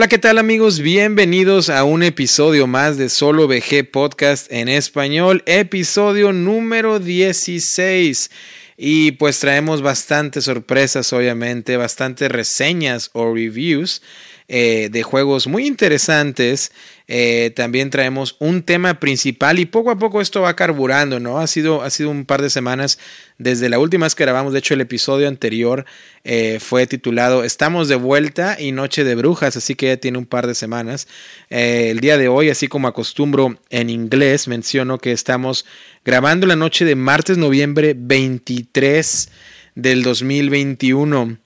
Hola, ¿qué tal amigos? Bienvenidos a un episodio más de Solo VG Podcast en español, episodio número 16. Y pues traemos bastantes sorpresas, obviamente, bastantes reseñas o reviews eh, de juegos muy interesantes. Eh, también traemos un tema principal y poco a poco esto va carburando, ¿no? Ha sido, ha sido un par de semanas desde la última vez que grabamos. De hecho, el episodio anterior eh, fue titulado Estamos de vuelta y Noche de Brujas, así que ya tiene un par de semanas. el día de hoy, así como acostumbro en inglés, menciono que estamos grabando la noche de martes, noviembre 23 del 2021.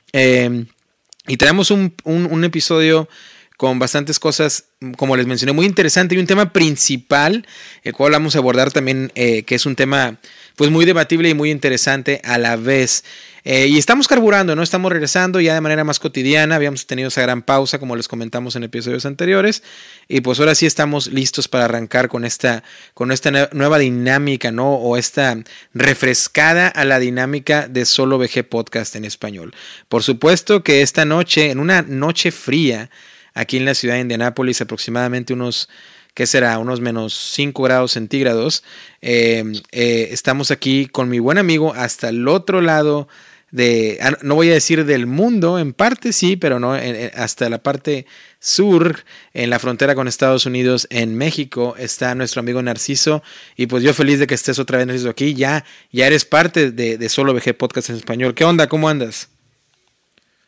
Y tenemos un, un, episodio con bastantes cosas, como les mencioné, muy interesante y un tema principal, el cual vamos a abordar también, eh, que es un tema pues muy debatible y muy interesante a la vez. Eh, y estamos carburando, ¿no? Estamos regresando ya de manera más cotidiana. Habíamos tenido esa gran pausa, como les comentamos en episodios anteriores. Y pues ahora sí estamos listos para arrancar con esta, con esta nueva dinámica, ¿no? O esta refrescada a la dinámica de Solo VG Podcast en español. Por supuesto que esta noche, en una noche fría, aquí en la ciudad de Indianápolis, aproximadamente unos ¿qué será? Unos menos 5 grados centígrados. Eh, eh, estamos aquí con mi buen amigo hasta el otro lado de, ah, no voy a decir del mundo, en parte sí, pero no, hasta la parte sur, en la frontera con Estados Unidos, en México, está nuestro amigo Narciso. Y pues yo feliz de que estés otra vez, Narciso, aquí. Ya, ya eres parte de, de Solo VG Podcast en español. ¿Qué onda? ¿Cómo andas?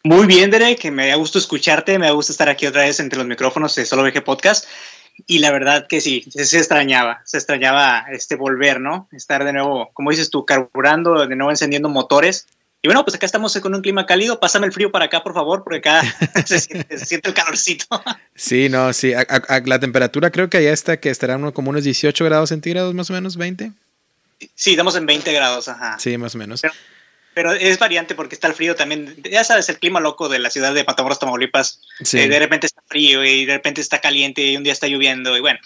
Muy bien, Derek, que me da gusto escucharte, me da gusto estar aquí otra vez entre los micrófonos de Solo VG Podcast. Y la verdad que sí, se, extrañaba, se extrañaba este volver, ¿no? Estar de nuevo, como dices tú, carburando, de nuevo encendiendo motores y bueno, pues acá estamos con un clima cálido. Pásame el frío para acá, por favor, porque acá se, siente, el calorcito. Sí, no, sí. la temperatura creo que allá está, que estará como unos 18 grados centígrados, más o menos, 20. Sí, estamos en 20 grados, ajá. Sí, más o menos. Pero, es variante porque está el frío también. Ya sabes, el clima loco de la ciudad de Matamoros, Tamaulipas. Sí. Eh, de repente está frío y de repente está caliente y un día está lloviendo y bueno.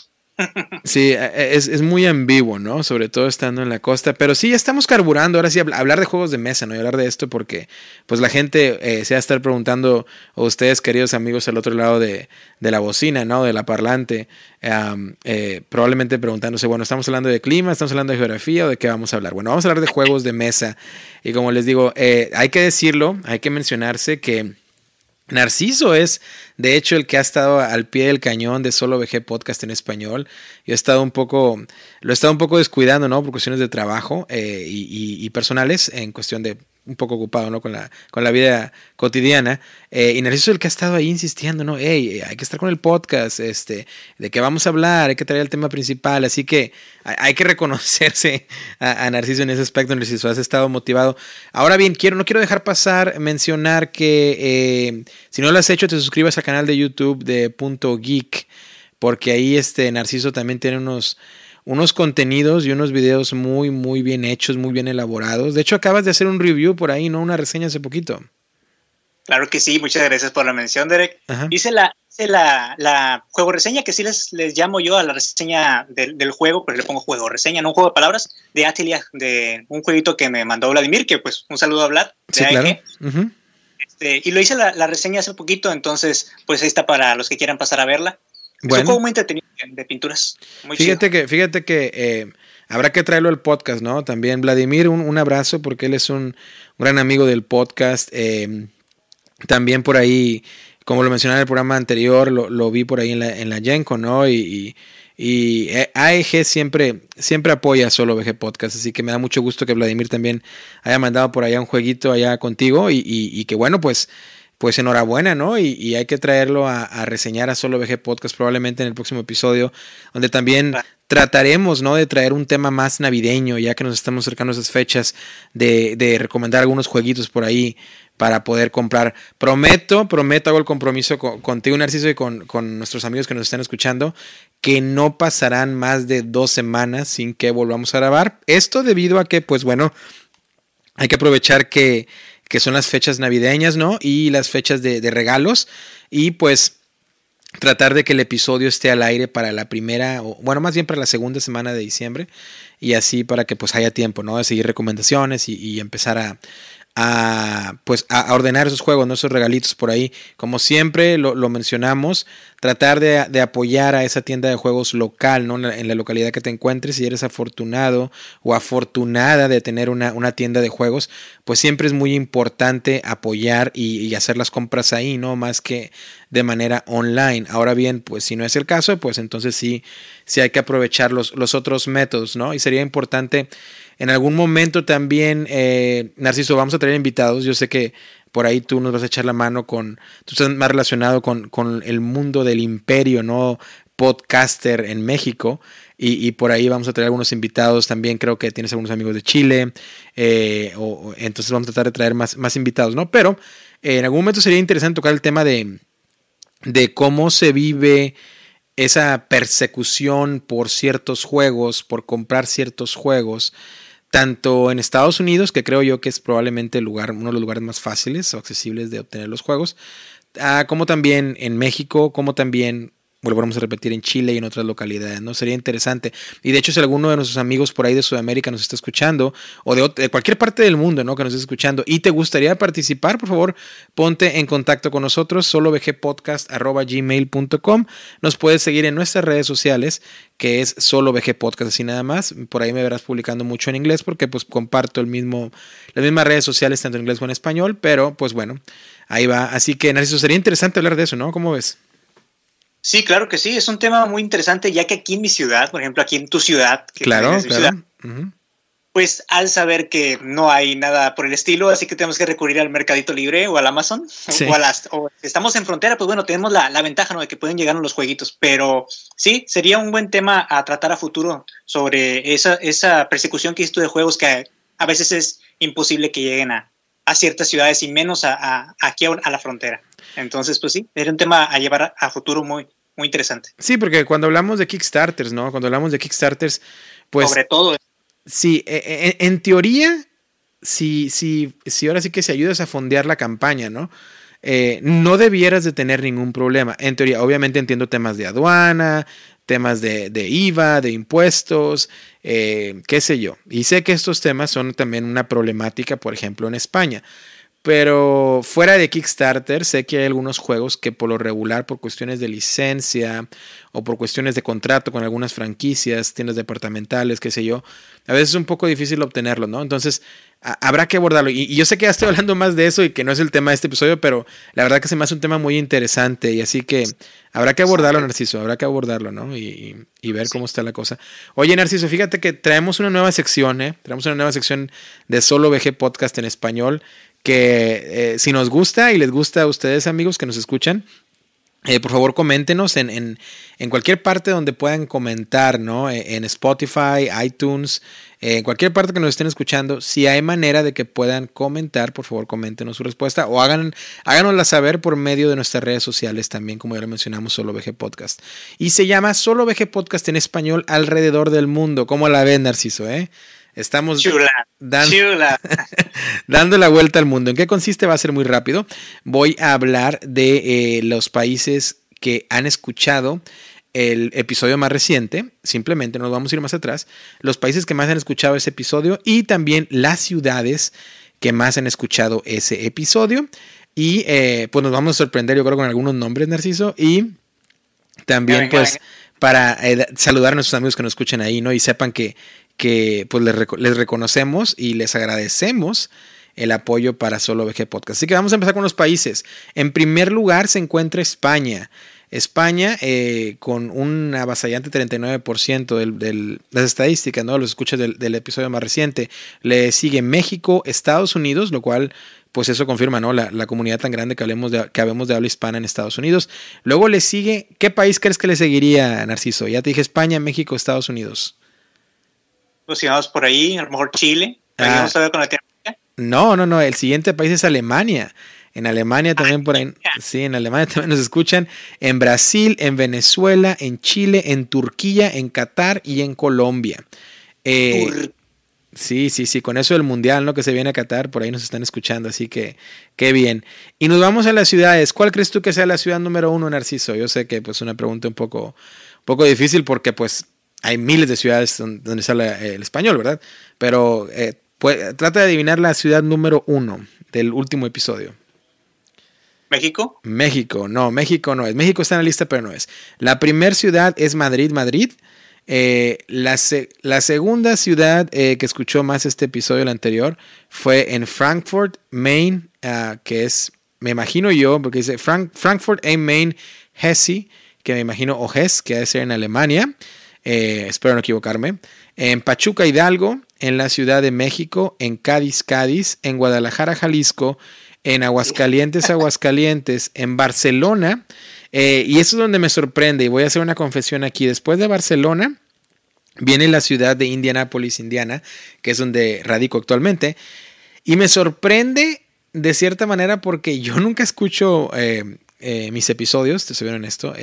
Sí, e, e, es, es, muy ambiguo, ¿no? Sobre todo estando en la costa. Pero sí, ya estamos carburando. Ahora sí, hablar de juegos de mesa, ¿no? Y hablar de esto porque, pues, la gente eh, se va a estar preguntando, o ustedes, queridos amigos, al otro lado de, de la bocina, ¿no? De la parlante, eh, probablemente preguntándose, bueno, ¿estamos hablando de clima? ¿Estamos hablando de geografía o de qué vamos a hablar? Bueno, vamos a hablar de juegos de mesa. Y como les digo, eh, hay que decirlo, hay que mencionarse que Narciso es, de hecho, el que ha estado al pie del cañón de Solo VG Podcast en español. Yo he estado un poco, lo he estado un poco descuidando, ¿no? Por cuestiones de trabajo eh, y, personales, en cuestión de un poco ocupado, ¿no? Con la, con la vida cotidiana. Eh, y Narciso es el que ha estado ahí insistiendo, ¿no? Hey, hay que estar con el podcast, este, de qué vamos a hablar, hay que traer el tema principal. Así que hay, que reconocerse a, Narciso en ese aspecto. Narciso, has estado motivado. Ahora bien, quiero, no quiero dejar pasar mencionar que eh, si no lo has hecho, te suscribas al canal de YouTube de Punto Geek, porque ahí este Narciso también tiene unos unos contenidos y unos videos muy, muy bien hechos, muy bien elaborados. De hecho, acabas de hacer un review por ahí, ¿no? Una reseña hace poquito. Claro que sí, muchas gracias por la mención, Derek. Hice la, la, la, juego reseña, que sí les, les llamo yo a la reseña del, juego, pero le pongo juego reseña, no un juego de palabras, de Atilia, de un jueguito que me mandó Vladimir, que pues un saludo a Vlad. Sí, claro. este, y lo hice la, la, reseña hace poquito, entonces pues ahí está para los que quieran pasar a verla. Es un juego muy entretenido de pinturas. fíjate que, fíjate que eh, habrá que traerlo al podcast, ¿no? También Vladimir, un, abrazo porque él es un, gran amigo del podcast. Eh, también por ahí, como lo mencioné en el programa anterior, lo, vi por ahí en la, en la Genco, ¿no? Y, y, AEG siempre, siempre apoya Solo VG Podcast, así que me da mucho gusto que Vladimir también haya mandado por allá un jueguito allá contigo y, y que bueno, pues pues enhorabuena, ¿no? Y, hay que traerlo a, reseñar a Solo VG Podcast probablemente en el próximo episodio, donde también trataremos, ¿no? De traer un tema más navideño, ya que nos estamos acercando a esas fechas, de, recomendar algunos jueguitos por ahí para poder comprar. Prometo, prometo, hago el compromiso contigo, Narciso, y con, con, nuestros amigos que nos están escuchando, que no pasarán más de dos semanas sin que volvamos a grabar. Esto debido a que, pues bueno, hay que aprovechar que que son las fechas navideñas, ¿no? Y las fechas de, regalos. Y pues tratar de que el episodio esté al aire para la primera, o bueno, más bien para la segunda semana de diciembre. Y así para que pues haya tiempo, ¿no? De seguir recomendaciones y, empezar a, a, pues, a ordenar esos juegos, ¿no? esos regalitos por ahí. Como siempre lo, mencionamos, tratar de, apoyar a esa tienda de juegos local, ¿no? En la, localidad que te encuentres, si eres afortunado o afortunada de tener una, una tienda de juegos, pues siempre es muy importante apoyar y, hacer las compras ahí, ¿no? Más que de manera online. Ahora bien, pues si no es el caso, pues entonces sí, sí hay que aprovechar los, los otros métodos, ¿no? Y sería importante en algún momento también, eh, Narciso, vamos a traer invitados. Yo sé que por ahí tú nos vas a echar la mano con, tú estás más relacionado con, con el mundo del imperio, ¿no? Podcaster en México. Y, por ahí vamos a traer algunos invitados también. Creo que tienes algunos amigos de Chile. Eh, entonces vamos a tratar de traer más, más invitados, ¿no? Pero eh, en algún momento sería interesante tocar el tema de, de cómo se vive esa persecución por ciertos juegos, por comprar ciertos juegos tanto en Estados Unidos, que creo yo que es probablemente el lugar, uno de los lugares más fáciles o accesibles de obtener los juegos, ah, como también en México, como también volvemos a repetir en Chile y en otras localidades, ¿no? Sería interesante. Y de hecho, si alguno de nuestros amigos por ahí de Sudamérica nos está escuchando, o de, cualquier parte del mundo, ¿no? Que nos esté escuchando, y te gustaría participar, por favor, ponte en contacto con nosotros, solovgpodcast.gmail.com. Nos puedes seguir en nuestras redes sociales, que es solo Podcast, así nada más. Por ahí me verás publicando mucho en inglés, porque pues comparto el mismo, las mismas redes sociales, tanto en inglés como en español, pero pues bueno, ahí va. Así que, Narciso, sería interesante hablar de eso, ¿no? ¿Cómo ves? Sí, claro que sí, es un tema muy interesante, ya que aquí en mi ciudad, por ejemplo, aquí en tu ciudad, que claro, claro. pues al saber que no hay nada por el estilo, así que tenemos que recurrir al Mercadito Libre o al Amazon, o, a las, o estamos en frontera, pues bueno, tenemos la, la ventaja ¿no? de que pueden llegar los jueguitos, pero sí, sería un buen tema a tratar a futuro sobre esa, esa persecución que hiciste de juegos que a, veces es imposible que lleguen a, a ciertas ciudades y menos a, a aquí a la frontera. Entonces, pues sí, era un tema a llevar a, futuro muy, muy interesante. Sí, porque cuando hablamos de Kickstarters, ¿no? Cuando hablamos de Kickstarters, pues... Sobre todo. Sí, e, e, en, teoría, si, si, si ahora sí que se ayudas a fondear la campaña, ¿no? Eh, no debieras de tener ningún problema. En teoría, obviamente entiendo temas de aduana, temas de, de IVA, de impuestos, eh, qué sé yo. Y sé que estos temas son también una problemática, por ejemplo, en España. Pero fuera de Kickstarter, sé que hay algunos juegos que por lo regular, por cuestiones de licencia o por cuestiones de contrato con algunas franquicias, tiendas departamentales, qué sé yo, a veces es un poco difícil obtenerlo, ¿no? Entonces, habrá que abordarlo. Y, yo sé que ya estoy hablando más de eso y que no es el tema de este episodio, pero la verdad que se me hace un tema muy interesante y así que habrá que abordarlo, Narciso, habrá que abordarlo, ¿no? Y, ver cómo está la cosa. Oye, Narciso, fíjate que traemos una nueva sección, ¿eh? Traemos una nueva sección de Solo VG Podcast en español que eh, si nos gusta y les gusta a ustedes amigos que nos escuchan, eh, por favor coméntenos en, en, en, cualquier parte donde puedan comentar, ¿no? E, en Spotify, iTunes, eh, en cualquier parte que nos estén escuchando, si hay manera de que puedan comentar, por favor coméntenos su respuesta o hagan, háganosla saber por medio de nuestras redes sociales también, como ya lo mencionamos, Solo VG Podcast. Y se llama Solo VG Podcast en español alrededor del mundo. ¿Cómo la ven, Narciso? Eh? Estamos Dando, la vuelta al mundo. ¿En qué consiste? Va a ser muy rápido. Voy a hablar de eh, los países que han escuchado el episodio más reciente, simplemente nos vamos a ir más atrás, los países que más han escuchado ese episodio y también las ciudades que más han escuchado ese episodio. Y eh, pues nos vamos a sorprender, yo creo, con algunos nombres, Narciso. Y también, pues, para eh, saludar a nuestros amigos que nos escuchen ahí, ¿no? Y sepan que que pues les, reconocemos y les agradecemos el apoyo para Solo VG Podcast. Así que vamos a empezar con los países. En primer lugar se encuentra España. España, eh, con un avasallante 39% de las estadísticas, ¿no? los escuchas del, episodio más reciente, le sigue México, Estados Unidos, lo cual, pues eso confirma ¿no? la, comunidad tan grande que, hablemos de, que habemos de habla hispana en Estados Unidos. Luego le sigue, ¿qué país crees que le seguiría, Narciso? Ya te dije España, México, Estados Unidos por ahí, a lo mejor Chile. Ah. no, no, no, el siguiente país es Alemania. En Alemania también por ahí, sí, en Alemania también nos escuchan, en Brasil, en Venezuela, en Chile, en Turquía, en Qatar y en Colombia. Eh, sí, sí, sí, con eso del mundial, ¿no? Que se viene a Qatar, por ahí nos están escuchando, así que qué bien. Y nos vamos a las ciudades. ¿Cuál crees tú que sea la ciudad número uno, Narciso? Yo sé que pues es una pregunta un poco, un poco difícil porque pues hay miles de ciudades donde, sale el español, ¿verdad? Pero eh, Pues, trata de adivinar la ciudad número uno del último episodio. ¿México? México, no, México no es. México está en la lista, pero no es. La primera ciudad es Madrid, Madrid. Eh, la, la, segunda ciudad eh, que escuchó más este episodio, el anterior, fue en Frankfurt, Maine, ah, que es, me imagino yo, porque dice Frankfurt en Maine, Hesse, que me imagino, o Hesse, que debe ser en Alemania. Eh, espero no equivocarme. En Pachuca, Hidalgo, en la Ciudad de México, en Cádiz, Cádiz, en Guadalajara, Jalisco, en Aguascalientes, Aguascalientes, en Barcelona. Eh, y eso es donde me sorprende, y voy a hacer una confesión aquí. Después de Barcelona, viene la ciudad de Indianápolis, Indiana, que es donde radico actualmente. Y me sorprende de cierta manera porque yo nunca escucho eh, eh, mis episodios, te soy bien honesto.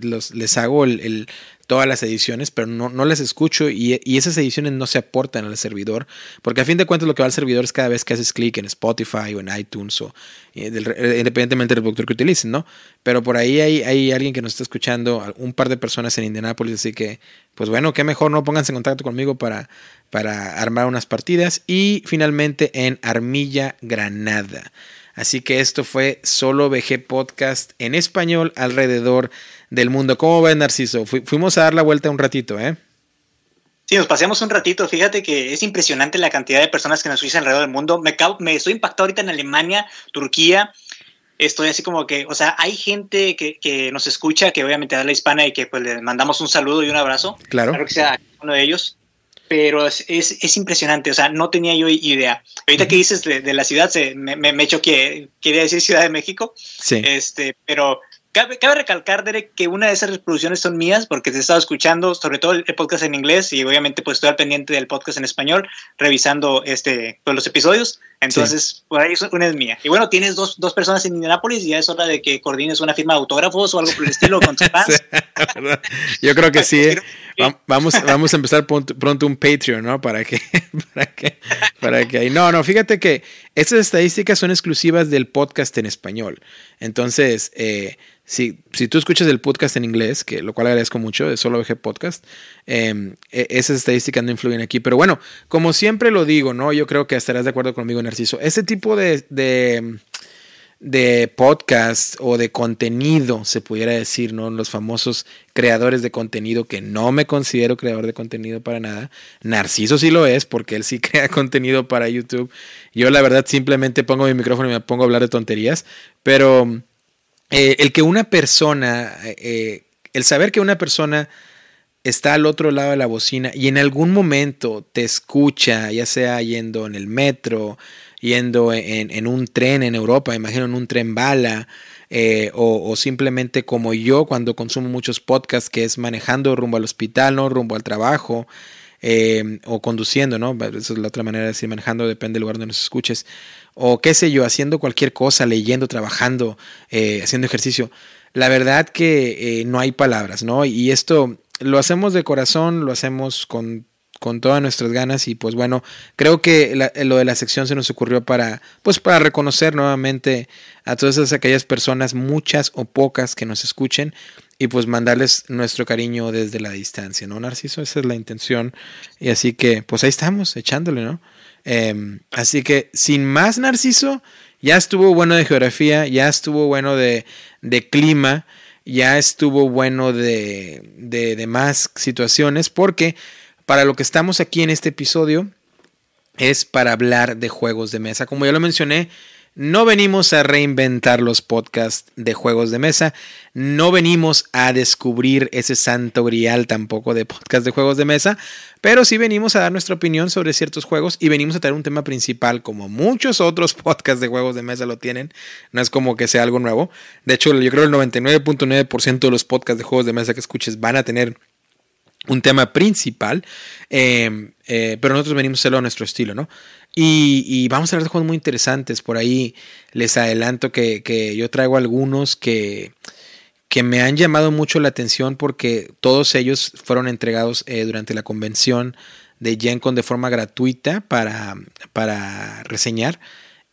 los, les hago el, todas las ediciones, pero no, no las escucho y, esas ediciones no se aportan al servidor, porque a fin de cuentas lo que va al servidor es cada vez que haces clic en Spotify o en iTunes o eh, eh, independientemente del reproductor que utilicen, ¿no? Pero por ahí hay, hay alguien que nos está escuchando, un par de personas en Indianapolis, así que, pues bueno, qué mejor no pónganse en contacto conmigo para, para armar unas partidas y finalmente en Armilla, Granada. Así que esto fue Solo VG Podcast en español alrededor del mundo. ¿Cómo ves, Narciso? fuimos a dar la vuelta un ratito, ¿eh? Sí, nos paseamos un ratito. Fíjate que es impresionante la cantidad de personas que nos suicen alrededor del mundo. Me, me estoy impactado ahorita en Alemania, Turquía. Estoy así como que, o sea, hay gente que, que nos escucha, que obviamente da la hispana y que pues le mandamos un saludo y un abrazo. Claro. Claro que sea uno de ellos pero es, es, impresionante, o sea, no tenía yo idea. Ahorita que dices de, la ciudad, se, me, me, hecho que quería decir Ciudad de México, sí. este, pero cabe, cabe, recalcar, Derek, que una de esas reproducciones son mías, porque te he estado escuchando, sobre todo el, podcast en inglés, y obviamente pues estoy al pendiente del podcast en español, revisando este, pues, los episodios, entonces por ahí una es mía. Y bueno, tienes dos, dos personas en Indianapolis y ya es hora de que coordines una firma de autógrafos o algo por el estilo con tus fans. yo creo que sí. ¿eh? Vamos, vamos a empezar pronto un Patreon, ¿no? Para que, para que, para que No, no, fíjate que estas estadísticas son exclusivas del podcast en español. Entonces, eh, si, si tú escuchas el podcast en inglés, que lo cual agradezco mucho, es solo VG Podcast, em, e, esas estadísticas no influyen aquí. Pero bueno, como siempre lo digo, ¿no? Yo creo que estarás de acuerdo conmigo, Narciso. Ese tipo de, de de podcast o de contenido, se pudiera decir, ¿no? Los famosos creadores de contenido, que no me considero creador de contenido para nada. Narciso sí lo es, porque él sí crea contenido para YouTube. Yo la verdad simplemente pongo mi micrófono y me pongo a hablar de tonterías, pero eh, el que una persona, eh, el saber que una persona está al otro lado de la bocina y en algún momento te escucha, ya sea yendo en el metro, yendo en, un tren en Europa, imagino en un tren bala, eh, o, simplemente como yo cuando consumo muchos podcasts, que es manejando rumbo al hospital, ¿no? rumbo al trabajo, eh, o conduciendo, ¿no? Esa es la otra manera de decir manejando, depende del lugar donde nos escuches, o qué sé yo, haciendo cualquier cosa, leyendo, trabajando, eh, haciendo ejercicio. La verdad que no hay palabras, ¿no? Y esto lo hacemos de corazón, lo hacemos con con todas nuestras ganas y pues bueno, creo que lo de la sección se nos ocurrió para pues para reconocer nuevamente a todas aquellas personas, muchas o pocas que nos escuchen y pues mandarles nuestro cariño desde la distancia, ¿no, Narciso? Esa es la intención y así que pues ahí estamos echándole, ¿no? Em, así que sin más, Narciso, ya estuvo bueno de geografía, ya estuvo bueno de, de clima, ya estuvo bueno de, de, de más situaciones porque para lo que estamos aquí en este episodio es para hablar de juegos de mesa. Como ya lo mencioné, no venimos a reinventar los podcasts de juegos de mesa, no venimos a descubrir ese santo grial tampoco de podcast de juegos de mesa, pero sí venimos a dar nuestra opinión sobre ciertos juegos y venimos a traer un tema principal como muchos otros podcasts de juegos de mesa lo tienen, no es como que sea algo nuevo. De hecho, yo creo que el 99.9% de los podcasts de juegos de mesa que escuches van a tener un tema principal, em, eh, pero nosotros venimos a hacerlo a nuestro estilo, ¿no? Y, vamos a hablar de juegos muy interesantes. Por ahí les adelanto que, yo traigo algunos que, que, me han llamado mucho la atención porque todos ellos fueron entregados eh, durante la convención de GenCon de forma gratuita para, para reseñar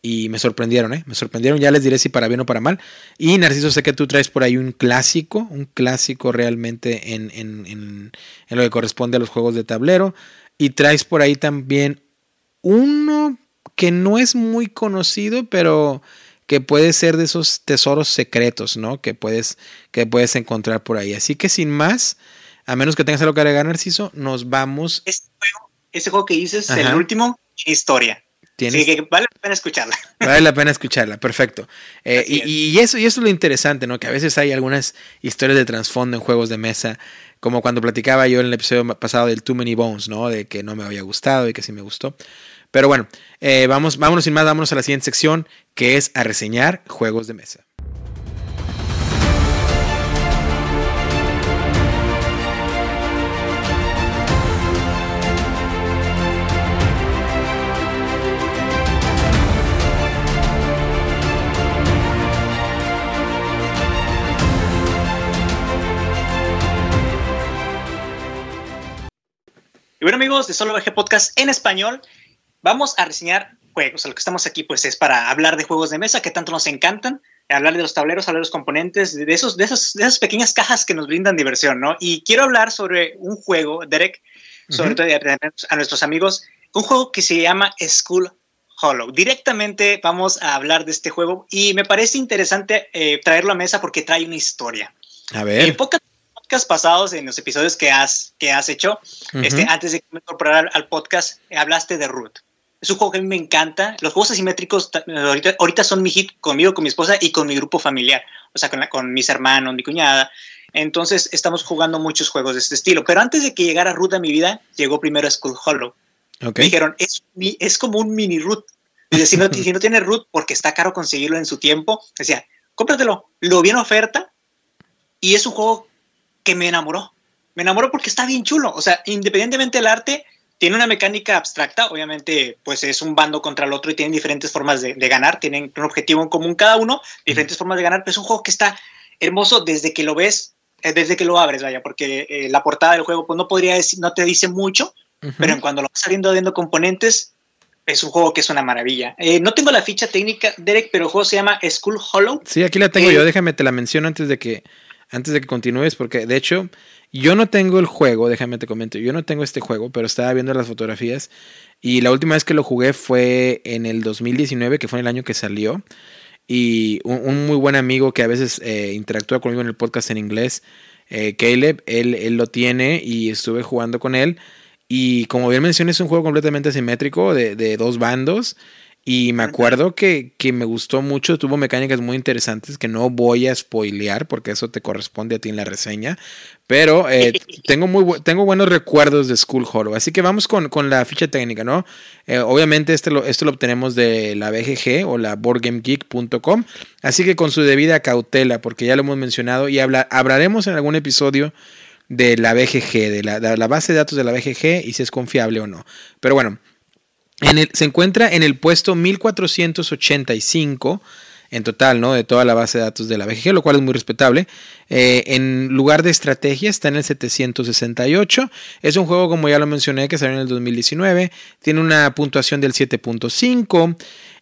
y me sorprendieron, ¿eh? Me sorprendieron, ya les diré si para bien o para mal. Y Narciso, sé que tú traes por ahí un clásico, un clásico realmente en, en, en, lo que corresponde a los juegos de tablero. Y traes por ahí también uno que no es muy conocido, pero que puede ser de esos tesoros secretos, ¿no? Que puedes, que puedes encontrar por ahí. Así que sin más, a menos que tengas algo que agregar, Narciso, nos vamos. Este juego, ese juego que dices, el último, historia. Sí, que vale la pena escucharla. Vale la pena escucharla, perfecto. Eh, y, eso, y eso es lo interesante, ¿no? Que a veces hay algunas historias de trasfondo en juegos de mesa, como cuando platicaba yo en el episodio pasado del Too Many Bones, ¿no? De que no me había gustado y que sí me gustó. Pero bueno, eh, vamos, vámonos sin más, vámonos a la siguiente sección, que es a reseñar juegos de mesa. Amigos de Solo VG Podcast en español, vamos a reseñar juegos. Lo que estamos aquí pues es para hablar de juegos de mesa que tanto nos encantan, hablar de los tableros, hablar de los componentes, de, esos, de, esas, de esas pequeñas cajas que nos brindan diversión, ¿no? Y quiero hablar sobre un juego, Derek, sobre todo a nuestros amigos, un juego que se llama School Hollow. Directamente vamos a hablar de este juego y me parece interesante eh, traerlo a mesa porque trae una historia. A ver. Eh, pasados, en los episodios que has, que has hecho, este, antes de incorporar al, podcast, hablaste de Root. Es un juego que a mí me encanta. Los juegos asimétricos ahorita, ahorita son mi hit conmigo, con mi esposa y con mi grupo familiar. O sea, con, con mis hermanos, mi cuñada. Entonces estamos jugando muchos juegos de este estilo. Pero antes de que llegara Root a mi vida, llegó primero Skull Hollow. Me dijeron, es, es como un mini Root. si no, si no tiene Root, porque está caro conseguirlo en su tiempo, decía, cómpratelo. Lo vi en oferta y es un juego que me enamoró. Me enamoró porque está bien chulo. O sea, independientemente del arte, tiene una mecánica abstracta. Obviamente, pues es un bando contra el otro y tienen diferentes formas de, ganar. Tienen un objetivo en común cada uno, diferentes formas de ganar. Pero es un juego que está hermoso desde que lo ves, eh, desde que lo abres, vaya, porque eh, la portada del juego, pues no podría decir, no te dice mucho, pero en cuando lo vas saliendo viendo componentes, es un juego que es una maravilla. Eh, no tengo la ficha técnica, Derek, pero el juego se llama Skull Hollow. Sí, aquí la tengo yo. Déjame, te la menciono antes de que antes de que continúes, porque de hecho yo no tengo el juego, déjame te comento, yo no tengo este juego, pero estaba viendo las fotografías y la última vez que lo jugué fue en el 2019, que fue el año que salió. Y un, muy buen amigo que a veces eh, interactúa conmigo en el podcast en inglés, eh, Caleb, él, él, lo tiene y estuve jugando con él. Y como bien mencioné, es un juego completamente simétrico de, de dos bandos. Y me acuerdo que, me gustó mucho, tuvo mecánicas muy interesantes que no voy a spoilear porque eso te corresponde a ti en la reseña. Pero eh, tengo, muy tengo buenos recuerdos de School Hollow. Así que vamos con, la ficha técnica, ¿no? Eh, obviamente este lo, esto lo obtenemos de la BGG o la boardgamegeek.com. Así que con su debida cautela, porque ya lo hemos mencionado y hablaremos en algún episodio de la BGG, de la, de la base de datos de la BGG y si es confiable o no. Pero bueno se encuentra en el puesto 1485 en total, ¿no? De toda la base de datos de la BGG, lo cual es muy respetable. Eh, en lugar de estrategia está en el 768. Es un juego, como ya lo mencioné, que salió en el 2019. Tiene una puntuación del 7.5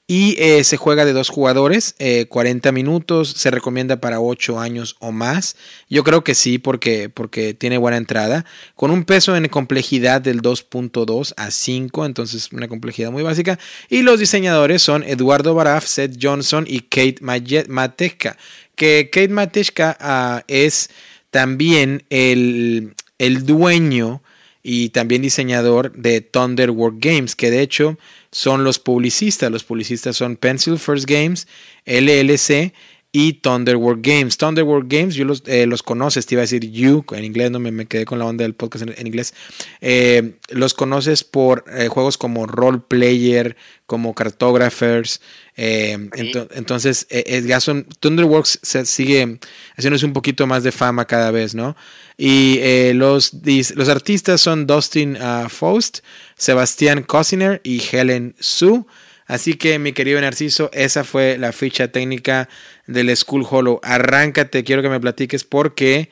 y eh, se juega de dos jugadores, 40 eh, minutos, se recomienda para 8 años o más. Yo creo que sí, porque, porque tiene buena entrada. Con un peso en complejidad del 2.2 a 5, entonces una complejidad muy básica. Y los diseñadores son Eduardo Baraf, Seth Johnson y Kate Matejka. Que Kate Matejka ah, es también el, el dueño y también diseñador de Thunderworld Games, que de hecho son los publicistas. Los publicistas son Pencil First Games, LLC y Thunderworld Games. Thunderworld Games, yo los, eh, los conoces, te iba a decir you, en inglés no me, quedé con la onda del podcast en, inglés. Eh, los conoces por eh, juegos como Role Player, como Cartographers. entonces, Gason, Thunderworks se sigue haciéndose un poquito más de fama cada vez, ¿no? Y los, los artistas son Dustin uh, Faust, Sebastián Cosiner y Helen Su. Así que, mi querido Narciso, esa fue la ficha técnica del Skull Hollow. Arráncate, quiero que me platiques porque,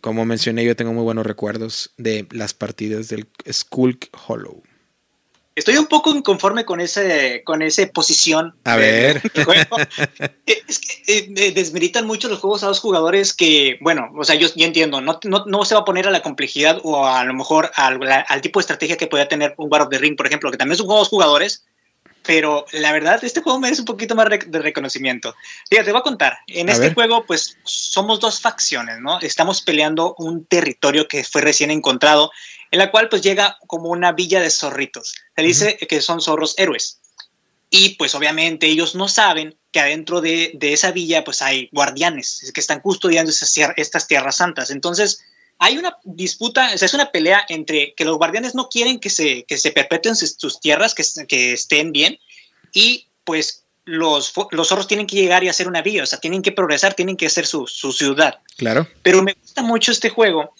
como mencioné, yo tengo muy buenos recuerdos de las partidas del Skull Hollow. Estoy un poco inconforme con ese, con esa posición. A ver. Es que eh, desmeritan mucho los juegos a dos jugadores que, bueno, o sea, yo, yo entiendo, no, no, no, se va a poner a la complejidad o a lo mejor al, al tipo de estrategia que podría tener un War of the Ring, por ejemplo, que también es un juego dos jugadores, pero la verdad, este juego merece un poquito más de reconocimiento. Fíjate, te voy a contar. En este juego, pues somos dos facciones, ¿no? Estamos peleando un territorio que fue recién encontrado, en la cual pues llega como una villa de zorritos. Se dice que son zorros héroes. Y pues obviamente ellos no saben que adentro de, de esa villa pues hay guardianes que están custodiando esas, estas tierras santas. Entonces, hay una disputa, es una pelea entre que los guardianes no quieren que se, que se perpetúen sus tierras, que, que estén bien, y pues los, los zorros tienen que llegar y hacer una vía, o sea, tienen que progresar, tienen que hacer su, su ciudad. Claro. Pero me gusta mucho este juego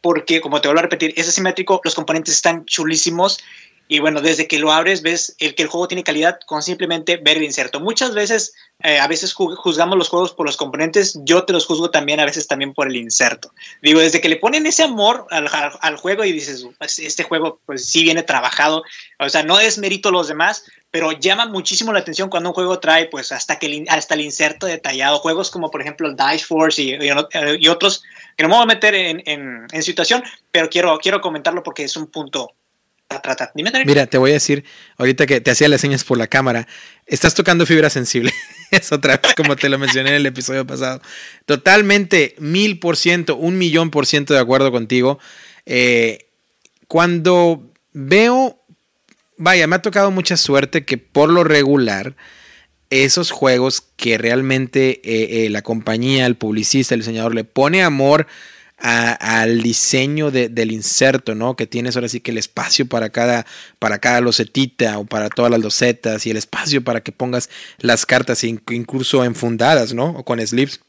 porque, como te vuelvo a repetir, es asimétrico, los componentes están chulísimos y bueno, desde que lo abres ves el que el juego tiene calidad con simplemente ver el inserto. Muchas veces, eh, a veces juzgamos los juegos por los componentes, yo te los juzgo también a veces también por el inserto. Digo, desde que le ponen ese amor al, juego y dices, pues, este juego pues sí viene trabajado, o sea, no es mérito los demás, pero llama muchísimo la atención cuando un juego trae pues hasta que el, hasta el inserto detallado, juegos como por ejemplo el Dice Force y, y, otros que no me voy a meter en, en, en situación, pero quiero, quiero comentarlo porque es un punto Mira, te voy a decir, ahorita que te hacía las señas por la cámara, estás tocando fibra sensible. es otra vez como te lo mencioné en el episodio pasado. Totalmente, mil por ciento, un millón por ciento de acuerdo contigo. Eh, cuando veo, vaya, me ha tocado mucha suerte que por lo regular, esos juegos que realmente eh, eh, la compañía, el publicista, el diseñador le pone amor al diseño del inserto, ¿no? Que tienes ahora sí que el espacio para cada, para cada locetita o para todas las losetas y el espacio para que pongas las cartas incluso enfundadas, ¿no? O con slips.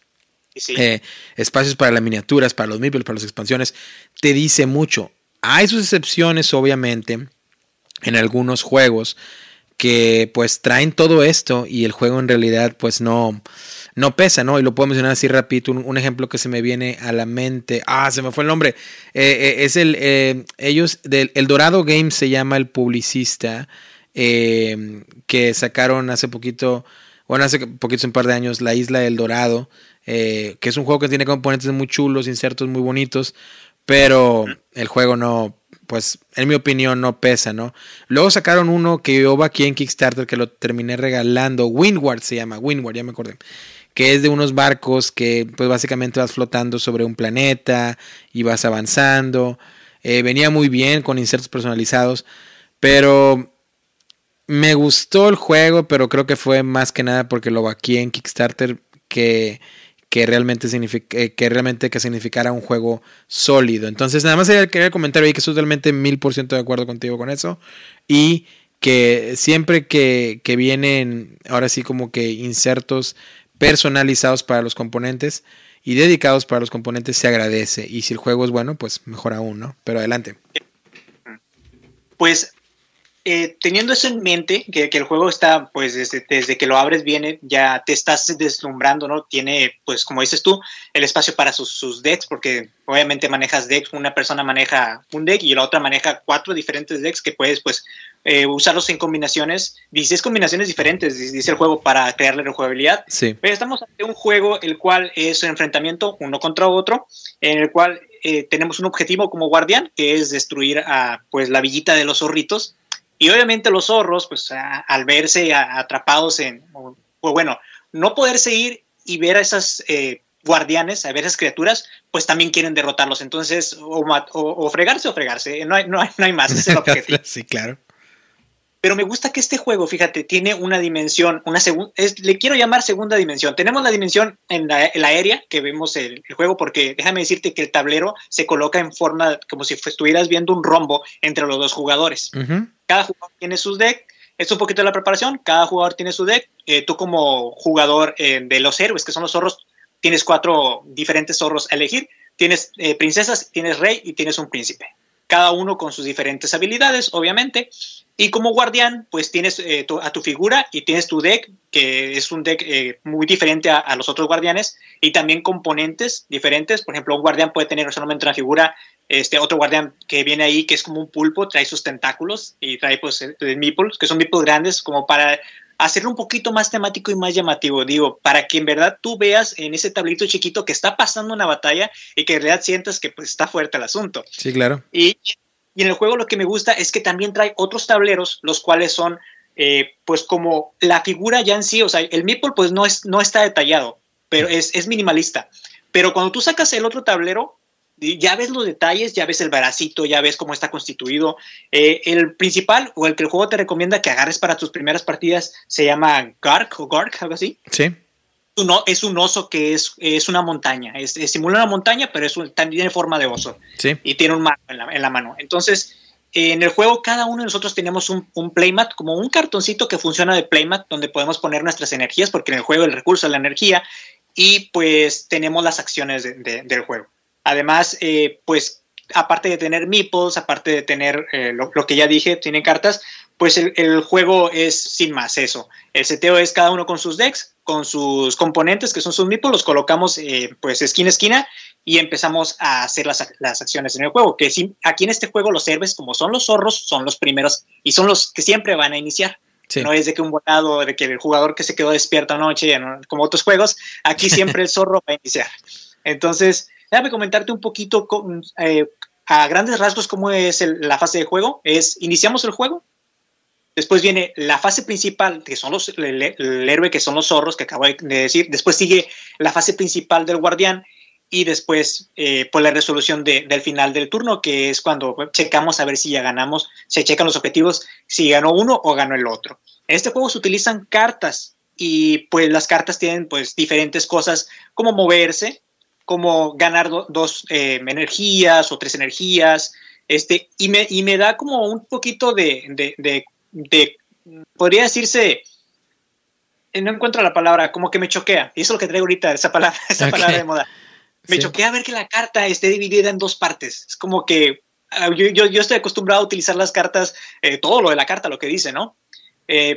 Eh, espacios para las miniaturas, para los meeples, para las expansiones, te dice mucho. Hay sus excepciones, obviamente, en algunos juegos que pues traen todo esto y el juego en realidad pues no, no pesa, ¿no? Y lo puedo mencionar así rapidito, un, ejemplo que se me viene a la mente, ah, se me fue el nombre, eh, eh, es el, eh, ellos, del, el Dorado Games se llama el publicista, que sacaron hace poquito, bueno, hace poquito, un par de años, La Isla del Dorado, que es un juego que tiene componentes muy chulos, insertos muy bonitos, pero el juego no, pues en mi opinión no pesa, ¿no? Luego sacaron uno que yo va aquí en Kickstarter que lo terminé regalando, Windward se llama, Windward, ya me acordé que es de unos barcos que pues básicamente vas flotando sobre un planeta y vas avanzando. Eh, venía muy bien con insertos personalizados, pero me gustó el juego, pero creo que fue más que nada porque lo aquí en Kickstarter que, que realmente eh, que realmente que significara un juego sólido. Entonces, nada más quería comentar ahí que estoy totalmente mil por ciento de acuerdo contigo con eso. Y que siempre que, que vienen, ahora sí como que insertos personalizados para los componentes y dedicados para los componentes se agradece. Y si el juego es bueno, pues mejor aún, ¿no? Pero adelante. Pues eh, teniendo eso en mente, que, el juego está, pues desde, desde, que lo abres viene, ya te estás deslumbrando, ¿no? Tiene, pues como dices tú, el espacio para sus, sus, decks, porque obviamente manejas decks, una persona maneja un deck y la otra maneja cuatro diferentes decks que puedes, pues, eh, usarlos en combinaciones, 16 combinaciones diferentes, dice el juego, para crearle rejugabilidad. Sí. Pero estamos ante un juego el cual es un enfrentamiento uno contra otro, en el cual eh, tenemos un objetivo como guardián, que es destruir a, pues, la villita de los zorritos y obviamente los zorros, pues al verse atrapados en, o, bueno, no poder seguir y ver a esas eh, guardianes, a ver esas criaturas, pues también quieren derrotarlos. Entonces, o, fregarse o fregarse, no hay, no hay, no hay más, es el objetivo. sí, claro. Pero me gusta que este juego, fíjate, tiene una dimensión, una segunda, le quiero llamar segunda dimensión. Tenemos la dimensión en la, aérea que vemos el, juego, porque déjame decirte que el tablero se coloca en forma como si estuvieras viendo un rombo entre los dos jugadores. Cada jugador tiene su deck, es un poquito de la preparación, cada jugador tiene su deck. Eh, tú como jugador eh, de los héroes, que son los zorros, tienes cuatro diferentes zorros a elegir. Tienes eh, princesas, tienes rey y tienes un príncipe cada uno con sus diferentes habilidades, obviamente. Y como guardián, pues tienes eh, a tu figura y tienes tu deck, que es un deck eh, muy diferente a, los otros guardianes, y también componentes diferentes. Por ejemplo, un guardián puede tener solamente una figura este otro guardián que viene ahí, que es como un pulpo, trae sus tentáculos y trae pues meeples, que son meeples grandes, como para hacerlo un poquito más temático y más llamativo, digo, para que en verdad tú veas en ese tablito chiquito que está pasando una batalla y que en realidad sientas que pues está fuerte el asunto. Sí, claro. Y, y en el juego lo que me gusta es que también trae otros tableros, los cuales son eh, pues como la figura ya en sí, o sea, el meeple pues no, es, no está detallado, pero es, es minimalista. Pero cuando tú sacas el otro tablero, ya ves los detalles, ya ves el bracito, ya ves cómo está constituido. Eh, el principal o el que el juego te recomienda que agarres para tus primeras partidas se llama Gark o Gark, algo así. Sí. Es un oso que es, es una montaña, es, simula una montaña, pero es también tiene forma de oso. Sí. Y tiene un mapa en la, en la mano. Entonces, en el juego cada uno de nosotros tenemos un, un, playmat, como un cartoncito que funciona de playmat, donde podemos poner nuestras energías, porque en el juego el recurso es la energía, y pues tenemos las acciones del juego. Además, eh, pues aparte de tener meeples, aparte de tener eh, lo, que ya dije, tiene cartas, pues el, juego es sin más eso. El seteo es cada uno con sus decks, con sus componentes, que son sus meeples, los colocamos eh, pues esquina a esquina y empezamos a hacer las, acciones en el juego. Que aquí en este juego los héroes, como son los zorros, son los primeros y son los que siempre van a iniciar. No es de que un volado, de que el jugador que se quedó despierto anoche, como otros juegos, aquí siempre el zorro va a iniciar. Entonces, déjame comentarte un poquito eh, a grandes rasgos cómo es la fase de juego. Es, iniciamos el juego, después viene la fase principal, que son los, el, héroe, que son los zorros, que acabo de decir, después sigue la fase principal del guardián, y después eh, pues la resolución del final del turno, que es cuando checamos a ver si ya ganamos, se checan los objetivos, si ganó uno o ganó el otro. En este juego se utilizan cartas y pues las cartas tienen pues diferentes cosas como moverse, como ganar dos eh, energías o tres energías, este, y me, y me da como un poquito de, de, de, podría decirse, eh, no encuentro la palabra, como que me choquea, y eso es lo que traigo ahorita, esa palabra, esa palabra de moda. Me choquea ver que la carta esté dividida en dos partes, es como que ah, yo, yo, yo estoy acostumbrado a utilizar las cartas, eh, todo lo de la carta, lo que dice, ¿no?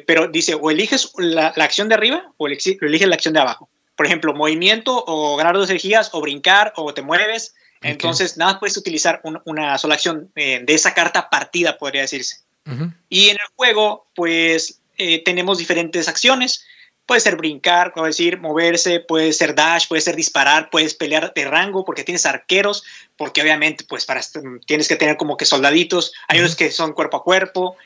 pero dice, o eliges la, la, acción de arriba o eliges la acción de abajo por ejemplo, movimiento o ganar dos energías o brincar o te mueves. Entonces, nada puedes utilizar una sola acción eh, de esa carta partida, podría decirse. Y en el juego, pues eh, tenemos diferentes acciones. Puede ser brincar, puede decir moverse, puede ser dash, puede ser disparar, puedes pelear de rango porque tienes arqueros, porque obviamente pues para tienes que tener como que soldaditos, hay unos que son cuerpo a cuerpo,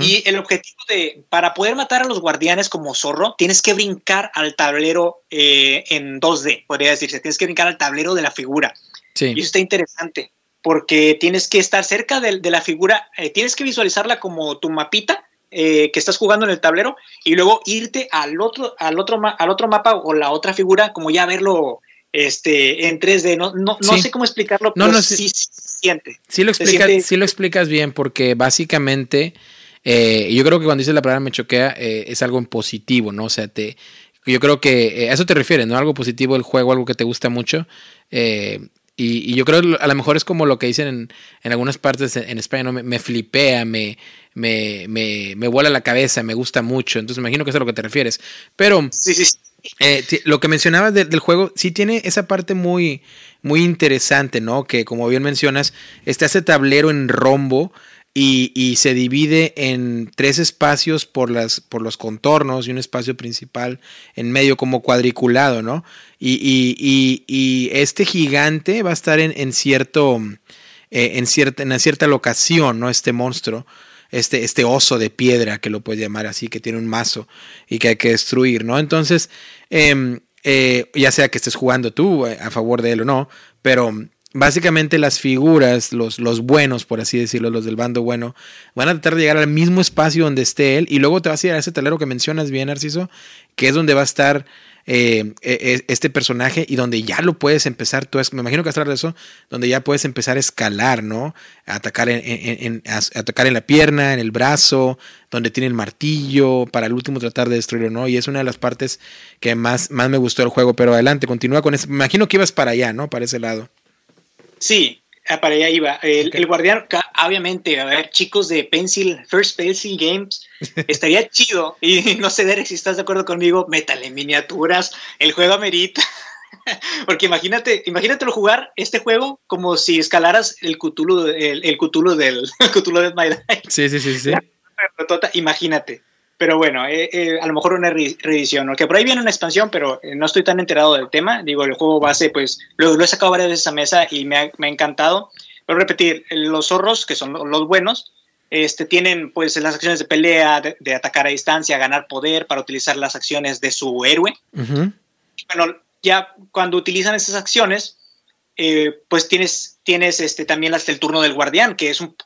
y el objetivo de, para poder matar a los guardianes como zorro, tienes que brincar al tablero eh, en 2D, podría decirse. Tienes que brincar al tablero de la figura. Y eso está interesante, porque tienes que estar cerca de, la figura, eh, tienes que visualizarla como tu mapita eh, que estás jugando en el tablero y luego irte al otro, al otro, al otro mapa o la otra figura, como ya verlo este, en 3D. No, no, no sé cómo explicarlo, pero no, sí, sí, siente. Sí lo, explicas, sí lo explicas bien, porque básicamente eh, yo creo que cuando dices la palabra me choquea eh, es algo en positivo, ¿no? O sea, te, yo creo que eh, a eso te refieres, ¿no? Algo positivo del juego, algo que te gusta mucho. Y, yo creo a lo mejor es como lo que dicen en, en algunas partes en, España, ¿no? Me, me flipea, me, me, me, me, vuela la cabeza, me gusta mucho. Entonces me imagino que es a lo que te refieres. Pero lo que mencionabas del juego, sí tiene esa parte muy, muy interesante, ¿no? Que como bien mencionas, está ese tablero en rombo y, se divide en tres espacios por, las, por los contornos y un espacio principal en medio como cuadriculado, ¿no? Y, y este gigante va a estar en, cierto, eh, en, cierta, en cierta locación, ¿no? Este monstruo, este, este oso de piedra, que lo puedes llamar así, que tiene un mazo y que hay que destruir, ¿no? Entonces, em, eh, ya sea que estés jugando tú a favor de él o no, pero básicamente las figuras, los, los buenos, por así decirlo, los del bando bueno, van a tratar de llegar al mismo espacio donde esté él y luego te vas a ir a ese talero que mencionas bien, Narciso, que es donde va a estar eh, e, e, este personaje y donde ya lo puedes empezar, tú me imagino que vas a de eso, donde ya puedes empezar a escalar, ¿no? A atacar en, atacar en la pierna, en el brazo, donde tiene el martillo, para el último tratar de destruirlo, ¿no? Y es una de las partes que más, más me gustó del juego, pero adelante, continúa con eso. Me imagino que ibas para allá, ¿no? Para ese lado. Sí, ah, para allá iba. El, guardián, obviamente, a ver, chicos de Pencil, First Pencil Games, estaría chido. Y no sé, Derek, si estás de acuerdo conmigo, métale miniaturas. El juego amerita. Porque imagínate, imagínatelo jugar este juego como si escalaras el Cthulhu, el, el Cthulhu del el Cthulhu de My Life. Sí, sí, sí, sí. Imagínate. Pero bueno, eh, eh, a lo mejor una reedición, ¿no? que por ahí viene una expansión, pero eh, no estoy tan enterado del tema. Digo, el juego base, pues lo, he sacado varias veces a mesa y me ha, me ha encantado. A repetir, los zorros, que son los buenos, este, tienen pues las acciones de pelea, de, atacar a distancia, ganar poder para utilizar las acciones de su héroe. Bueno, ya cuando utilizan esas acciones, pues tienes, tienes este, también hasta el turno del guardián, que es un,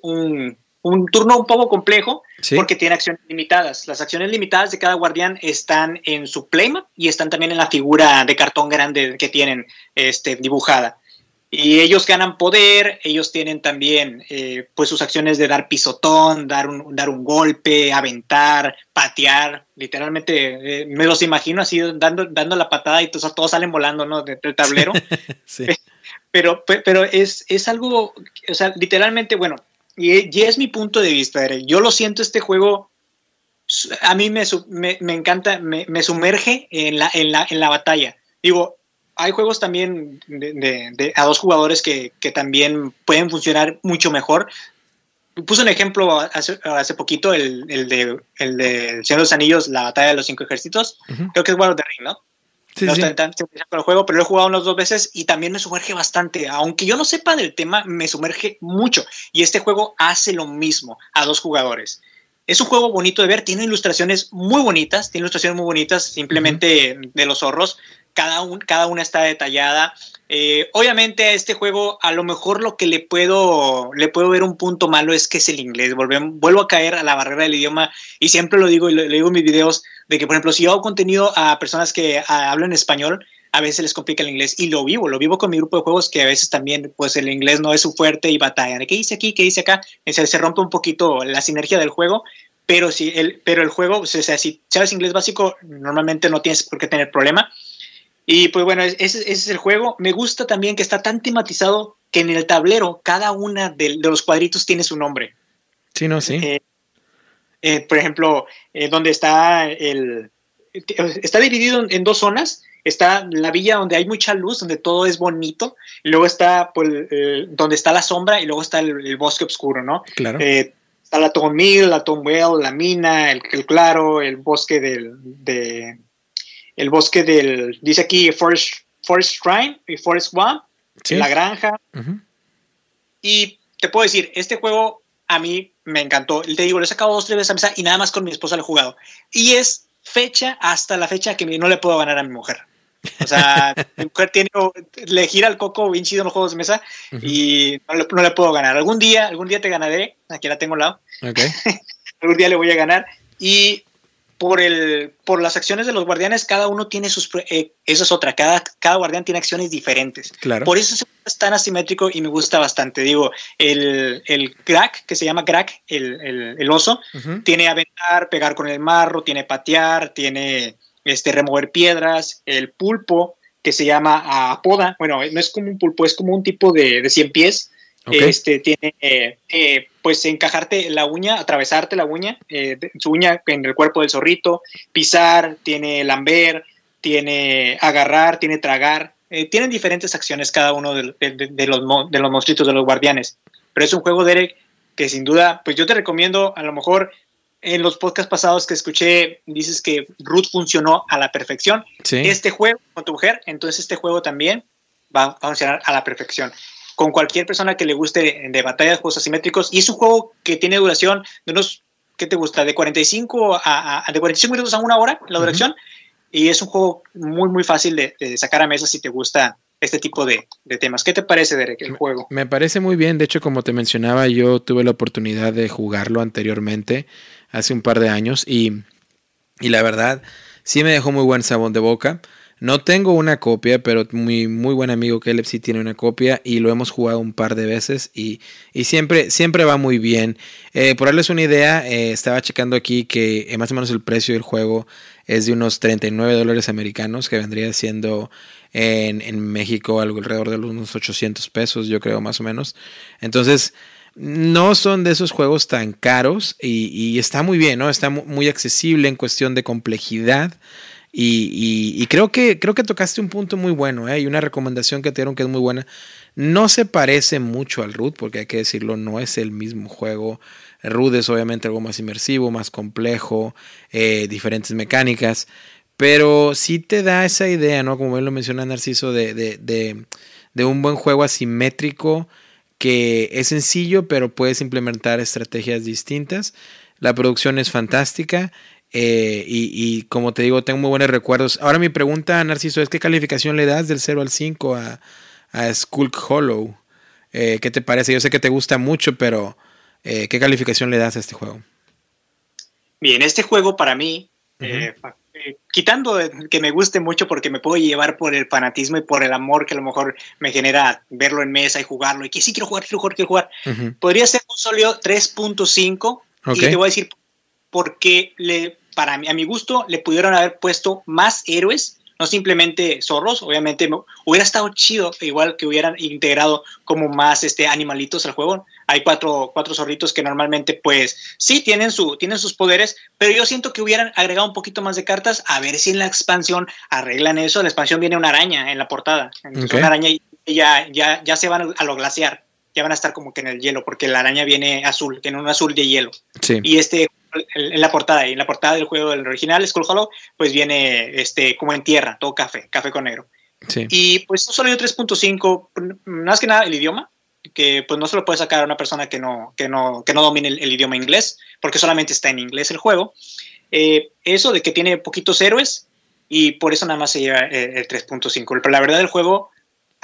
un, un turno un poco complejo porque tiene acciones limitadas. Las acciones limitadas de cada guardián están en su playmat y están también en la figura de cartón grande que tienen este, dibujada. Y ellos ganan poder, ellos tienen también eh, pues sus acciones de dar pisotón, dar un, dar un golpe, aventar, patear. Literalmente eh, me los imagino así dando, dando la patada y todos, todos salen volando ¿no? del tablero. Pero, pero es, es algo, o sea, literalmente, bueno, y, es mi punto de vista, Yo lo siento, este juego a mí me, me, encanta, me, sumerge en la, en, la, en la batalla. Digo, hay juegos también de, a dos jugadores que, también pueden funcionar mucho mejor. Puse un ejemplo hace, hace poquito, el, el, de, el de Señor de los Anillos, la batalla de los cinco ejércitos. Creo que es War of the Ring, ¿no? No sí. tan, con el juego, pero lo he jugado unas dos veces y también me sumerge bastante. Aunque yo no sepa del tema, me sumerge mucho. Y este juego hace lo mismo a dos jugadores. Es un juego bonito de ver, tiene ilustraciones muy bonitas, tiene ilustraciones muy bonitas simplemente de los zorros. Cada, un, cada una está detallada. Eh, obviamente a este juego a lo mejor lo que le puedo, le puedo ver un punto malo es que es el inglés. vuelvo a caer a la barrera del idioma y siempre lo digo y lo, digo en mis videos de que, por ejemplo, si yo hago contenido a personas que hablan español, a veces les complica el inglés y lo vivo, lo vivo con mi grupo de juegos que a veces también pues el inglés no es su fuerte y batallan. ¿Qué dice aquí? ¿Qué dice acá? Se, se rompe un poquito la sinergia del juego, pero si el, pero el juego, o sea, si sabes inglés básico, normalmente no tienes por qué tener problema. Y pues bueno, ese, es el juego. Me gusta también que está tan tematizado que en el tablero cada una de, los cuadritos tiene su nombre. Sí, no, sí. Eh, eh, por ejemplo, eh, donde está el... Está dividido en, dos zonas. Está la villa donde hay mucha luz, donde todo es bonito. Y luego está pues, donde está la sombra y luego está el, bosque oscuro, ¿no? Claro. está la Tom Mill, la Tom Well, la mina, el, claro, el bosque del, de, el bosque del, dice aquí Forest, Forest Shrine y Forest Swamp, la granja. Y te puedo decir, este juego a mí me encantó. Te digo, lo he sacado dos, tres veces a mesa y nada más con mi esposa lo he jugado. Y es fecha hasta la fecha que no le puedo ganar a mi mujer. O sea, mi mujer tiene, le gira el coco bien chido en los juegos de mesa y no le, puedo ganar. Algún día, algún día te ganaré. Aquí la tengo al lado. Okay. algún día le voy a ganar. Y por, el, por las acciones de los guardianes, cada uno tiene sus... Eh, eso es otra, cada, cada guardián tiene acciones diferentes. Claro. Por eso es tan asimétrico y me gusta bastante. Digo, el, el crack, que se llama crack, el, el, el oso, tiene aventar, pegar con el marro, tiene patear, tiene este, remover piedras, el pulpo, que se llama apoda, bueno, no es como un pulpo, es como un tipo de, de 100 pies, este, tiene, eh, eh, pues, encajarte la uña, atravesarte la uña, eh, su uña en el cuerpo del zorrito, pisar, tiene lamber, tiene agarrar, tiene tragar. tienen diferentes acciones cada uno de, los, de los monstruitos, de los guardianes. Pero es un juego, Derek, que sin duda, pues yo te recomiendo, a lo mejor en los podcasts pasados que escuché, dices que Ruth funcionó a la perfección. Este juego con tu mujer, entonces este juego también va a funcionar a la perfección con cualquier persona que le guste de batalla de juegos asimétricos. Y es un juego que tiene duración de unos, ¿qué te gusta? De 45 a, de 45 minutos a una hora la duración. Y es un juego muy, muy fácil de, sacar a mesa si te gusta este tipo de, temas. ¿Qué te parece, Derek, el juego? Me parece muy bien. De hecho, como te mencionaba, yo tuve la oportunidad de jugarlo anteriormente, hace un par de años, y, y la verdad, sí me dejó muy buen sabor de boca. No tengo una copia, pero mi muy buen amigo Caleb sí tiene una copia y lo hemos jugado un par de veces y, siempre, siempre va muy bien. Eh, por darles una idea, eh, estaba checando aquí que eh, más o menos el precio del juego es de unos 39 dólares americanos, que vendría siendo en, en México algo alrededor de unos 800 pesos, yo creo más o menos. Entonces, no son de esos juegos tan caros y, y está muy bien, ¿no? Está muy accesible en cuestión de complejidad. Y, creo, que, creo que tocaste un punto muy bueno, ¿eh? y una recomendación que te dieron que es muy buena. No se parece mucho al Root, porque hay que decirlo, no es el mismo juego. Root es obviamente algo más inmersivo, más complejo, eh, diferentes mecánicas, pero sí te da esa idea, ¿no? Como él lo menciona Narciso, de, de, de un buen juego asimétrico que es sencillo, pero puedes implementar estrategias distintas. La producción es fantástica. Eh, y, como te digo, tengo muy buenos recuerdos. Ahora mi pregunta, Narciso, es ¿qué calificación le das del 0 al 5 a, a Skulk Hollow? Eh, ¿Qué te parece? Yo sé que te gusta mucho, pero eh, ¿qué calificación le das a este juego? Bien, este juego para mí, quitando que me guste mucho porque me puedo llevar por el fanatismo y por el amor que a lo mejor me genera verlo en mesa y jugarlo, y que sí quiero jugar, quiero jugar, quiero jugar, podría ser un sólido 3.5. Y te voy a decir porque le, para mí, a mi gusto le pudieron haber puesto más héroes, no simplemente zorros, obviamente hubiera estado chido igual que hubieran integrado como más este animalitos al juego. Hay cuatro, cuatro zorritos que normalmente pues sí tienen, su, tienen sus poderes, pero yo siento que hubieran agregado un poquito más de cartas a ver si en la expansión arreglan eso. En la expansión viene una araña en la portada, una araña y ya, ya, ya se van a lo glaciar ya van a estar como que en el hielo, porque la araña viene azul, tiene un azul de hielo. Y este, en la portada, y en la portada del juego del original, Skull Hollow, pues viene este, como en tierra, todo café, café con negro. Y pues solo hay 3.5, más que nada el idioma, que pues no se lo puede sacar a una persona que no, que no, que no domine el, idioma inglés, porque solamente está en inglés el juego. Eh, eso de que tiene poquitos héroes y por eso nada más se lleva eh, el 3.5. Pero la verdad el juego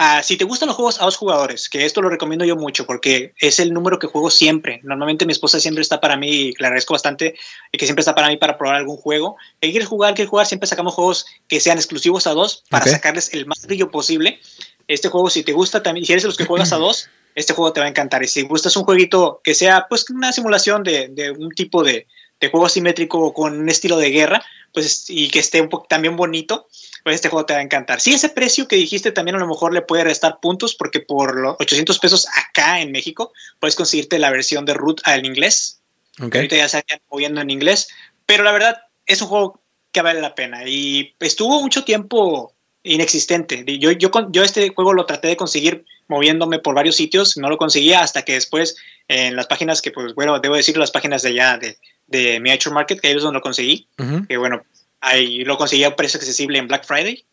Ah, si te gustan los juegos a dos jugadores, que esto lo recomiendo yo mucho porque es el número que juego siempre. Normalmente mi esposa siempre está para mí, y le agradezco bastante, y que siempre está para mí para probar algún juego. ¿Qué quieres jugar? ¿Quieres jugar? Siempre sacamos juegos que sean exclusivos a dos para sacarles el más brillo posible. Este juego, si te gusta también, si eres de los que juegas a dos, este juego te va a encantar. Y si gustas un jueguito que sea pues una simulación de, de un tipo de, de juego asimétrico con un estilo de guerra, pues y que esté un poco también bonito, pues este juego te va a encantar. Sí, ese precio que dijiste también a lo mejor le puede restar puntos porque por los 800 pesos acá en México puedes conseguirte la versión de root al inglés. Okay. Ahorita ya se están moviendo en inglés, pero la verdad es un juego que vale la pena y estuvo mucho tiempo inexistente. Yo, yo, yo este juego lo traté de conseguir moviéndome por varios sitios, no lo conseguía hasta que después en las páginas que, pues bueno, debo decir las páginas de allá de, de Miniature Market, que ahí es donde lo conseguí, que bueno, Ahí lo conseguí a un precio accesible en Black Friday.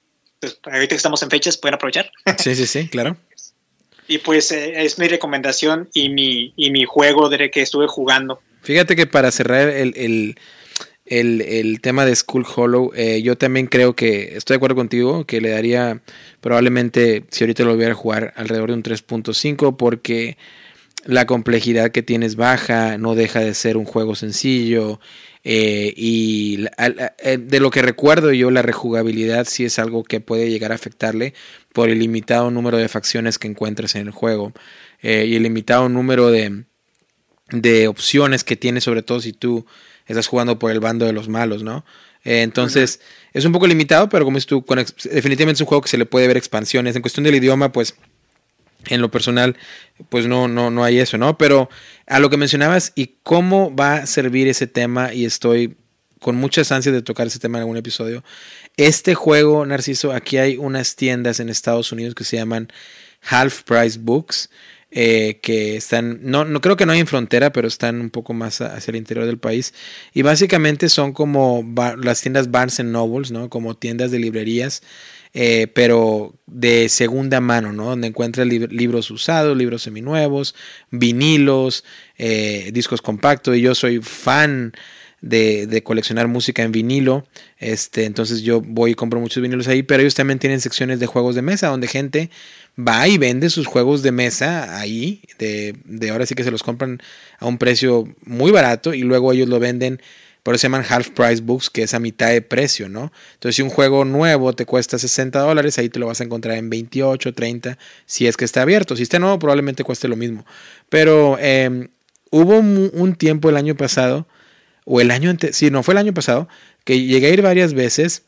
Pues ahorita que estamos en fechas, pueden aprovechar. Sí, sí, sí, claro. y pues eh, es mi recomendación y mi, y mi juego de que estuve jugando. Fíjate que para cerrar el, el, el, el tema de Skull Hollow, eh, yo también creo que estoy de acuerdo contigo, que le daría probablemente, si ahorita lo volviera a jugar, alrededor de un 3.5, porque la complejidad que tienes baja, no deja de ser un juego sencillo. Eh, y eh, de lo que recuerdo yo, la rejugabilidad sí es algo que puede llegar a afectarle por el limitado número de facciones que encuentres en el juego eh, y el limitado número de, de opciones que tienes, sobre todo si tú estás jugando por el bando de los malos, ¿no? entonces, es un poco limitado, pero como es tú, definitivamente es un juego que se le puede ver expansiones. En cuestión del idioma, pues en lo personal, pues no, no, no hay eso, ¿no? Pero a lo que mencionabas y cómo va a servir ese tema, y estoy con muchas ansias de tocar ese tema en algún episodio. Este juego, Narciso, aquí hay unas tiendas en Estados Unidos que se llaman Half Price Books. Eh, que están, no, no creo que no hay en frontera, pero están un poco más hacia el interior del país. Y básicamente son como las tiendas Barnes Nobles, ¿no? Como tiendas de librerías eh, pero de segunda mano, ¿no? Donde encuentras libros usados, libros seminuevos, vinilos, eh, discos compactos. Y yo soy fan de, de, coleccionar música en vinilo. Este, entonces yo voy y compro muchos vinilos ahí, pero ellos también tienen secciones de juegos de mesa, donde gente va y vende sus juegos de mesa ahí. De, de ahora sí que se los compran a un precio muy barato y luego ellos lo venden por eso se llaman half price books, que es a mitad de precio, ¿no? Entonces, si un juego nuevo te cuesta 60 dólares, ahí te lo vas a encontrar en 28, 30, si es que está abierto. Si está nuevo, probablemente cueste lo mismo. Pero em, hubo un tiempo el año pasado, o el año antes, sí, no, fue el año pasado, que llegué a ir varias veces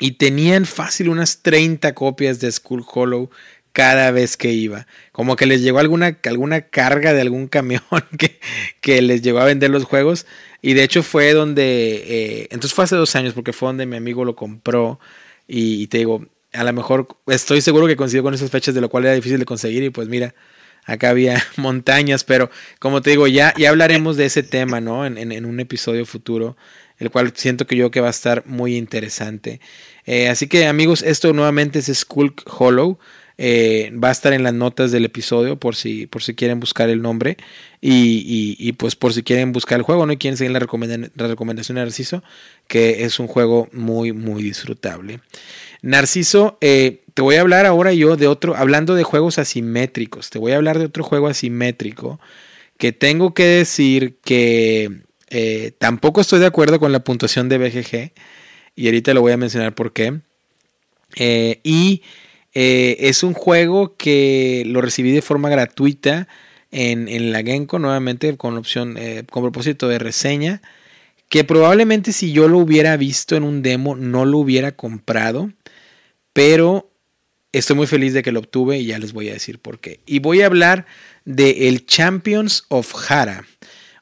y tenían fácil unas 30 copias de Skull Hollow cada vez que iba. Como que les llegó alguna, alguna carga de algún camión que, que les llegó a vender los juegos Y de hecho fue donde, eh, entonces fue hace dos años porque fue donde mi amigo lo compró y, te digo, a lo mejor estoy seguro que coincidió con esas fechas de lo cual era difícil de conseguir y pues mira, acá había montañas, pero como te digo, ya, ya hablaremos de ese tema, ¿no? En, en, un episodio futuro, el cual siento que yo que va a estar muy interesante. Eh, así que amigos, esto nuevamente es Skulk Hollow. Eh, va a estar en las notas del episodio por si, por si quieren buscar el nombre y, y, pues por si quieren buscar el juego, ¿no? Y quieren seguir la, la recomendación de Narciso, que es un juego muy, muy disfrutable. Narciso, eh, te voy a hablar ahora yo de otro, hablando de juegos asimétricos, te voy a hablar de otro juego asimétrico que tengo que decir que eh, tampoco estoy de acuerdo con la puntuación de BGG y ahorita lo voy a mencionar por qué. y eh, es un juego que lo recibí de forma gratuita en, la Genko, nuevamente con opción, eh, con propósito de reseña. Que probablemente si yo lo hubiera visto en un demo, no lo hubiera comprado. Pero estoy muy feliz de que lo obtuve y ya les voy a decir por qué. Y voy a hablar de el Champions of Hara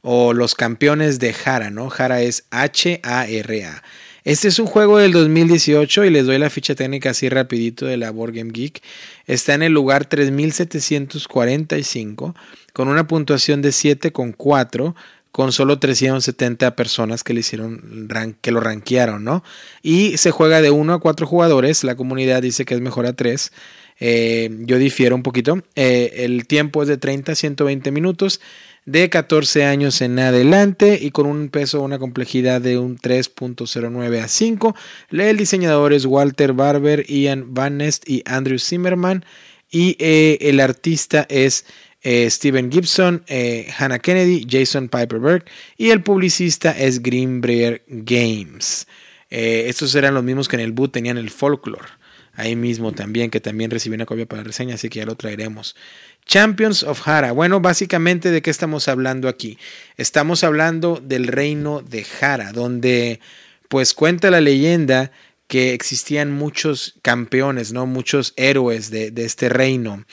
o los campeones de Hara, ¿no? Hara es H-A-R-A. Este es un juego del 2018 y les doy la ficha técnica así rapidito de la Board Game Geek. Está en el lugar 3745 con una puntuación de 7,4 con solo 370 personas que le hicieron que lo rankearon, ¿no? Y se juega de 1 a 4 jugadores, la comunidad dice que es mejor a 3. Eh, yo difiero un poquito. Eh, el tiempo es de 30 a 120 minutos de 14 años en adelante y con un peso, una complejidad de un 3.09 a 5. El diseñador es Walter Barber, Ian Van Nest y Andrew Zimmerman y eh, el artista es eh, Steven Gibson, eh, Hannah Kennedy, Jason Piperberg y el publicista es Greenbrier Games. estos eran los mismos que en el boot tenían el folklore ahí mismo también, que también recibí una copia para reseña, así que ya lo traeremos. Champions of Hara. Bueno, básicamente de qué estamos hablando aquí. Estamos hablando del reino de Hara, donde pues cuenta la leyenda que existían muchos campeones, ¿no? Muchos héroes de, este reino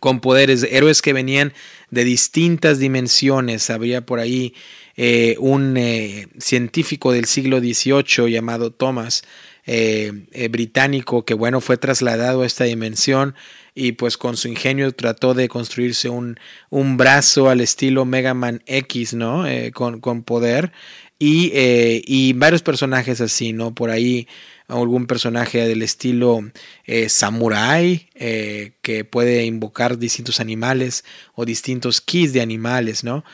con poderes, héroes que venían de distintas dimensiones. Habría por ahí eh, un eh, científico del siglo XVIII llamado Thomas, eh, británico, que bueno, fue trasladado a esta dimensión y pues con su ingenio trató de construirse un, un brazo al estilo Mega Man X, ¿no? Eh, con, con, poder y, eh, y, varios personajes así, ¿no? Por ahí algún personaje del estilo eh, samurai que puede invocar distintos animales o distintos keys de animales, ¿no?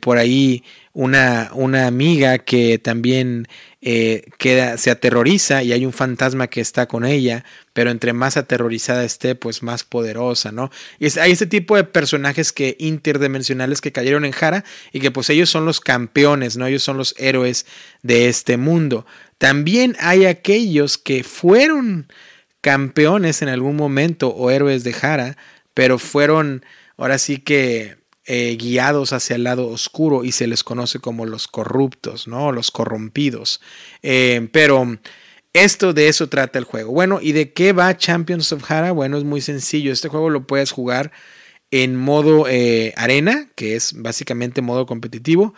por ahí una, una amiga que también eh, queda, se aterroriza y hay un fantasma que está con ella, pero entre más aterrorizada esté, pues más poderosa, ¿no? Y hay este tipo de personajes que interdimensionales que cayeron en Jara y que pues ellos son los campeones, ¿no? Ellos son los héroes de este mundo. También hay aquellos que fueron campeones en algún momento o héroes de Jara, pero fueron ahora sí que eh, guiados hacia el lado oscuro y se les conoce como los corruptos, ¿no? Los corrompidos. Eh, pero esto de eso trata el juego. Bueno, ¿y de qué va Champions of Hara? Bueno, es muy sencillo. Este juego lo puedes jugar en modo eh, arena, que es básicamente modo competitivo,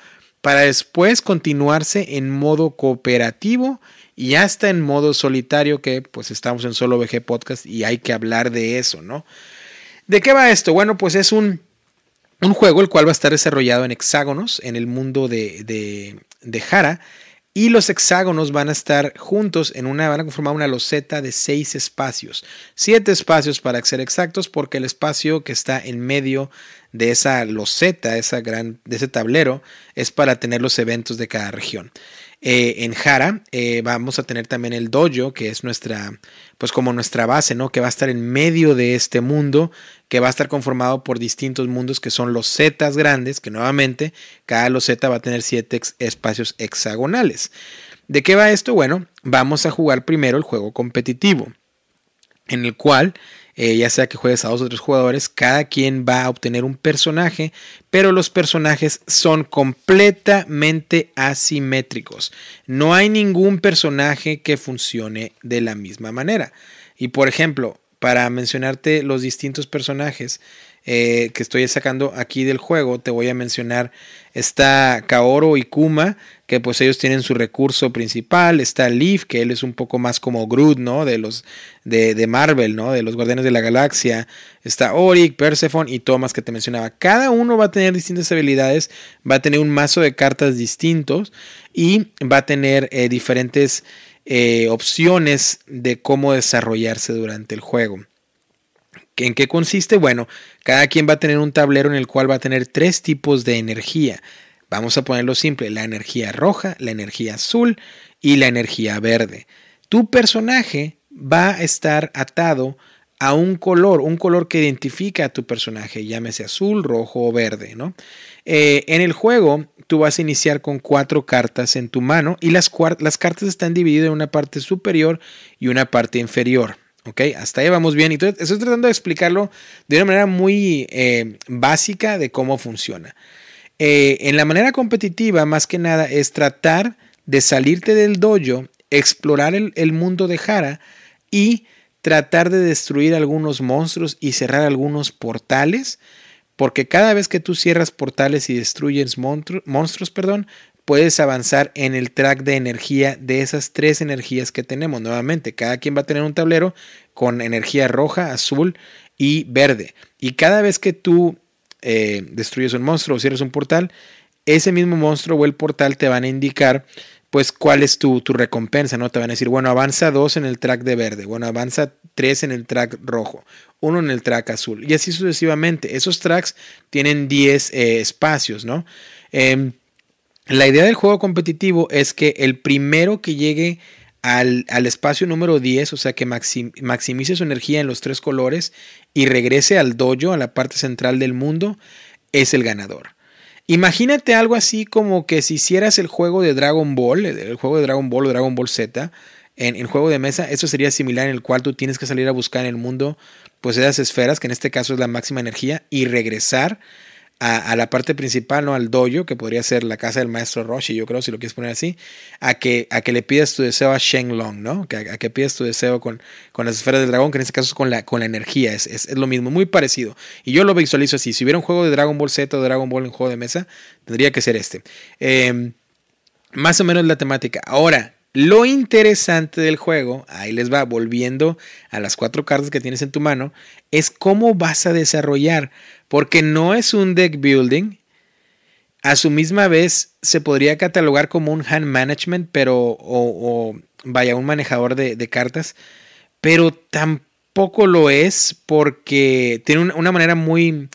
para después continuarse en modo cooperativo y hasta en modo solitario, que pues estamos en Solo VG Podcast y hay que hablar de eso, ¿no? ¿De qué va esto? Bueno, pues es un un juego el cual va a estar desarrollado en hexágonos en el mundo de, de, de Jara. Y los hexágonos van a estar juntos en una, van a conformar una loseta de seis espacios. Siete espacios para ser exactos, porque el espacio que está en medio de esa loseta, esa gran, de ese tablero, es para tener los eventos de cada región. Eh, en Jara eh, vamos a tener también el dojo, que es nuestra, pues como nuestra base, ¿no? Que va a estar en medio de este mundo, que va a estar conformado por distintos mundos que son los zetas grandes, que nuevamente cada loseta va a tener siete espacios hexagonales. ¿De qué va esto? Bueno, vamos a jugar primero el juego competitivo, en el cual eh, ya sea que juegues a dos o tres jugadores, cada quien va a obtener un personaje, pero los personajes son completamente asimétricos. No hay ningún personaje que funcione de la misma manera. Y por ejemplo, para mencionarte los distintos personajes, eh, que estoy sacando aquí del juego, te voy a mencionar, está Kaoro y Kuma, que pues ellos tienen su recurso principal, está Leaf, que él es un poco más como Groot, ¿no? De los de, Marvel, ¿no? De los Guardianes de la Galaxia, está Oric, Persephone y Thomas que te mencionaba. Cada uno va a tener distintas habilidades, va a tener un mazo de cartas distintos y va a tener eh, diferentes eh, opciones de cómo desarrollarse durante el juego. ¿En qué consiste? Bueno, cada quien va a tener un tablero en el cual va a tener tres tipos de energía. Vamos a ponerlo simple, la energía roja, la energía azul y la energía verde. Tu personaje va a estar atado a un color, un color que identifica a tu personaje, llámese azul, rojo o verde, ¿no? Eh, en el juego, tú vas a iniciar con cuatro cartas en tu mano y las, las cartas están divididas en una parte superior y una parte inferior. ¿Ok? Hasta ahí vamos bien. Y estoy tratando de explicarlo de una manera muy eh, básica de cómo funciona. Eh, en la manera competitiva, más que nada, es tratar de salirte del dojo, explorar el, el mundo de Jara y tratar de destruir algunos monstruos y cerrar algunos portales. Porque cada vez que tú cierras portales y destruyes monstruos, perdón, puedes avanzar en el track de energía de esas tres energías que tenemos. Nuevamente, cada quien va a tener un tablero con energía roja, azul y verde. Y cada vez que tú eh, destruyes un monstruo o cierres un portal, ese mismo monstruo o el portal te van a indicar pues cuál es tu, tu, recompensa, ¿no? Te van a decir, bueno, avanza dos en el track de verde, bueno, avanza tres en el track rojo, uno en el track azul, y así sucesivamente. Esos tracks tienen 10 eh, espacios, ¿no? Em, la idea del juego competitivo es que el primero que llegue al, espacio número 10, o sea que maximice su energía en los tres colores y regrese al dojo, a la parte central del mundo, es el ganador. Imagínate algo así como que si hicieras el juego de Dragon Ball, el juego de Dragon Ball o Dragon Ball Z, en el juego de mesa, eso sería similar en el cual tú tienes que salir a buscar en el mundo pues esas esferas, que en este caso es la máxima energía, y regresar a, la parte principal, ¿no? Al dojo, que podría ser la casa del maestro Roshi, yo creo, si lo quieres poner así, a que, a que le pidas tu deseo a Shenlong, ¿no? Que, a, que pidas tu deseo con, con las esferas del dragón, que en este caso es con la, con la energía, es, es, lo mismo, muy parecido. Y yo lo visualizo así, si hubiera un juego de Dragon Ball Z o Dragon Ball en juego de mesa, tendría que ser este. Em, más o menos la temática. Ahora, lo interesante del juego, ahí les va, volviendo a las cuatro cartas que tienes en tu mano, es cómo vas a desarrollar porque no es un deck building. A su misma vez se podría catalogar como un hand management, pero o, vaya, un manejador de, cartas, pero tampoco lo es porque tiene una manera muy,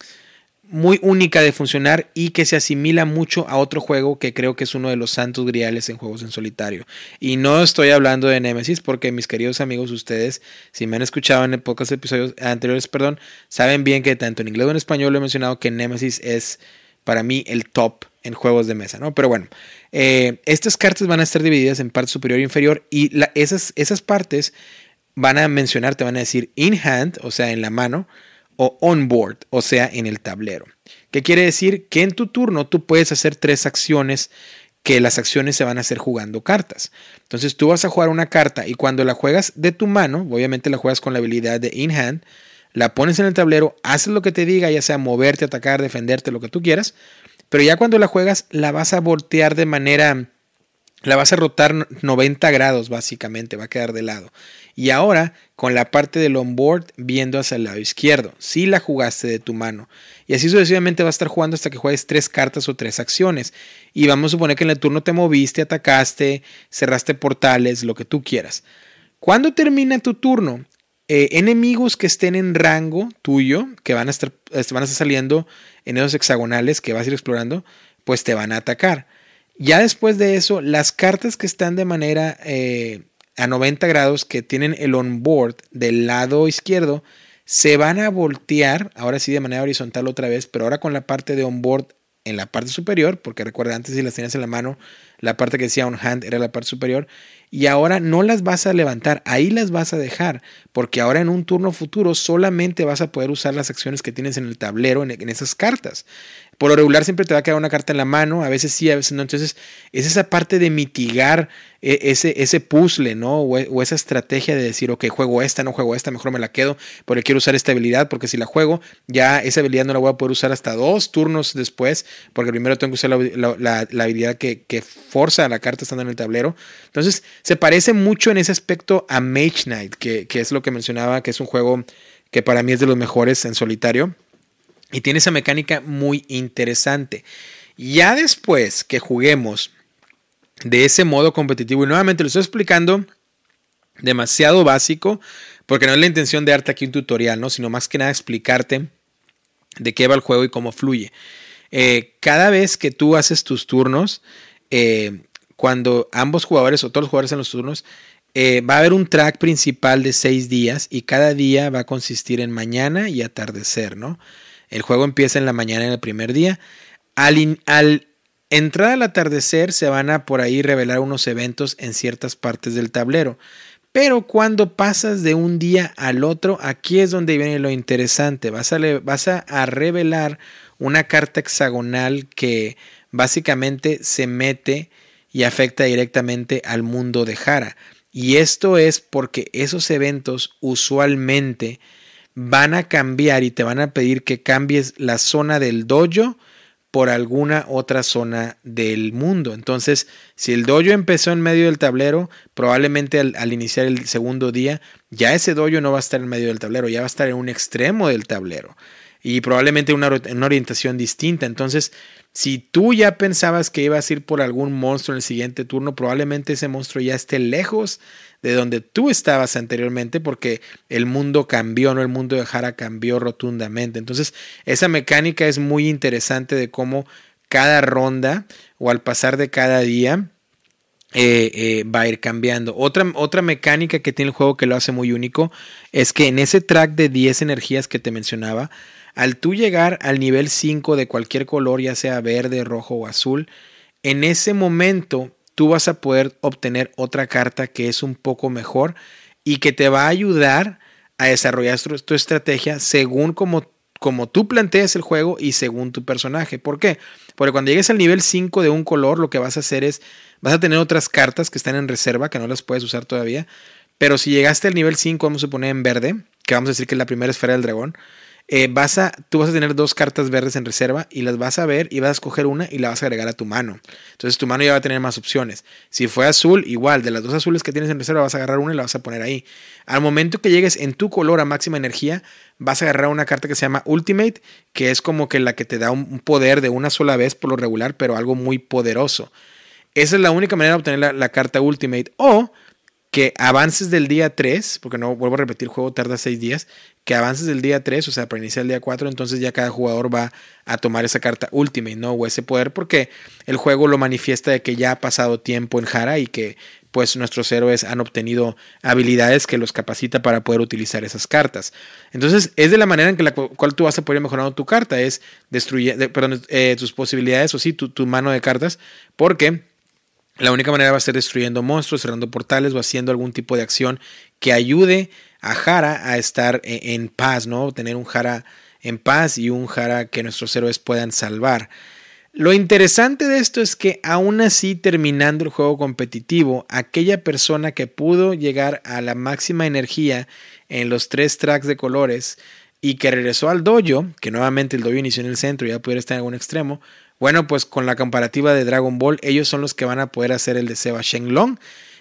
muy única de funcionar y que se asimila mucho a otro juego que creo que es uno de los santos griales en juegos en solitario. Y no estoy hablando de Nemesis porque mis queridos amigos, ustedes, si me han escuchado en pocos episodios anteriores, perdón, saben bien que tanto en inglés como en español he mencionado que Nemesis es para mí el top en juegos de mesa, ¿no? Pero bueno, eh, estas cartas van a estar divididas en parte superior e inferior y esas, esas partes van a mencionar, te van a decir in hand, o sea, en la mano, o on-board, o sea, en el tablero. ¿Qué quiere decir? Que en tu turno tú puedes hacer tres acciones que las acciones se van a hacer jugando cartas. Entonces tú vas a jugar una carta y cuando la juegas de tu mano, obviamente la juegas con la habilidad de in-hand, la pones en el tablero, haces lo que te diga, ya sea moverte, atacar, defenderte, lo que tú quieras, pero ya cuando la juegas la vas a voltear de manera, la vas a rotar 90 grados básicamente, va a quedar de lado. Y ahora con la parte del onboard viendo hacia el lado izquierdo. Si la jugaste de tu mano. Y así sucesivamente vas a estar jugando hasta que juegues tres cartas o tres acciones. Y vamos a suponer que en el turno te moviste, atacaste, cerraste portales, lo que tú quieras. Cuando termina tu turno, eh, enemigos que estén en rango tuyo, que van a, estar, este, van a estar saliendo en esos hexagonales que vas a ir explorando, pues te van a atacar. Ya después de eso, las cartas que están de manera eh, a 90 grados que tienen el onboard del lado izquierdo se van a voltear, ahora sí de manera horizontal otra vez, pero ahora con la parte de onboard en la parte superior, porque recuerda antes si las tenías en la mano, la parte que decía on hand era la parte superior, y ahora no las vas a levantar, ahí las vas a dejar, porque ahora en un turno futuro solamente vas a poder usar las acciones que tienes en el tablero, en, esas cartas. Por lo regular siempre te va a quedar una carta en la mano, a veces sí, a veces no. Entonces es esa parte de mitigar e, ese, ese puzzle, ¿no? O, esa estrategia de decir, ok, juego esta, no juego esta, mejor me la quedo porque quiero usar esta habilidad, porque si la juego, ya esa habilidad no la voy a poder usar hasta dos turnos después, porque primero tengo que usar la, habilidad que, que, forza a la carta estando en el tablero. Entonces se parece mucho en ese aspecto a Mage Knight, que, que es lo que mencionaba, que es un juego que para mí es de los mejores en solitario. Y tiene esa mecánica muy interesante. Ya después que juguemos de ese modo competitivo, y nuevamente lo estoy explicando demasiado básico, porque no es la intención de darte aquí un tutorial, ¿no? sino más que nada explicarte de qué va el juego y cómo fluye. Eh, cada vez que tú haces tus turnos, eh, cuando ambos jugadores o todos los jugadores en los turnos, eh, va a haber un track principal de seis días y cada día va a consistir en mañana y atardecer, ¿no? El juego empieza en la mañana en el primer día. Al, entrar al atardecer se van a por ahí revelar unos eventos en ciertas partes del tablero. Pero cuando pasas de un día al otro, aquí es donde viene lo interesante. Vas a, vas a, revelar una carta hexagonal que básicamente se mete y afecta directamente al mundo de Jara. Y esto es porque esos eventos usualmente van a cambiar y te van a pedir que cambies la zona del dojo por alguna otra zona del mundo. Entonces, si el dojo empezó en medio del tablero, probablemente al, iniciar el segundo día, ya ese dojo no va a estar en medio del tablero, ya va a estar en un extremo del tablero y probablemente una, una orientación distinta. Entonces, si tú ya pensabas que ibas a ir por algún monstruo en el siguiente turno, probablemente ese monstruo ya esté lejos de donde tú estabas anteriormente porque el mundo cambió, no el mundo de Jara cambió rotundamente. Entonces, esa mecánica es muy interesante de cómo cada ronda o al pasar de cada día eh, eh, va a ir cambiando. Otra, otra mecánica que tiene el juego que lo hace muy único es que en ese track de 10 energías que te mencionaba, al tú llegar al nivel 5 de cualquier color, ya sea verde, rojo o azul, en ese momento tú vas a poder obtener otra carta que es un poco mejor y que te va a ayudar a desarrollar tu, estrategia según como, tú planteas el juego y según tu personaje. ¿Por qué? Porque cuando llegues al nivel 5 de un color, lo que vas a hacer es, vas a tener otras cartas que están en reserva, que no las puedes usar todavía. Pero si llegaste al nivel 5, vamos a poner en verde, que vamos a decir que es la primera esfera del dragón, eh, vas a, tú vas a tener dos cartas verdes en reserva y las vas a ver y vas a escoger una y la vas a agregar a tu mano. Entonces tu mano ya va a tener más opciones. Si fue azul, igual, de las dos azules que tienes en reserva vas a agarrar una y la vas a poner ahí. Al momento que llegues en tu color a máxima energía, vas a agarrar una carta que se llama Ultimate, que es como que la que te da un poder de una sola vez por lo regular, pero algo muy poderoso. Esa es la única manera de obtener la, la carta Ultimate. O que avances del día 3, porque no vuelvo a repetir, el juego tarda 6 días, que avances del día 3, o sea, para iniciar el día 4, entonces ya cada jugador va a tomar esa carta Ultimate, ¿no? O ese poder, porque el juego lo manifiesta de que ya ha pasado tiempo en Jara y que pues nuestros héroes han obtenido habilidades que los capacita para poder utilizar esas cartas. Entonces, es de la manera en que la cual tú vas a poder mejorar tu carta, es destruir, perdón, eh, tus posibilidades, o sí, tu, tu mano de cartas, porque la única manera va a ser destruyendo monstruos, cerrando portales o haciendo algún tipo de acción que ayude a Jara a estar e-, en paz, ¿no? Tener un Jara en paz y un Jara que nuestros héroes puedan salvar. Lo interesante de esto es que aún así terminando el juego competitivo, aquella persona que pudo llegar a la máxima energía en los tres tracks de colores y que regresó al dojo, que nuevamente el dojo inició en el centro y ya pudiera estar en algún extremo, bueno, pues con la comparativa de Dragon Ball, ellos son los que van a poder hacer el de Seba Shenlong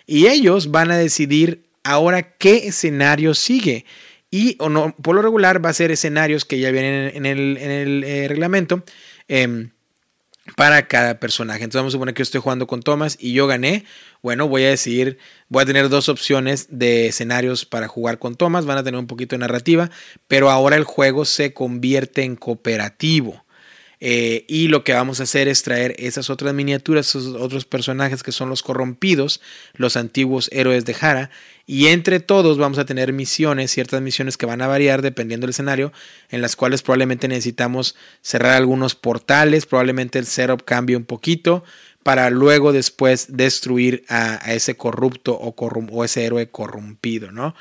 y ellos van a decidir ahora qué escenario sigue. Y o no, por lo regular va a ser escenarios que ya vienen en el, en el eh, reglamento. Em, para cada personaje. Entonces vamos a suponer que yo estoy jugando con Thomas y yo gané. Bueno, voy a decidir, voy a tener dos opciones de escenarios para jugar con Thomas. Van a tener un poquito de narrativa, pero ahora el juego se convierte en cooperativo. Eh, y lo que vamos a hacer es traer esas otras miniaturas, esos otros personajes que son los corrompidos, los antiguos héroes de Jara. Y entre todos vamos a tener misiones, ciertas misiones que van a variar dependiendo del escenario, en las cuales probablemente necesitamos cerrar algunos portales, probablemente el setup cambie un poquito, para luego después destruir a, ese corrupto o, o, ese héroe corrompido, ¿no?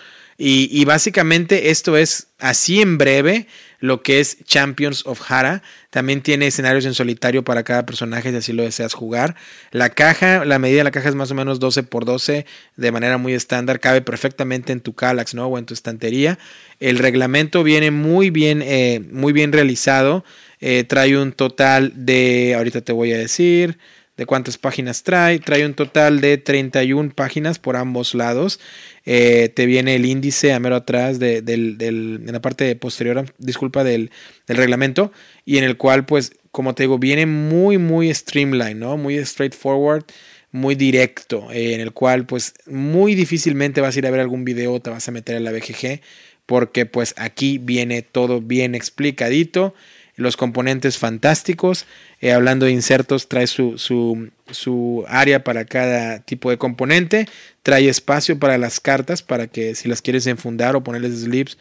Y, básicamente esto es así en breve lo que es Champions of Hara. También tiene escenarios en solitario para cada personaje si así lo deseas jugar. La caja, la medida de la caja es más o menos 12 por 12 de manera muy estándar. Cabe perfectamente en tu Calax, ¿no? O en tu estantería. El reglamento viene muy bien, eh, muy bien realizado. Eh, trae un total de, ahorita te voy a decir, de cuántas páginas trae. Trae un total de 31 páginas por ambos lados. Eh, te viene el índice a mero atrás de, del, en la parte posterior, disculpa, del, del, reglamento. Y en el cual, pues, como te digo, viene muy, muy streamline, ¿no? Muy straightforward, muy directo. Eh, en el cual, pues, muy difícilmente vas a ir a ver algún video te vas a meter en la BGG. Porque, pues, aquí viene todo bien explicadito los componentes fantásticos. Eh, hablando de insertos, trae su, su, área para cada tipo de componente. Trae espacio para las cartas para que si las quieres enfundar o ponerles slips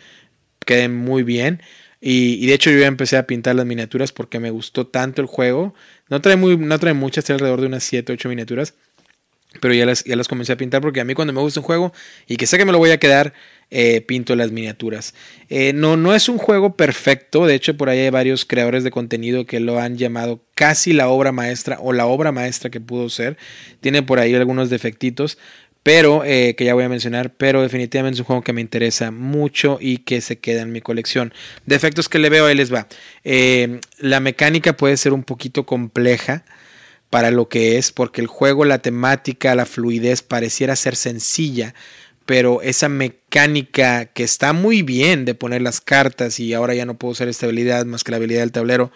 queden muy bien. Y, de hecho yo ya empecé a pintar las miniaturas porque me gustó tanto el juego. No trae, muy, no trae muchas, trae alrededor de unas 7, 8 miniaturas. Pero ya las, ya las comencé a pintar porque a mí cuando me gusta un juego y que sé que me lo voy a quedar, eh, pinto las miniaturas. Eh, no, no es un juego perfecto, de hecho por ahí hay varios creadores de contenido que lo han llamado casi la obra maestra o la obra maestra que pudo ser. Tiene por ahí algunos defectitos, pero eh, que ya voy a mencionar, pero definitivamente es un juego que me interesa mucho y que se queda en mi colección. Defectos que le veo, ahí les va. la mecánica puede ser un poquito compleja para lo que es, porque el juego, la temática, la fluidez pareciera ser sencilla, pero esa mecánica que está muy bien de poner las cartas y ahora ya no puedo usar esta habilidad más que la habilidad del tablero,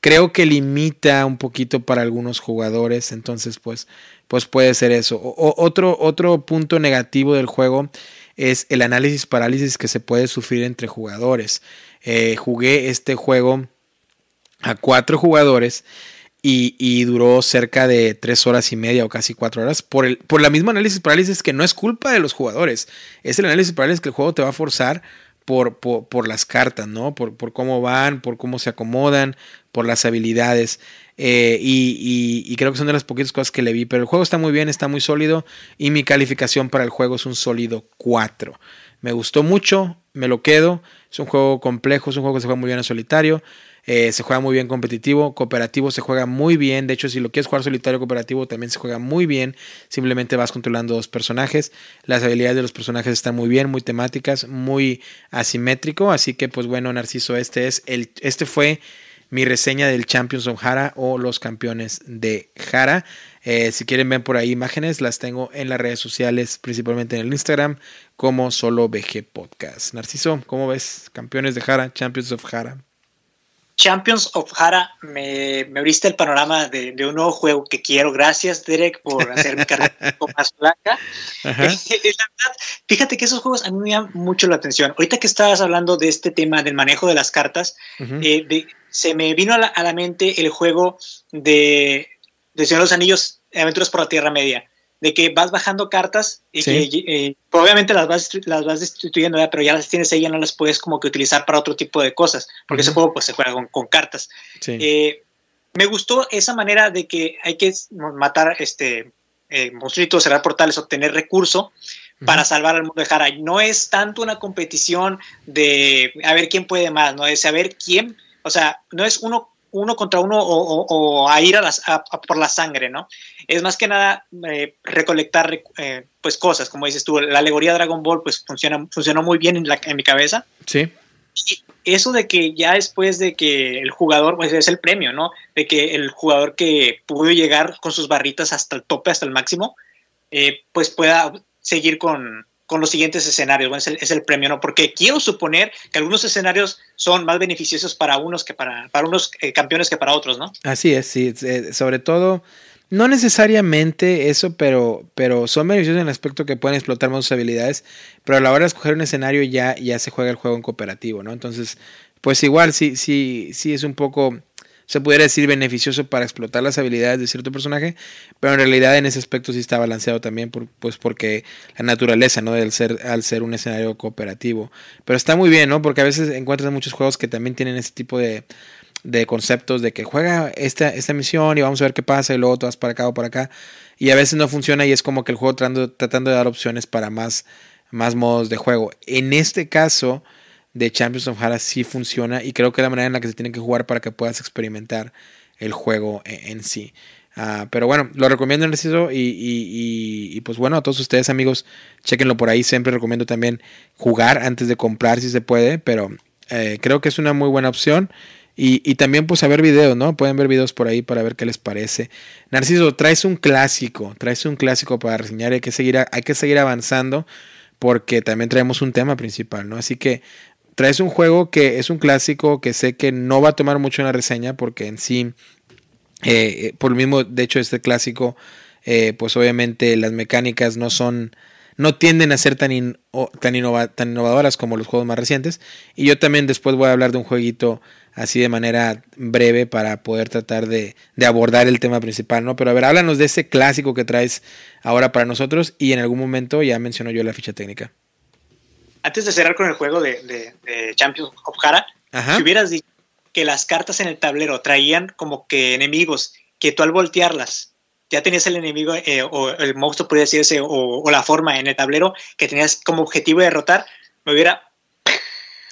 creo que limita un poquito para algunos jugadores, entonces pues, pues puede ser eso. otro, otro punto negativo del juego es el análisis parálisis que se puede sufrir entre jugadores. Eh, jugué este juego a cuatro jugadores y, duró cerca de tres horas y media o casi cuatro horas por, el, por la misma análisis parálisis que no es culpa de los jugadores. Es el análisis parálisis que el juego te va a forzar por, por, las cartas, ¿no? Por, por, cómo van, por cómo se acomodan, por las habilidades. Eh, y, y, creo que son de las poquitas cosas que le vi. Pero el juego está muy bien, está muy sólido. Y mi calificación para el juego es un sólido 4. Me gustó mucho, me lo quedo. Es un juego complejo, es un juego que se juega muy bien en solitario. Eh, se juega muy bien competitivo, cooperativo se juega muy bien. De hecho, si lo quieres jugar solitario cooperativo, también se juega muy bien. Simplemente vas controlando dos personajes. Las habilidades de los personajes están muy bien, muy temáticas, muy asimétrico. Así que, pues bueno, Narciso, este es el. Este fue mi reseña del Champions of Jara o los campeones de Jara. Eh, si quieren ver por ahí imágenes, las tengo en las redes sociales, principalmente en el Instagram, como solo BG Podcast. Narciso, ¿cómo ves? Campeones de Jara, Champions of Jara. Champions of Hara me, me abriste el panorama de, un nuevo juego que quiero. Gracias, Derek, por hacer mi carrera un poco más flaca. fíjate que esos juegos a mí me llaman mucho la atención. Ahorita que estabas hablando de este tema del manejo de las cartas, eh, se me vino a la, mente el juego de, de Señor de los Anillos, Aventuras por la Tierra Media de que vas bajando cartas y que eh, obviamente las vas, las vas destituyendo, pero ya las tienes ahí, ya no las puedes como que utilizar para otro tipo de cosas, porque ese juego pues se juega con, cartas. Eh, me gustó esa manera de que hay que matar este eh, monstruitos, cerrar portales, obtener recurso para salvar al mundo de Jara. No es tanto una competición de a ver quién puede más, no es saber quién, o sea, no es uno uno contra uno o, a ir a, las, por la sangre, ¿no? Es más que nada eh, recolectar eh, pues cosas, como dices tú, la alegoría Dragon Ball pues funciona, funcionó muy bien en, la, en mi cabeza. Sí. Y eso de que ya después de que el jugador, pues es el premio, ¿no? De que el jugador que pudo llegar con sus barritas hasta el tope, hasta el máximo, eh, pues pueda seguir con, con los siguientes escenarios. es, el, premio, ¿no? Porque quiero suponer que algunos escenarios son más beneficiosos para unos que para, para unos eh, campeones que para otros, ¿no? Así es, sí. Eh, sobre todo, no necesariamente eso, pero, pero son beneficiosos en el aspecto que pueden explotar más sus habilidades, pero a la hora de escoger un escenario ya, ya se juega el juego en cooperativo, ¿no? Entonces, pues igual sí, sí, sí es un poco se pudiera decir beneficioso para explotar las habilidades de cierto personaje, pero en realidad en ese aspecto sí está balanceado también, pues porque la naturaleza, ¿no? Del ser, al ser un escenario cooperativo. Pero está muy bien, ¿no? Porque a veces encuentras muchos juegos que también tienen ese tipo de, de conceptos de que juega esta, esta misión y vamos a ver qué pasa y luego tú vas para acá o para acá. Y a veces no funciona y es como que el juego tratando, tratando de dar opciones para más, más modos de juego. En este caso de Champions of Hara sí funciona y creo que es la manera en la que se tiene que jugar para que puedas experimentar el juego e, en, sí. Ah, pero bueno, lo recomiendo en y, y, y, pues bueno, a todos ustedes amigos, chequenlo por ahí. Siempre recomiendo también jugar antes de comprar si se puede, pero eh, creo que es una muy buena opción. Y, también pues a ver videos, ¿no? Pueden ver videos por ahí para ver qué les parece. Narciso, traes un clásico, traes un clásico para reseñar, hay que seguir, hay que seguir avanzando porque también traemos un tema principal, ¿no? Así que traes un juego que es un clásico que sé que no va a tomar mucho en la reseña porque en sí, eh, eh, por lo mismo, de hecho este clásico, eh, pues obviamente las mecánicas no son no tienden a ser tan, tan, tan, innovadoras como los juegos más recientes. Y yo también después voy a hablar de un jueguito así de manera breve para poder tratar de, abordar el tema principal, ¿no? Pero a ver, háblanos de ese clásico que traes ahora para nosotros y en algún momento ya mencionó yo la ficha técnica. Antes de cerrar con el juego de, Champions of Hara, si hubieras dicho que las cartas en el tablero traían como que enemigos, que tú al voltearlas ya tenías el enemigo eh, o el monstruo, podría decirse, o, o, la forma en el tablero que tenías como objetivo de derrotar, me hubiera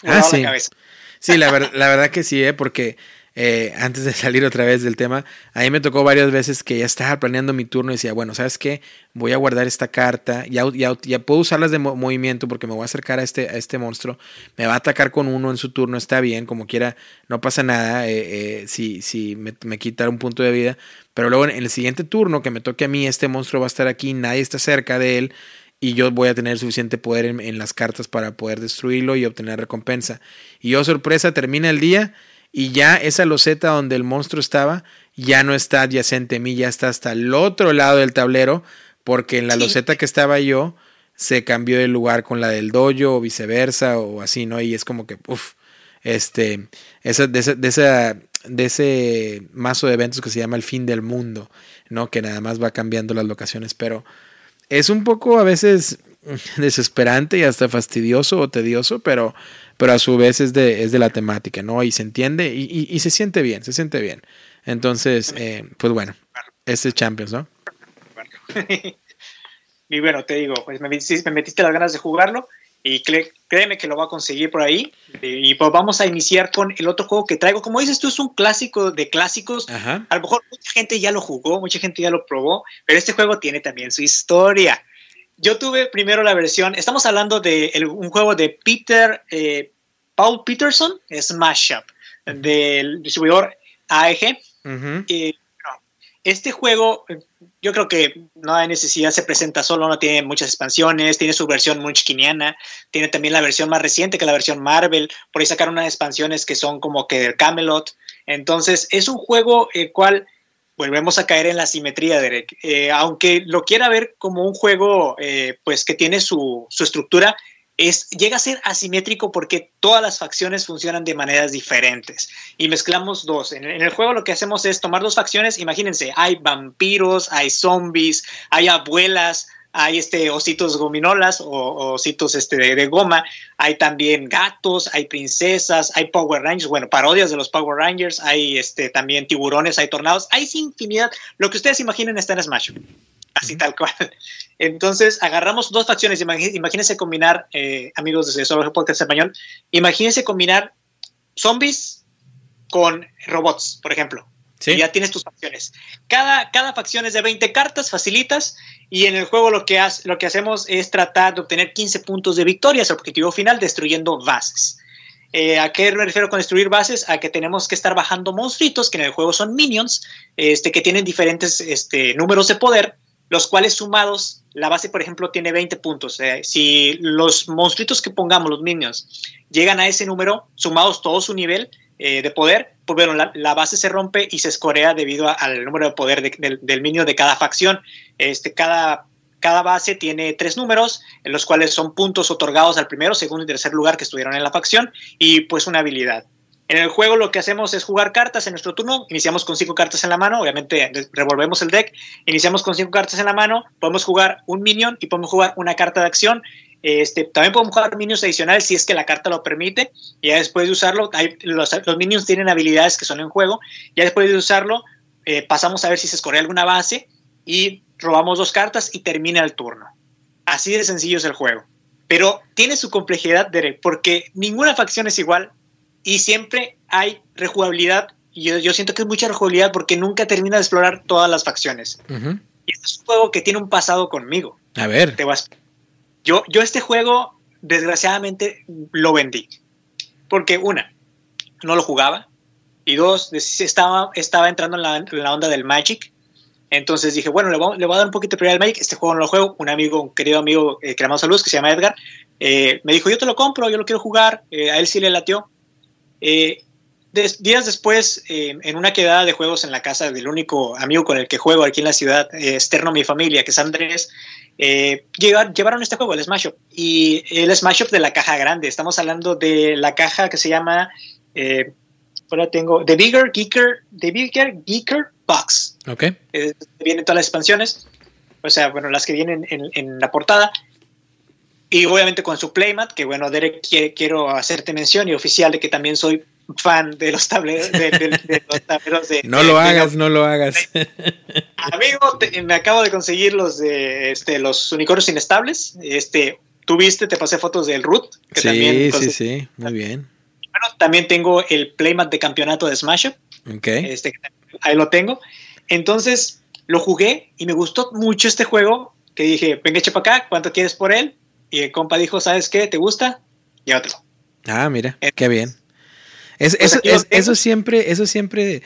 ah, sí. la cabeza. Sí, la, la verdad que sí, ¿eh? porque eh, antes de salir otra vez del tema, a mí me tocó varias veces que ya estaba planeando mi turno y decía, bueno, ¿sabes qué? Voy a guardar esta carta, ya, ya, puedo usarlas de movimiento porque me voy a acercar a este, a este monstruo, me va a atacar con uno en su turno, está bien, como quiera, no pasa nada eh, eh, si, si me, me quita un punto de vida, pero luego en el siguiente turno que me toque a mí, este monstruo va a estar aquí, nadie está cerca de él y yo voy a tener suficiente poder en, en, las cartas para poder destruirlo y obtener recompensa. Y yo, sorpresa, termina el día y ya esa loseta donde el monstruo estaba ya no está adyacente a mí, ya está hasta el otro lado del tablero, porque en la loseta que estaba yo se cambió de lugar con la del dojo o viceversa o así, ¿no? Y es como que, uff, este, esa, de, esa, de, esa, de ese mazo de eventos que se llama el fin del mundo, ¿no? Que nada más va cambiando las locaciones, pero es un poco a veces desesperante y hasta fastidioso o tedioso, pero pero a su vez es de, es de la temática, ¿no? Y se entiende y, se siente bien, se siente bien. Entonces, eh, pues bueno, este es Champions, ¿no? y bueno, te digo, pues me metiste, las ganas de jugarlo y créeme que lo va a conseguir por ahí. Y, pues vamos a iniciar con el otro juego que traigo. Como dices, tú es un clásico de clásicos. A lo mejor mucha gente ya lo jugó, mucha gente ya lo probó, pero este juego tiene también su historia yo tuve primero la versión, estamos hablando de un juego de Peter, eh, Paul Peterson, Smash Up, del distribuidor AEG. este juego, yo creo que no hay necesidad, se presenta solo, no tiene muchas expansiones, tiene su versión munchkiniana, tiene también la versión más reciente que la versión Marvel, por ahí sacaron unas expansiones que son como que del Camelot. Entonces, es un juego el cual volvemos a caer en la simetría, Derek. Eh, aunque lo quiera ver como un juego eh, pues que tiene su, estructura, es, llega a ser asimétrico porque todas las facciones funcionan de maneras diferentes y mezclamos dos. En, en, el juego lo que hacemos es tomar dos facciones, imagínense, hay vampiros, hay zombies, hay abuelas, hay este ositos gominolas o ositos este de, goma, hay también gatos, hay princesas, hay Power Rangers, bueno, parodias de los Power Rangers, hay este también tiburones, hay tornados, hay infinidad, lo que ustedes imaginen está en Smash. Así tal cual. Entonces, agarramos dos facciones. Imagínense combinar, eh, amigos de Solo Podcast Español, imagínense combinar zombies con robots, por ejemplo. Y ya tienes tus facciones. Cada, cada facción es de 20 cartas, facilitas, y en el juego lo que, lo que hacemos es tratar de obtener 15 puntos de victoria, es el objetivo final, destruyendo bases. Eh, ¿A qué me refiero con destruir bases? A que tenemos que estar bajando monstruitos, que en el juego son minions, este, que tienen diferentes este, números de poder, los cuales sumados, la base, por ejemplo, tiene 20 puntos. Eh, si los monstruitos que pongamos, los minions, llegan a ese número, sumados todo su nivel, eh, de poder, pues bueno, la, base se rompe y se escorea debido al número de poder del minio de cada facción. Este, cada, cada base tiene tres números, en los cuales son puntos otorgados al primero, segundo y tercer lugar que estuvieron en la facción, y pues una habilidad. En el juego lo que hacemos es jugar cartas en nuestro turno. Iniciamos con cinco cartas en la mano. Obviamente revolvemos el deck. Iniciamos con cinco cartas en la mano. Podemos jugar un minion y podemos jugar una carta de acción. Este, también podemos jugar minions adicionales si es que la carta lo permite. Y ya después de usarlo, los, minions tienen habilidades que son en juego. Ya después de usarlo, eh, pasamos a ver si se escorre alguna base y robamos dos cartas y termina el turno. Así de sencillo es el juego. Pero tiene su complejidad, Derek, porque ninguna facción es igual y siempre hay rejugabilidad. Y yo, siento que es mucha rejugabilidad porque nunca termina de explorar todas las facciones. Y este es un juego que tiene un pasado conmigo. A ver. Te vas. Yo, yo este juego, desgraciadamente, lo vendí. Porque una, no lo jugaba. Y dos, estaba, estaba entrando en la, en la onda del Magic entonces dije, bueno, le voy, le voy, a dar un poquito de prioridad al Magic. Este juego no lo juego. Un amigo, un querido amigo eh, que le saludos, que se llama Edgar, eh, me dijo, yo te lo compro, yo lo quiero jugar. Eh, a él sí le latió. Días después, en una quedada de juegos en la casa del único amigo con el que juego aquí en la ciudad, externo a mi familia, que es Andrés, llevaron este juego, el Smash Up. Y el Smash Up de la caja grande. Estamos hablando de la caja que se llama... ahora tengo The Bigger Geeker, The Bigger Geeker Box. Ok. Eh, vienen todas las expansiones, o sea, bueno, las que vienen en, la portada. Y obviamente con su playmat, que bueno, Derek, quiero hacerte mención y oficial de que también soy fan de los tableros de, los tableros de... No lo hagas, no lo hagas. Amigo, me acabo de conseguir los de este, los unicornios inestables. Este, tuviste, te pasé fotos del root. Que sí, también sí, sí, muy bien. Bueno, también tengo el playmat de campeonato de Smash Up. Okay. Este, ahí lo tengo. Entonces lo jugué y me gustó mucho este juego. Que dije, venga, echa para acá, ¿cuánto quieres por él? Y el compa dijo, ¿sabes qué? ¿Te gusta? Y otro. Ah, mira, qué bien. Es, eso, eso, siempre, eso siempre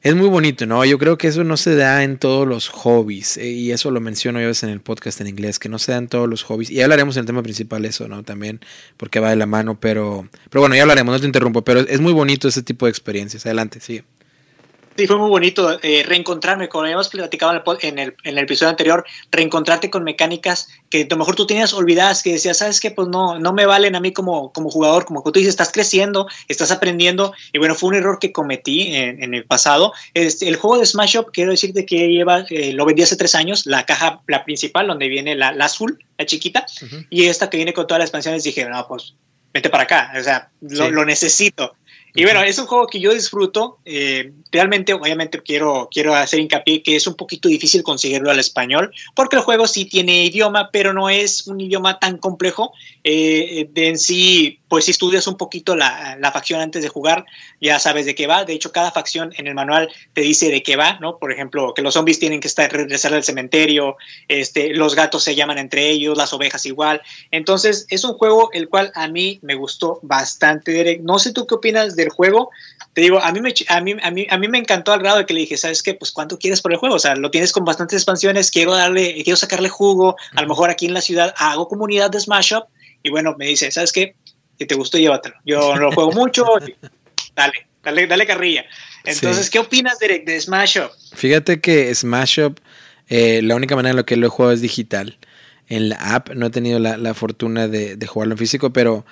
es muy bonito, ¿no? Yo creo que eso no se da en todos los hobbies, eh, y eso lo menciono yo en el podcast en inglés, que no se da en todos los hobbies, y hablaremos en el tema principal eso, ¿no? También, porque va de la mano, pero, pero bueno, ya hablaremos, no te interrumpo, pero es muy bonito ese tipo de experiencias. Adelante, sí. Sí, fue muy bonito eh, reencontrarme, como habíamos platicado en el, en, el, episodio anterior, reencontrarte con mecánicas que a lo mejor tú tenías olvidadas, que decías, sabes que pues no, no me valen a mí como, como jugador, como tú dices, estás creciendo, estás aprendiendo, y bueno, fue un error que cometí en, el pasado. Este, el juego de Smash Up, quiero decirte que lleva, eh, lo vendí hace tres años, la caja, la principal, donde viene la, azul, la chiquita, y esta que viene con todas las expansiones, dije, no, pues vete para acá, o sea, lo, lo necesito. Y bueno, es un juego que yo disfruto. Eh, realmente, obviamente, quiero, quiero hacer hincapié que es un poquito difícil conseguirlo al español, porque el juego sí tiene idioma, pero no es un idioma tan complejo. Eh, de en sí, pues si estudias un poquito la, la, facción antes de jugar, ya sabes de qué va. De hecho, cada facción en el manual te dice de qué va, ¿no? Por ejemplo, que los zombies tienen que estar regresar al cementerio, este, los gatos se llaman entre ellos, las ovejas igual. Entonces, es un juego el cual a mí me gustó bastante. No sé tú qué opinas del juego. Te digo, a mí me, a mí, a mí, a mí me encantó al grado de que le dije, ¿sabes qué? Pues cuánto quieres por el juego. O sea, lo tienes con bastantes expansiones, quiero darle, quiero sacarle jugo. A lo mejor aquí en la ciudad hago comunidad de Smash Up. Y bueno, me dice, ¿sabes qué? Si te gustó, llévatelo. Yo no lo juego mucho. dale, dale, dale carrilla. Entonces, ¿qué opinas de, de, Smash Up? Fíjate que Smash Up, eh, la única manera en la que lo he jugado es digital. En la app no he tenido la, la fortuna de, de, jugarlo en físico, pero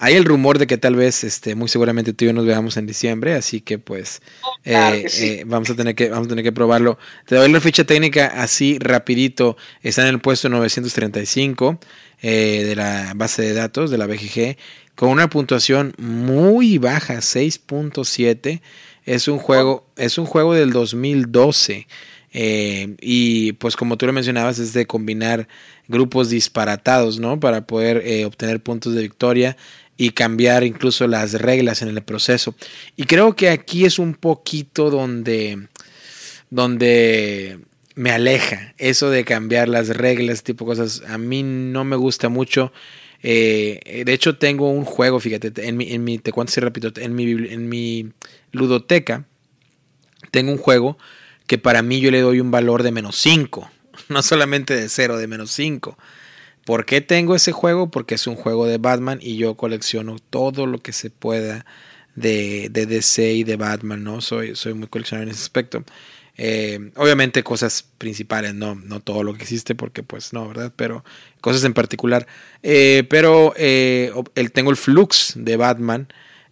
hay el rumor de que tal vez, este, muy seguramente tú y yo nos veamos en diciembre, así que pues oh, eh, eh, vamos a tener que, vamos a tener que probarlo. Te doy la ficha técnica así rapidito. Está en el puesto 935 eh, de la base de datos de la BGG con una puntuación muy baja, 6.7. Es un juego, es un juego del 2012. y pues como tú lo mencionabas, es de combinar grupos disparatados, ¿no? Para poder obtener puntos de victoria y cambiar incluso las reglas en el proceso. Y creo que aquí es un poquito donde, donde me aleja eso de cambiar las reglas, tipo cosas. A mí no me gusta mucho. Eh, de hecho, tengo un juego, fíjate, en mi, en mi te cuento si repito, en mi, en mi ludoteca tengo un juego que para mí yo le doy un valor de menos 5, no solamente de 0, de menos 5. ¿Por qué tengo ese juego? Porque es un juego de Batman y yo colecciono todo lo que se pueda de, de DC y de Batman, ¿no? Soy, soy muy coleccionador en ese aspecto. Eh, obviamente cosas principales, no, no todo lo que existe, porque pues no, ¿verdad? Pero cosas en particular. Eh, pero eh, tengo el Flux de Batman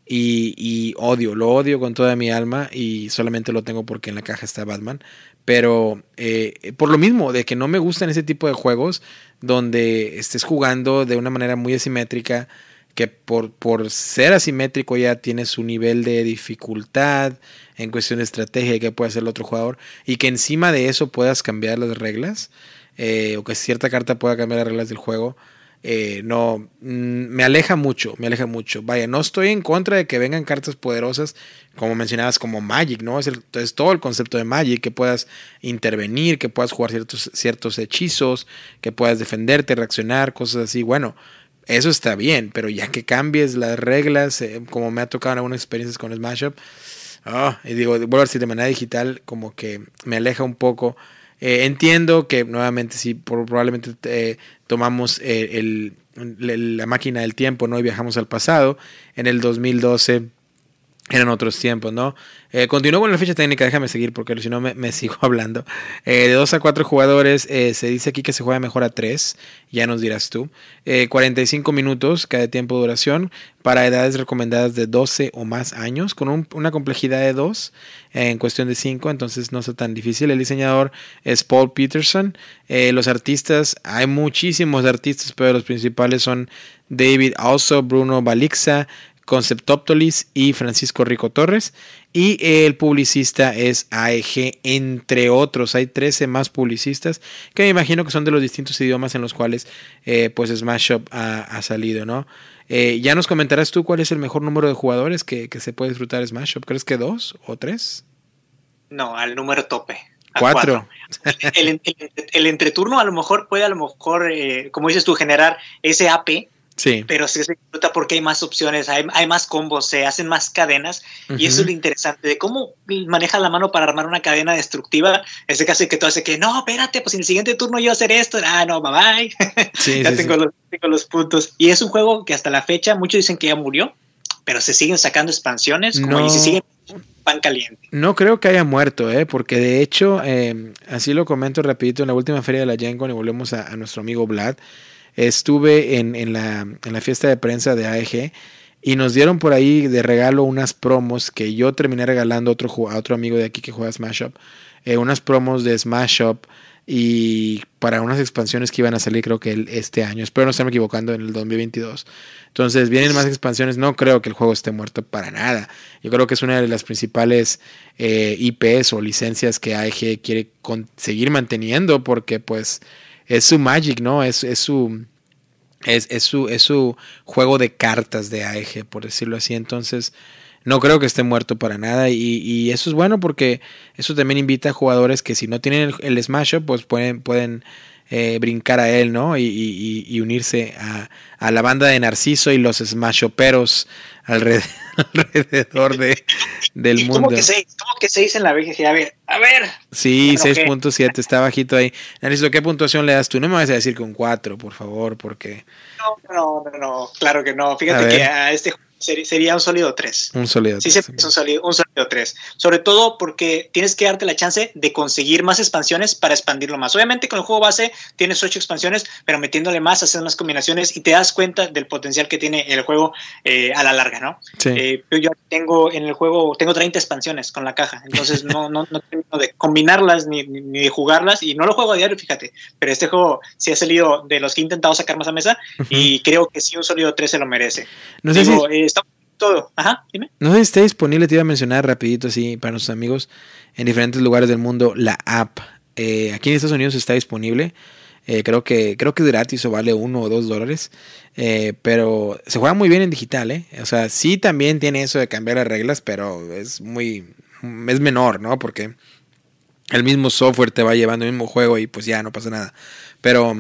y, odio, lo odio con toda mi alma y solamente lo tengo porque en la caja está Batman Pero eh, por lo mismo, de que no me gustan ese tipo de juegos donde estés jugando de una manera muy asimétrica, que por, por ser asimétrico ya tiene su nivel de dificultad en cuestión de estrategia que puede hacer el otro jugador, y que encima de eso puedas cambiar las reglas, eh, o que cierta carta pueda cambiar las reglas del juego. Eh, no, mm, me aleja mucho, me aleja mucho. Vaya, no estoy en contra de que vengan cartas poderosas, como mencionabas, como Magic, ¿no? Es, es todo el concepto de Magic, que puedas intervenir, que puedas jugar ciertos, ciertos hechizos, que puedas defenderte, reaccionar, cosas así. Bueno, eso está bien, pero ya que cambies las reglas, eh, como me ha tocado en algunas experiencias con Smash Up, oh, y digo, vuelvo a decir de manera digital, como que me aleja un poco eh, entiendo que nuevamente si probablemente eh, tomamos eh, la máquina del tiempo ¿no? y viajamos al pasado, en el 2012 eran otros tiempos, ¿no? Eh, continúo con la ficha técnica, déjame seguir porque si no me, sigo hablando. Eh, de 2 a 4 jugadores, eh, se dice aquí que se juega mejor a 3, ya nos dirás tú. 45 minutos cada tiempo de duración para edades recomendadas de 12 o más años, con una complejidad de 2 en cuestión de 5, entonces no está tan difícil. El diseñador es Paul Peterson. los artistas, hay muchísimos artistas, pero los principales son David Also, Bruno Balixa, Conceptoptolis y Francisco Rico Torres. Y el publicista es AEG, entre otros. Hay 13 más publicistas que me imagino que son de los distintos idiomas en los cuales eh, pues Smash Up ha, salido, ¿no? Eh, ya nos comentarás tú cuál es el mejor número de jugadores que, se puede disfrutar Smash Up. ¿Crees que dos o tres? No, al número tope. Cuatro. El, entreturno a lo mejor puede, a lo mejor, eh, como dices tú, generar ese AP Sí. Pero sí se disfruta porque hay más opciones, hay, más combos, se hacen más cadenas. Y eso es lo interesante de cómo maneja la mano para armar una cadena destructiva. Ese caso que tú haces que no, espérate, pues en el siguiente turno yo hacer esto. Ah, no, bye bye. ya tengo, Los, tengo, Los, puntos. Y es un juego que hasta la fecha muchos dicen que ya murió, pero se siguen sacando expansiones como y se siguen pan caliente. No creo que haya muerto, ¿eh? porque de hecho, eh, así lo comento rapidito, en la última feria de la Gen y volvemos a, a nuestro amigo Vlad estuve en, en, la, en la fiesta de prensa de AEG y nos dieron por ahí de regalo unas promos que yo terminé regalando a otro, a otro amigo de aquí que juega Smash Up. Eh, unas promos de Smash Up y para unas expansiones que iban a salir creo que este año. Espero no estarme equivocando en el 2022. Entonces vienen más expansiones. No creo que el juego esté muerto para nada. Yo creo que es una de las principales eh, IPs o licencias que AEG quiere seguir manteniendo porque pues es su Magic, ¿no? Es, es su. Es, su, es su juego de cartas de AEG, por decirlo así. Entonces, no creo que esté muerto para nada. Y, eso es bueno porque eso también invita a jugadores que si no tienen el, Smash Up, pues pueden, pueden eh, brincar a él, ¿no? Y, unirse a, a, la banda de Narciso y los Smashoperos alrededor, de, del mundo. ¿Cómo que 6? ¿Cómo que 6 en la BGG? A ver, a ver. Sí, 6.7, está bajito ahí. Narciso, ¿qué puntuación le das tú? No me vas a decir con 4, por favor, porque... No, no, no, no, claro que no. Fíjate que a este Sería un sólido 3. Un sólido 3. Sí, es un sólido, un sólido 3. Sobre todo porque tienes que darte la chance de conseguir más expansiones para expandirlo más. Obviamente con el juego base tienes 8 expansiones, pero metiéndole más, haces más combinaciones y te das cuenta del potencial que tiene el juego eh, a la larga, ¿no? Sí. Eh, yo tengo en el juego, tengo 30 expansiones con la caja, entonces no, no, no tengo de combinarlas ni, ni, de jugarlas y no lo juego a diario, fíjate, pero este juego sí ha salido de los que he intentado sacar más a mesa y creo que sí un sólido 3 se lo merece. No sé si todo. Ajá, dime. No sé si está disponible, te iba a mencionar rapidito así para nuestros amigos en diferentes lugares del mundo, la app. Eh, aquí en Estados Unidos está disponible. Eh, creo que creo que es gratis o vale uno o dos dólares. Eh, pero se juega muy bien en digital, ¿eh? O sea, sí también tiene eso de cambiar las reglas, pero es muy. es menor, ¿no? Porque el mismo software te va llevando el mismo juego y pues ya no pasa nada. Pero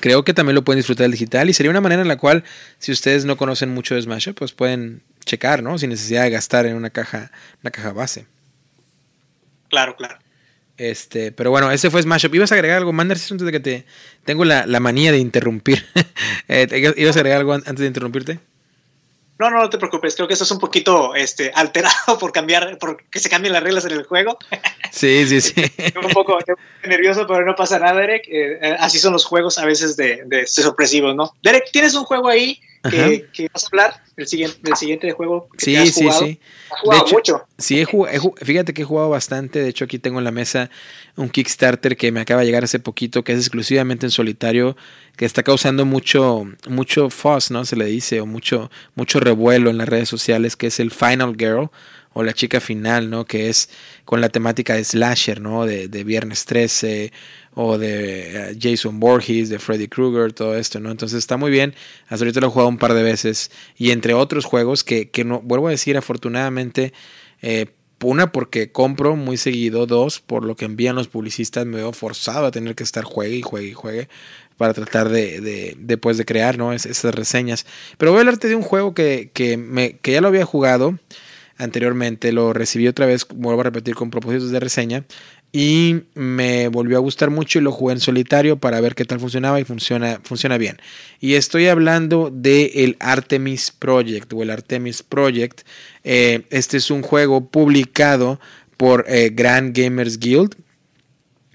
creo que también lo pueden disfrutar del digital y sería una manera en la cual, si ustedes no conocen mucho de Smash, pues pueden checar, ¿no? Sin necesidad de gastar en una caja, una caja base. Claro, claro. Este, pero bueno, ese fue Smash Up. ¿Ibas a agregar algo, Mander? Antes de que te. Tengo la, manía de interrumpir. Eh, ¿Ibas a agregar algo antes de interrumpirte? No, no, no te preocupes. Creo que estás un poquito este, alterado por cambiar, por que se cambien las reglas en el juego. Sí, sí, sí. un poco nervioso, pero no pasa nada, Derek. Eh, eh, así son los juegos a veces de, de, sorpresivos, ¿no? Derek, tienes un juego ahí que, vas a hablar del siguiente, del siguiente juego. Que sí, has sí, jugado. sí. Has jugado De hecho, mucho. Sí, he jugado, he fíjate que he jugado bastante. De hecho, aquí tengo en la mesa un Kickstarter que me acaba de llegar hace poquito, que es exclusivamente en solitario, que está causando mucho, mucho fuss, ¿no? Se le dice, o mucho, mucho revuelo en las redes sociales, que es el Final Girl, o la chica final, ¿no? Que es con la temática de slasher, ¿no? De, de Viernes 13 o de eh, Jason Voorhees, de Freddy Krueger, todo esto, ¿no? Entonces está muy bien. Hasta ahorita lo he jugado un par de veces. Y entre otros juegos que, que no, vuelvo a decir, afortunadamente, eh, una porque compro muy seguido, dos por lo que envían los publicistas, me veo forzado a tener que estar juegue y juegue y juegue para tratar de, de, de, de crear ¿no? Es, esas reseñas. Pero voy a hablarte de un juego que, que, me, que ya lo había jugado anteriormente, lo recibí otra vez, vuelvo a repetir con propósitos de reseña, y me volvió a gustar mucho y lo jugué en solitario para ver qué tal funcionaba y funciona, funciona bien. Y estoy hablando del el Artemis Project o el Artemis Project. Eh, este es un juego publicado por eh, Grand Gamers Guild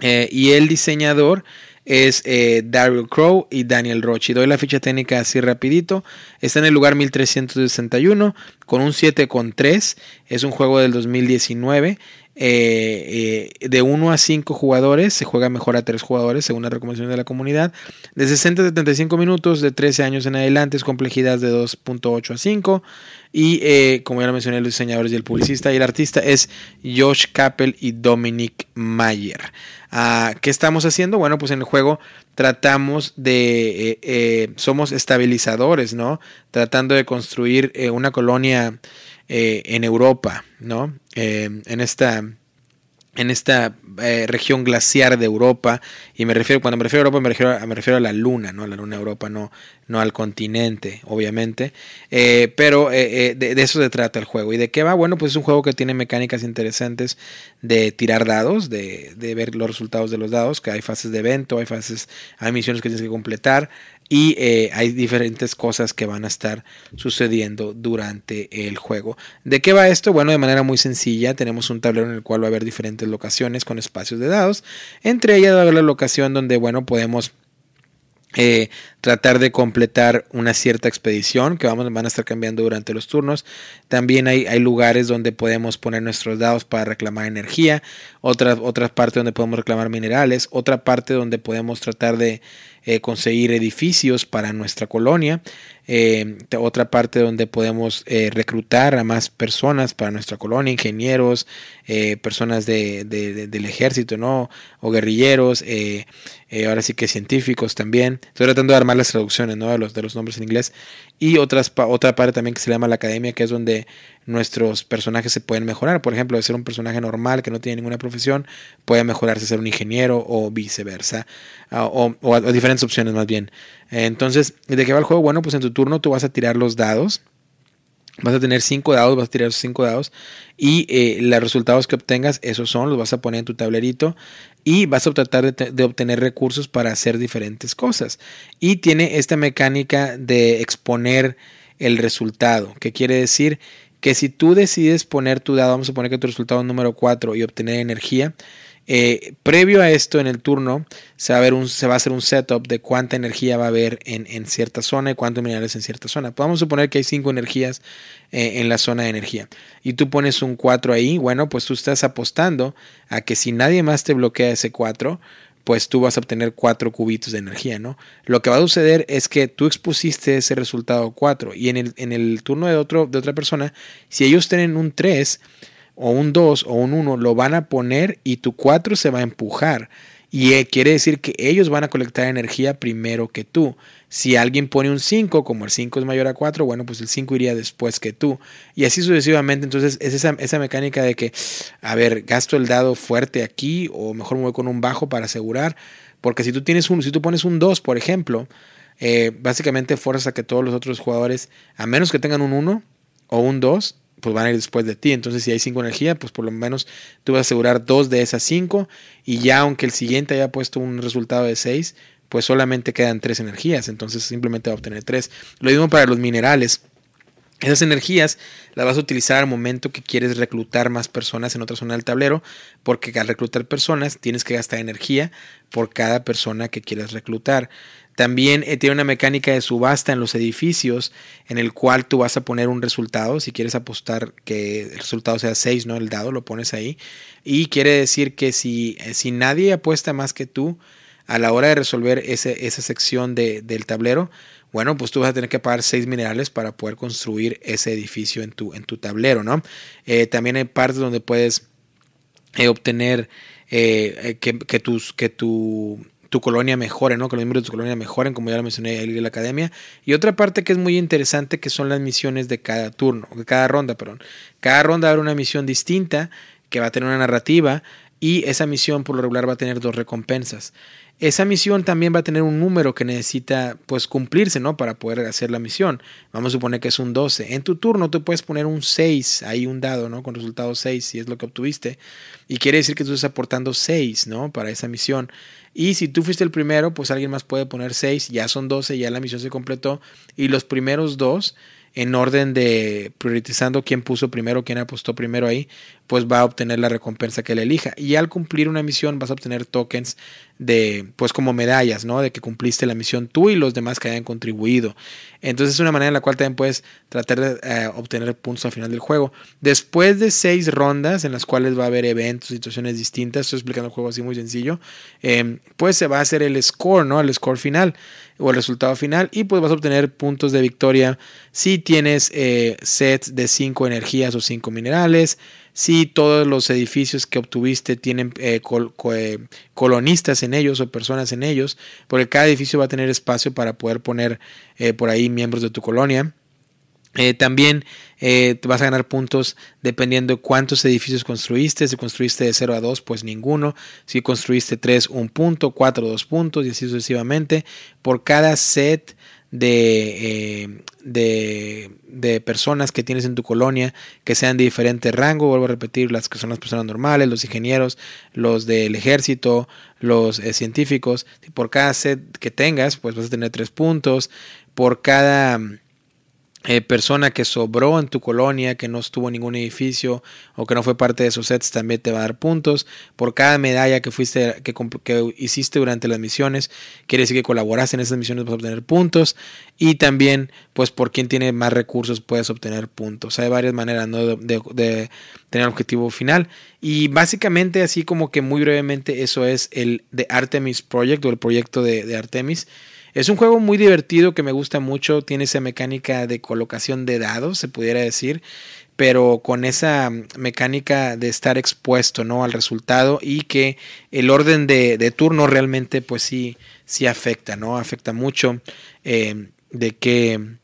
eh, y el diseñador es eh, Daryl Crow y Daniel Roche. Doy la ficha técnica así rapidito. Está en el lugar 1361 con un 7,3. Es un juego del 2019. Eh, eh, de 1 a 5 jugadores, se juega mejor a 3 jugadores según la recomendación de la comunidad. De 60 a 75 minutos, de 13 años en adelante, es complejidad de 2.8 a 5. Y eh, como ya lo mencioné, los diseñadores y el publicista y el artista es Josh Kappel y Dominic Mayer. Uh, ¿Qué estamos haciendo? Bueno, pues en el juego tratamos de, eh, eh, somos estabilizadores, ¿no? Tratando de construir eh, una colonia en Europa, ¿no? en esta en esta eh, región glaciar de Europa y me refiero cuando me refiero a Europa me refiero, me refiero a la luna no a la luna Europa no no al continente obviamente. Eh, pero eh, de, de, eso se trata el juego. Y de qué va bueno pues es un juego que tiene mecánicas interesantes de tirar dados de, de ver los resultados de los dados que hay fases de evento hay fases hay misiones que tienes que completar y eh, hay diferentes cosas que van a estar sucediendo durante el juego. ¿De qué va esto? Bueno, de manera muy sencilla, tenemos un tablero en el cual va a haber diferentes locaciones con espacios de dados. Entre ellas va a haber la locación donde, bueno, podemos eh, tratar de completar una cierta expedición que vamos, van a estar cambiando durante los turnos. También hay, hay lugares donde podemos poner nuestros dados para reclamar energía, otra, otra parte donde podemos reclamar minerales, otra parte donde podemos tratar de eh, conseguir edificios para nuestra colonia, eh, otra parte donde podemos eh, reclutar a más personas para nuestra colonia, ingenieros, eh, personas de, de, de, del ejército, ¿no? O guerrilleros, eh, ahora sí que científicos también. Estoy tratando de armar las traducciones, ¿no? De los, de los nombres en inglés. Y otras, otra parte también que se llama la academia, que es donde nuestros personajes se pueden mejorar. Por ejemplo, de ser un personaje normal que no tiene ninguna profesión, puede mejorarse a ser un ingeniero o viceversa. O, o, o diferentes opciones más bien. Entonces, ¿de qué va el juego? Bueno, pues en tu turno tú vas a tirar los dados. Vas a tener 5 dados, vas a tirar 5 dados y eh, los resultados que obtengas, esos son, los vas a poner en tu tablerito y vas a tratar de, de, obtener recursos para hacer diferentes cosas. Y tiene esta mecánica de exponer el resultado, que quiere decir que si tú decides poner tu dado, vamos a poner que tu resultado es número 4 y obtener energía, eh, previo a esto, en el turno, se va, a ver un, se va a hacer un setup de cuánta energía va a haber en, cierta zona y cuántos minerales en cierta zona. A suponer que hay 5 energías eh, en la zona de energía y tú pones un 4 ahí. Bueno, pues tú estás apostando a que si nadie más te bloquea ese 4, pues tú vas a obtener 4 cubitos de energía, ¿no? Lo que va a suceder es que tú expusiste ese resultado 4 y en el, en el turno de, otro, de otra persona, si ellos tienen un 3, o un 2 o un 1 lo van a poner y tu 4 se va a empujar. Y eh, quiere decir que ellos van a colectar energía primero que tú. Si alguien pone un 5, como el 5 es mayor a 4, bueno, pues el 5 iría después que tú. Y así sucesivamente. Entonces es esa, esa mecánica de que, a ver, gasto el dado fuerte aquí o mejor me voy con un bajo para asegurar. Porque si tú, tienes un, si tú pones un 2, por ejemplo, eh, básicamente fuerzas a que todos los otros jugadores, a menos que tengan un 1 o un 2, pues van a ir después de ti. Entonces, si hay 5 energía, pues por lo menos tú vas a asegurar dos de esas 5. Y ya aunque el siguiente haya puesto un resultado de 6, pues solamente quedan 3 energías. Entonces simplemente va a obtener 3. Lo mismo para los minerales. Esas energías las vas a utilizar al momento que quieres reclutar más personas en otra zona del tablero, porque al reclutar personas tienes que gastar energía por cada persona que quieras reclutar. También eh, tiene una mecánica de subasta en los edificios en el cual tú vas a poner un resultado. Si quieres apostar que el resultado sea 6, ¿no? El dado lo pones ahí. Y quiere decir que si, eh, si nadie apuesta más que tú a la hora de resolver ese, esa sección de, del tablero, bueno, pues tú vas a tener que pagar 6 minerales para poder construir ese edificio en tu, en tu tablero, ¿no? Eh, también hay partes donde puedes obtener que, que, tus, que tu tu colonia mejore, ¿no? Que los miembros de tu colonia mejoren, como ya lo mencioné en la academia. Y otra parte que es muy interesante que son las misiones de cada turno, de cada ronda, perdón. Cada ronda haber una misión distinta que va a tener una narrativa y esa misión por lo regular va a tener dos recompensas. Esa misión también va a tener un número que necesita pues cumplirse, ¿no? Para poder hacer la misión. Vamos a suponer que es un 12. En tu turno tú puedes poner un 6, ahí un dado, ¿no? Con resultado 6, si es lo que obtuviste. Y quiere decir que tú estás aportando 6, ¿no? Para esa misión. Y si tú fuiste el primero, pues alguien más puede poner 6, ya son 12, ya la misión se completó. Y los primeros dos, en orden de priorizando quién puso primero, quién apostó primero ahí, pues va a obtener la recompensa que le elija. Y al cumplir una misión vas a obtener tokens de, pues como medallas, ¿no? De que cumpliste la misión tú y los demás que hayan contribuido. Entonces es una manera en la cual también puedes tratar de eh, obtener puntos al final del juego. Después de seis rondas en las cuales va a haber eventos, situaciones distintas, estoy explicando el juego así muy sencillo, em, pues se va a hacer el score, ¿no? El score final o el resultado final y pues vas a obtener puntos de victoria si tienes eh, sets de cinco energías o cinco minerales si todos los edificios que obtuviste tienen eh, eh, colonistas en ellos o personas en ellos, porque cada edificio va a tener espacio para poder poner eh, por ahí miembros de tu colonia. también vas a ganar puntos dependiendo de cuántos edificios construiste. Si construiste de 0 a 2, pues ninguno. Si construiste 3, un punto. 4, dos puntos. Y así sucesivamente. Por cada set de, eh, de, de, personas que tienes en tu colonia que sean de diferente rango, vuelvo a repetir, las que son las personas normales, los ingenieros, los del ejército, los eh, científicos, por cada set que tengas, pues vas a tener tres puntos, por cada eh, persona que sobró en tu colonia, que no estuvo en ningún edificio o que no fue parte de esos sets, también te va a dar puntos. Por cada medalla que fuiste, que, hiciste durante las misiones, quiere decir que colaboraste en esas misiones, vas a obtener puntos. Y también, pues por quien tiene más recursos, puedes obtener puntos. Hay varias maneras ¿no? de, tener objetivo final. Y básicamente, así como que muy brevemente, eso es el de Artemis Project o el proyecto de Artemis. Es un juego muy divertido que me gusta mucho, tiene esa mecánica de colocación de dados, se pudiera decir, pero con esa mecánica de estar expuesto ¿no? al resultado y que el orden de, turno realmente pues sí, sí afecta, ¿no? Afecta mucho eh, de qué,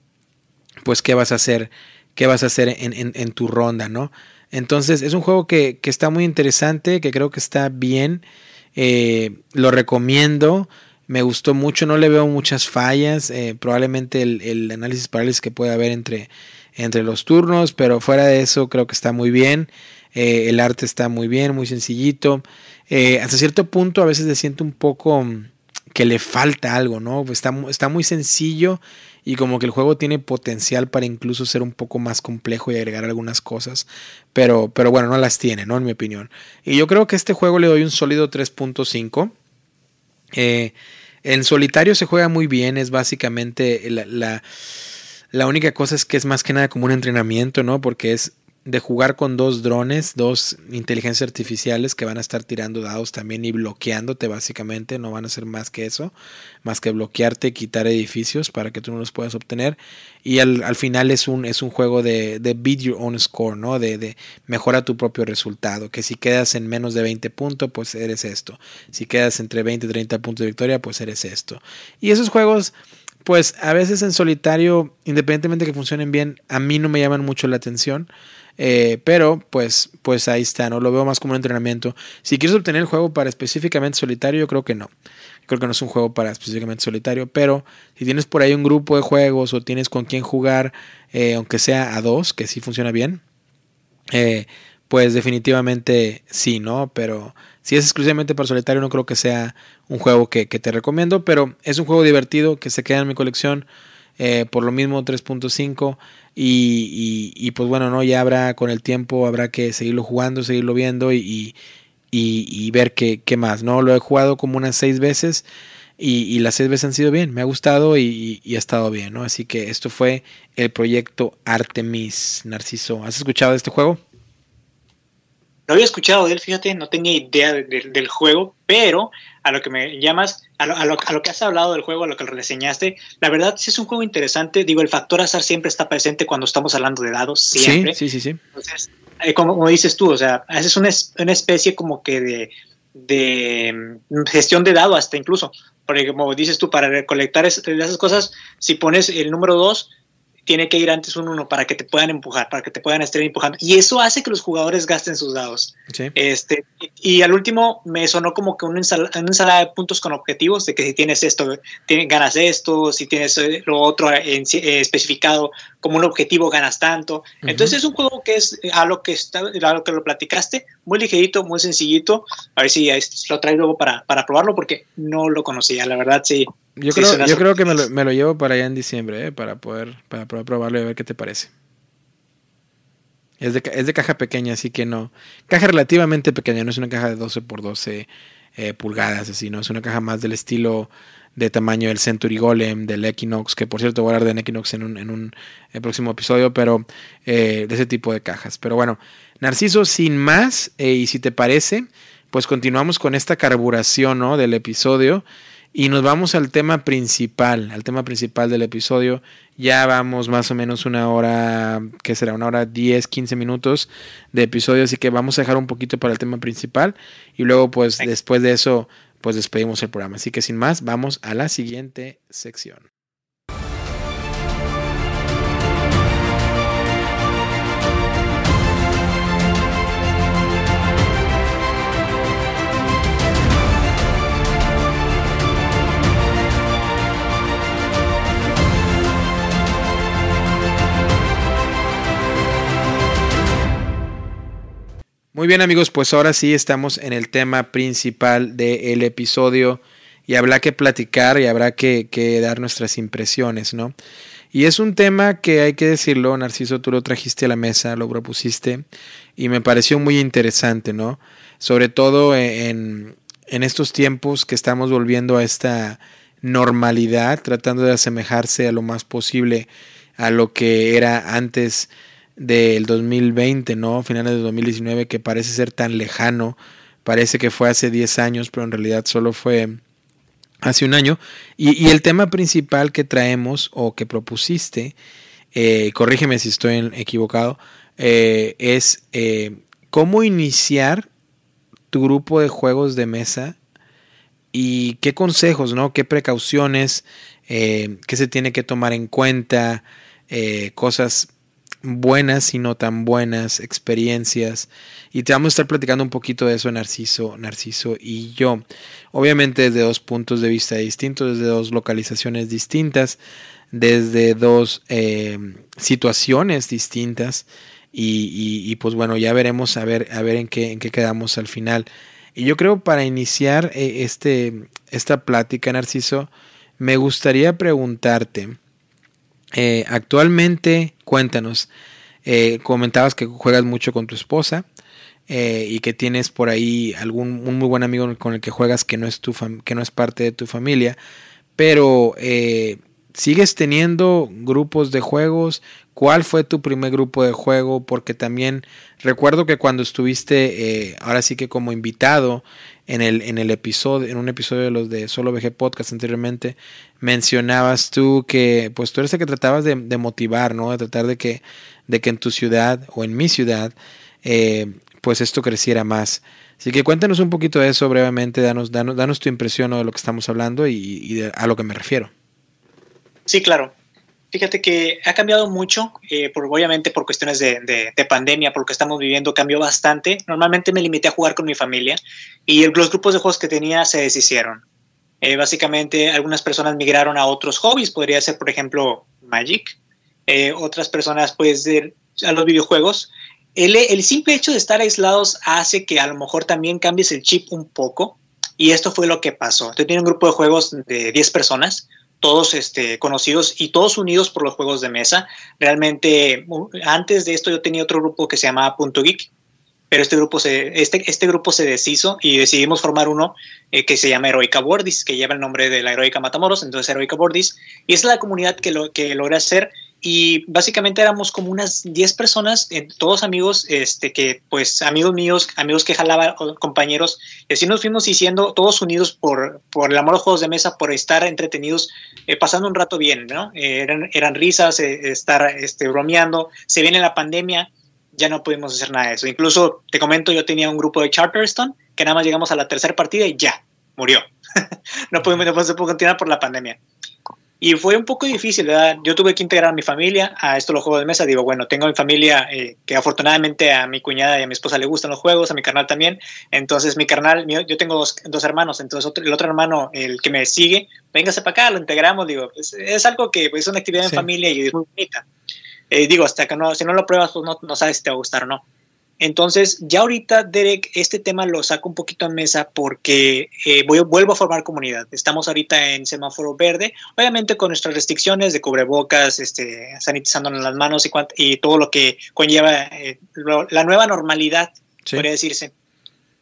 pues qué vas a hacer, qué vas a hacer en, tu ronda, ¿no? Entonces es un juego que, está muy interesante, que creo que está bien, eh, lo recomiendo me gustó mucho, no le veo muchas fallas, eh, probablemente el, el, análisis parálisis que puede haber entre, entre los turnos, pero fuera de eso creo que está muy bien, eh, el arte está muy bien, muy sencillito, eh, hasta cierto punto a veces se siente un poco mm, que le falta algo, ¿no? Está, está muy sencillo y como que el juego tiene potencial para incluso ser un poco más complejo y agregar algunas cosas, pero, pero bueno, no las tiene, ¿no? En mi opinión. Y yo creo que a este juego le doy un sólido 3.5. Eh, en solitario se juega muy bien, es básicamente la, la, única cosa es que es más que nada como un entrenamiento, ¿no? Porque es de jugar con dos drones, dos inteligencias artificiales que van a estar tirando dados también y bloqueándote básicamente, no van a ser más que eso, más que bloquearte quitar edificios para que tú no los puedas obtener. Y al, al final es un, es un juego de, de beat your own score, ¿no? De, de mejora tu propio resultado, que si quedas en menos de 20 puntos, pues eres esto. Si quedas entre 20 y 30 puntos de victoria, pues eres esto. Y esos juegos pues a veces en solitario, independientemente de que funcionen bien, a mí no me llaman mucho la atención. Eh, pero pues, pues ahí está, ¿no? Lo veo más como un entrenamiento. Si quieres obtener el juego para específicamente solitario, yo creo que no. Creo que no es un juego para específicamente solitario, pero si tienes por ahí un grupo de juegos o tienes con quien jugar, eh, aunque sea a dos, que sí funciona bien, eh, pues definitivamente sí, ¿no? Pero si es exclusivamente para solitario, no creo que sea un juego que te recomiendo, pero es un juego divertido que se queda en mi colección. Por lo mismo 3.5 y, y, pues bueno, no ya habrá con el tiempo, habrá que seguirlo jugando, seguirlo viendo y, y ver qué, qué, más, ¿no? Lo he jugado como unas seis veces y, las seis veces han sido bien, me ha gustado y, ha estado bien, ¿no? Así que esto fue el proyecto Artemis, Narciso. ¿Has escuchado de este juego? No había escuchado de él, fíjate, no tenía idea del juego, pero a lo que me llamas, a lo, a, lo, que has hablado del juego, a lo que lo reseñaste, la verdad sí es un juego interesante. Digo, el factor azar siempre está presente cuando estamos hablando de dados, siempre. Sí, sí, sí. sí. Entonces, eh, como, dices tú, o sea, es una, una especie como que de, de mm, gestión de dados hasta incluso. Porque como dices tú, para recolectar esas cosas, si pones el número 2, tiene que ir antes un 1 para que te puedan empujar, para que te puedan estar empujando. Y eso hace que los jugadores gasten sus dados. Este, y, al último me sonó como que una, ensalada de puntos con objetivos, de que si tienes esto, ganas esto, si tienes eh, lo otro eh, especificado como un objetivo, ganas tanto. Entonces es un juego que es a lo que, está, a lo que lo platicaste, muy ligerito, muy sencillito. A ver si lo traigo luego para, para probarlo, porque no lo conocía, la verdad sí yo, creo, yo creo que me lo, me lo, llevo para allá en diciembre, eh, para poder para probarlo y ver qué te parece. Es de, es de, caja pequeña, así que no. Caja relativamente pequeña, no es una caja de 12 por 12 eh, pulgadas, así, ¿no? Es una caja más del estilo de tamaño del Century Golem, del Equinox, que por cierto voy a hablar de Equinox en un, en un próximo episodio, pero eh, de ese tipo de cajas. Pero bueno, Narciso, sin más, y si te parece, pues continuamos con esta carburación ¿no? del episodio. Y nos vamos al tema principal, al tema principal del episodio. Ya vamos más o menos una hora, que será una hora 10, 15 minutos de episodio, así que vamos a dejar un poquito para el tema principal y luego pues después de eso pues despedimos el programa. Así que sin más, vamos a la siguiente sección. Muy bien amigos, pues ahora sí estamos en el tema principal del episodio y habrá que platicar y habrá que, dar nuestras impresiones, ¿no? Y es un tema que hay que decirlo, Narciso, tú lo trajiste a la mesa, lo propusiste y me pareció muy interesante, ¿no? Sobre todo en, en estos tiempos que estamos volviendo a esta normalidad, tratando de asemejarse a lo más posible a lo que era antes del 2020, ¿no? Finales de 2019, que parece ser tan lejano, parece que fue hace 10 años, pero en realidad solo fue hace un año. Y, el tema principal que traemos o que propusiste, eh, corrígeme si estoy equivocado, eh, es eh, cómo iniciar tu grupo de juegos de mesa y qué consejos, ¿no? ¿Qué precauciones? ¿Qué se tiene que tomar en cuenta? cosas buenas y no tan buenas experiencias. Y te vamos a estar platicando un poquito de eso, Narciso, Narciso y yo. Obviamente desde dos puntos de vista distintos, desde dos localizaciones distintas, desde dos eh, situaciones distintas. Y, pues bueno, ya veremos a ver, a ver en, qué, en qué quedamos al final. Y yo creo para iniciar eh, este, esta plática, Narciso, me gustaría preguntarte, eh, actualmente, cuéntanos, eh, comentabas que juegas mucho con tu esposa eh, y que tienes por ahí algún un muy buen amigo con el que juegas que no es, tu que no es parte de tu familia, pero sigues teniendo grupos de juegos. ¿Cuál fue tu primer grupo de juego? Porque también recuerdo que cuando estuviste, ahora sí que como invitado en el, en el episodio, en un episodio de los de Solo VG Podcast anteriormente, mencionabas tú que pues tú eres el que tratabas de, motivar, ¿no? De tratar de que, de que en tu ciudad o en mi ciudad eh, pues esto creciera más. Así que cuéntanos un poquito de eso brevemente, danos, danos, danos tu impresión de lo que estamos hablando y, a lo que me refiero. Sí, claro. Fíjate que ha cambiado mucho, eh, por, obviamente por cuestiones de, de, pandemia, por lo que estamos viviendo, cambió bastante. Normalmente me limité a jugar con mi familia y los grupos de juegos que tenía se deshicieron. Eh, básicamente, algunas personas migraron a otros hobbies, podría ser, por ejemplo, Magic. Eh, otras personas, pues, a los videojuegos. El, el, simple hecho de estar aislados hace que a lo mejor también cambies el chip un poco. Y esto fue lo que pasó. Yo tenía un grupo de juegos de 10 personas, todos este, conocidos y todos unidos por los juegos de mesa. Realmente, antes de esto yo tenía otro grupo que se llamaba Punto Geek, pero este grupo se, este, este grupo se deshizo y decidimos formar uno eh, que se llama Heroica Bordis, que lleva el nombre de la Heroica Matamoros, entonces Heroica Bordis, y es la comunidad que, lo, que logra hacer y básicamente éramos como unas 10 personas, eh, todos amigos, este, que pues amigos míos, amigos que jalaban, compañeros, y así nos fuimos diciendo, todos unidos por, por el amor a los juegos de mesa, por estar entretenidos, eh, pasando un rato bien, ¿no? Eh, eran, eran risas, estar este, bromeando, se viene la pandemia, ya no pudimos hacer nada de eso. Incluso, te comento, yo tenía un grupo de Charterstone, que nada más llegamos a la tercera partida y ya, murió. no pudimos, no pudimos continuar por la pandemia. Y fue un poco difícil, ¿verdad? Yo tuve que integrar a mi familia a esto los juegos de mesa. Digo, bueno, tengo mi familia eh, que afortunadamente a mi cuñada y a mi esposa le gustan los juegos, a mi carnal también. Entonces, mi carnal, yo tengo dos, dos hermanos, entonces el otro hermano, el que me sigue, véngase para acá, lo integramos. Digo, es, algo que pues, es una actividad en familia y es muy bonita. Eh, digo, hasta que no, si no lo pruebas, pues no, no sabes si te va a gustar o no. Entonces, ya ahorita, Derek, este tema lo saco un poquito en mesa porque eh, voy, vuelvo a formar comunidad. Estamos ahorita en semáforo verde, obviamente con nuestras restricciones de cubrebocas, este, sanitizándonos las manos y, y todo lo que conlleva eh, la nueva normalidad, podría decirse.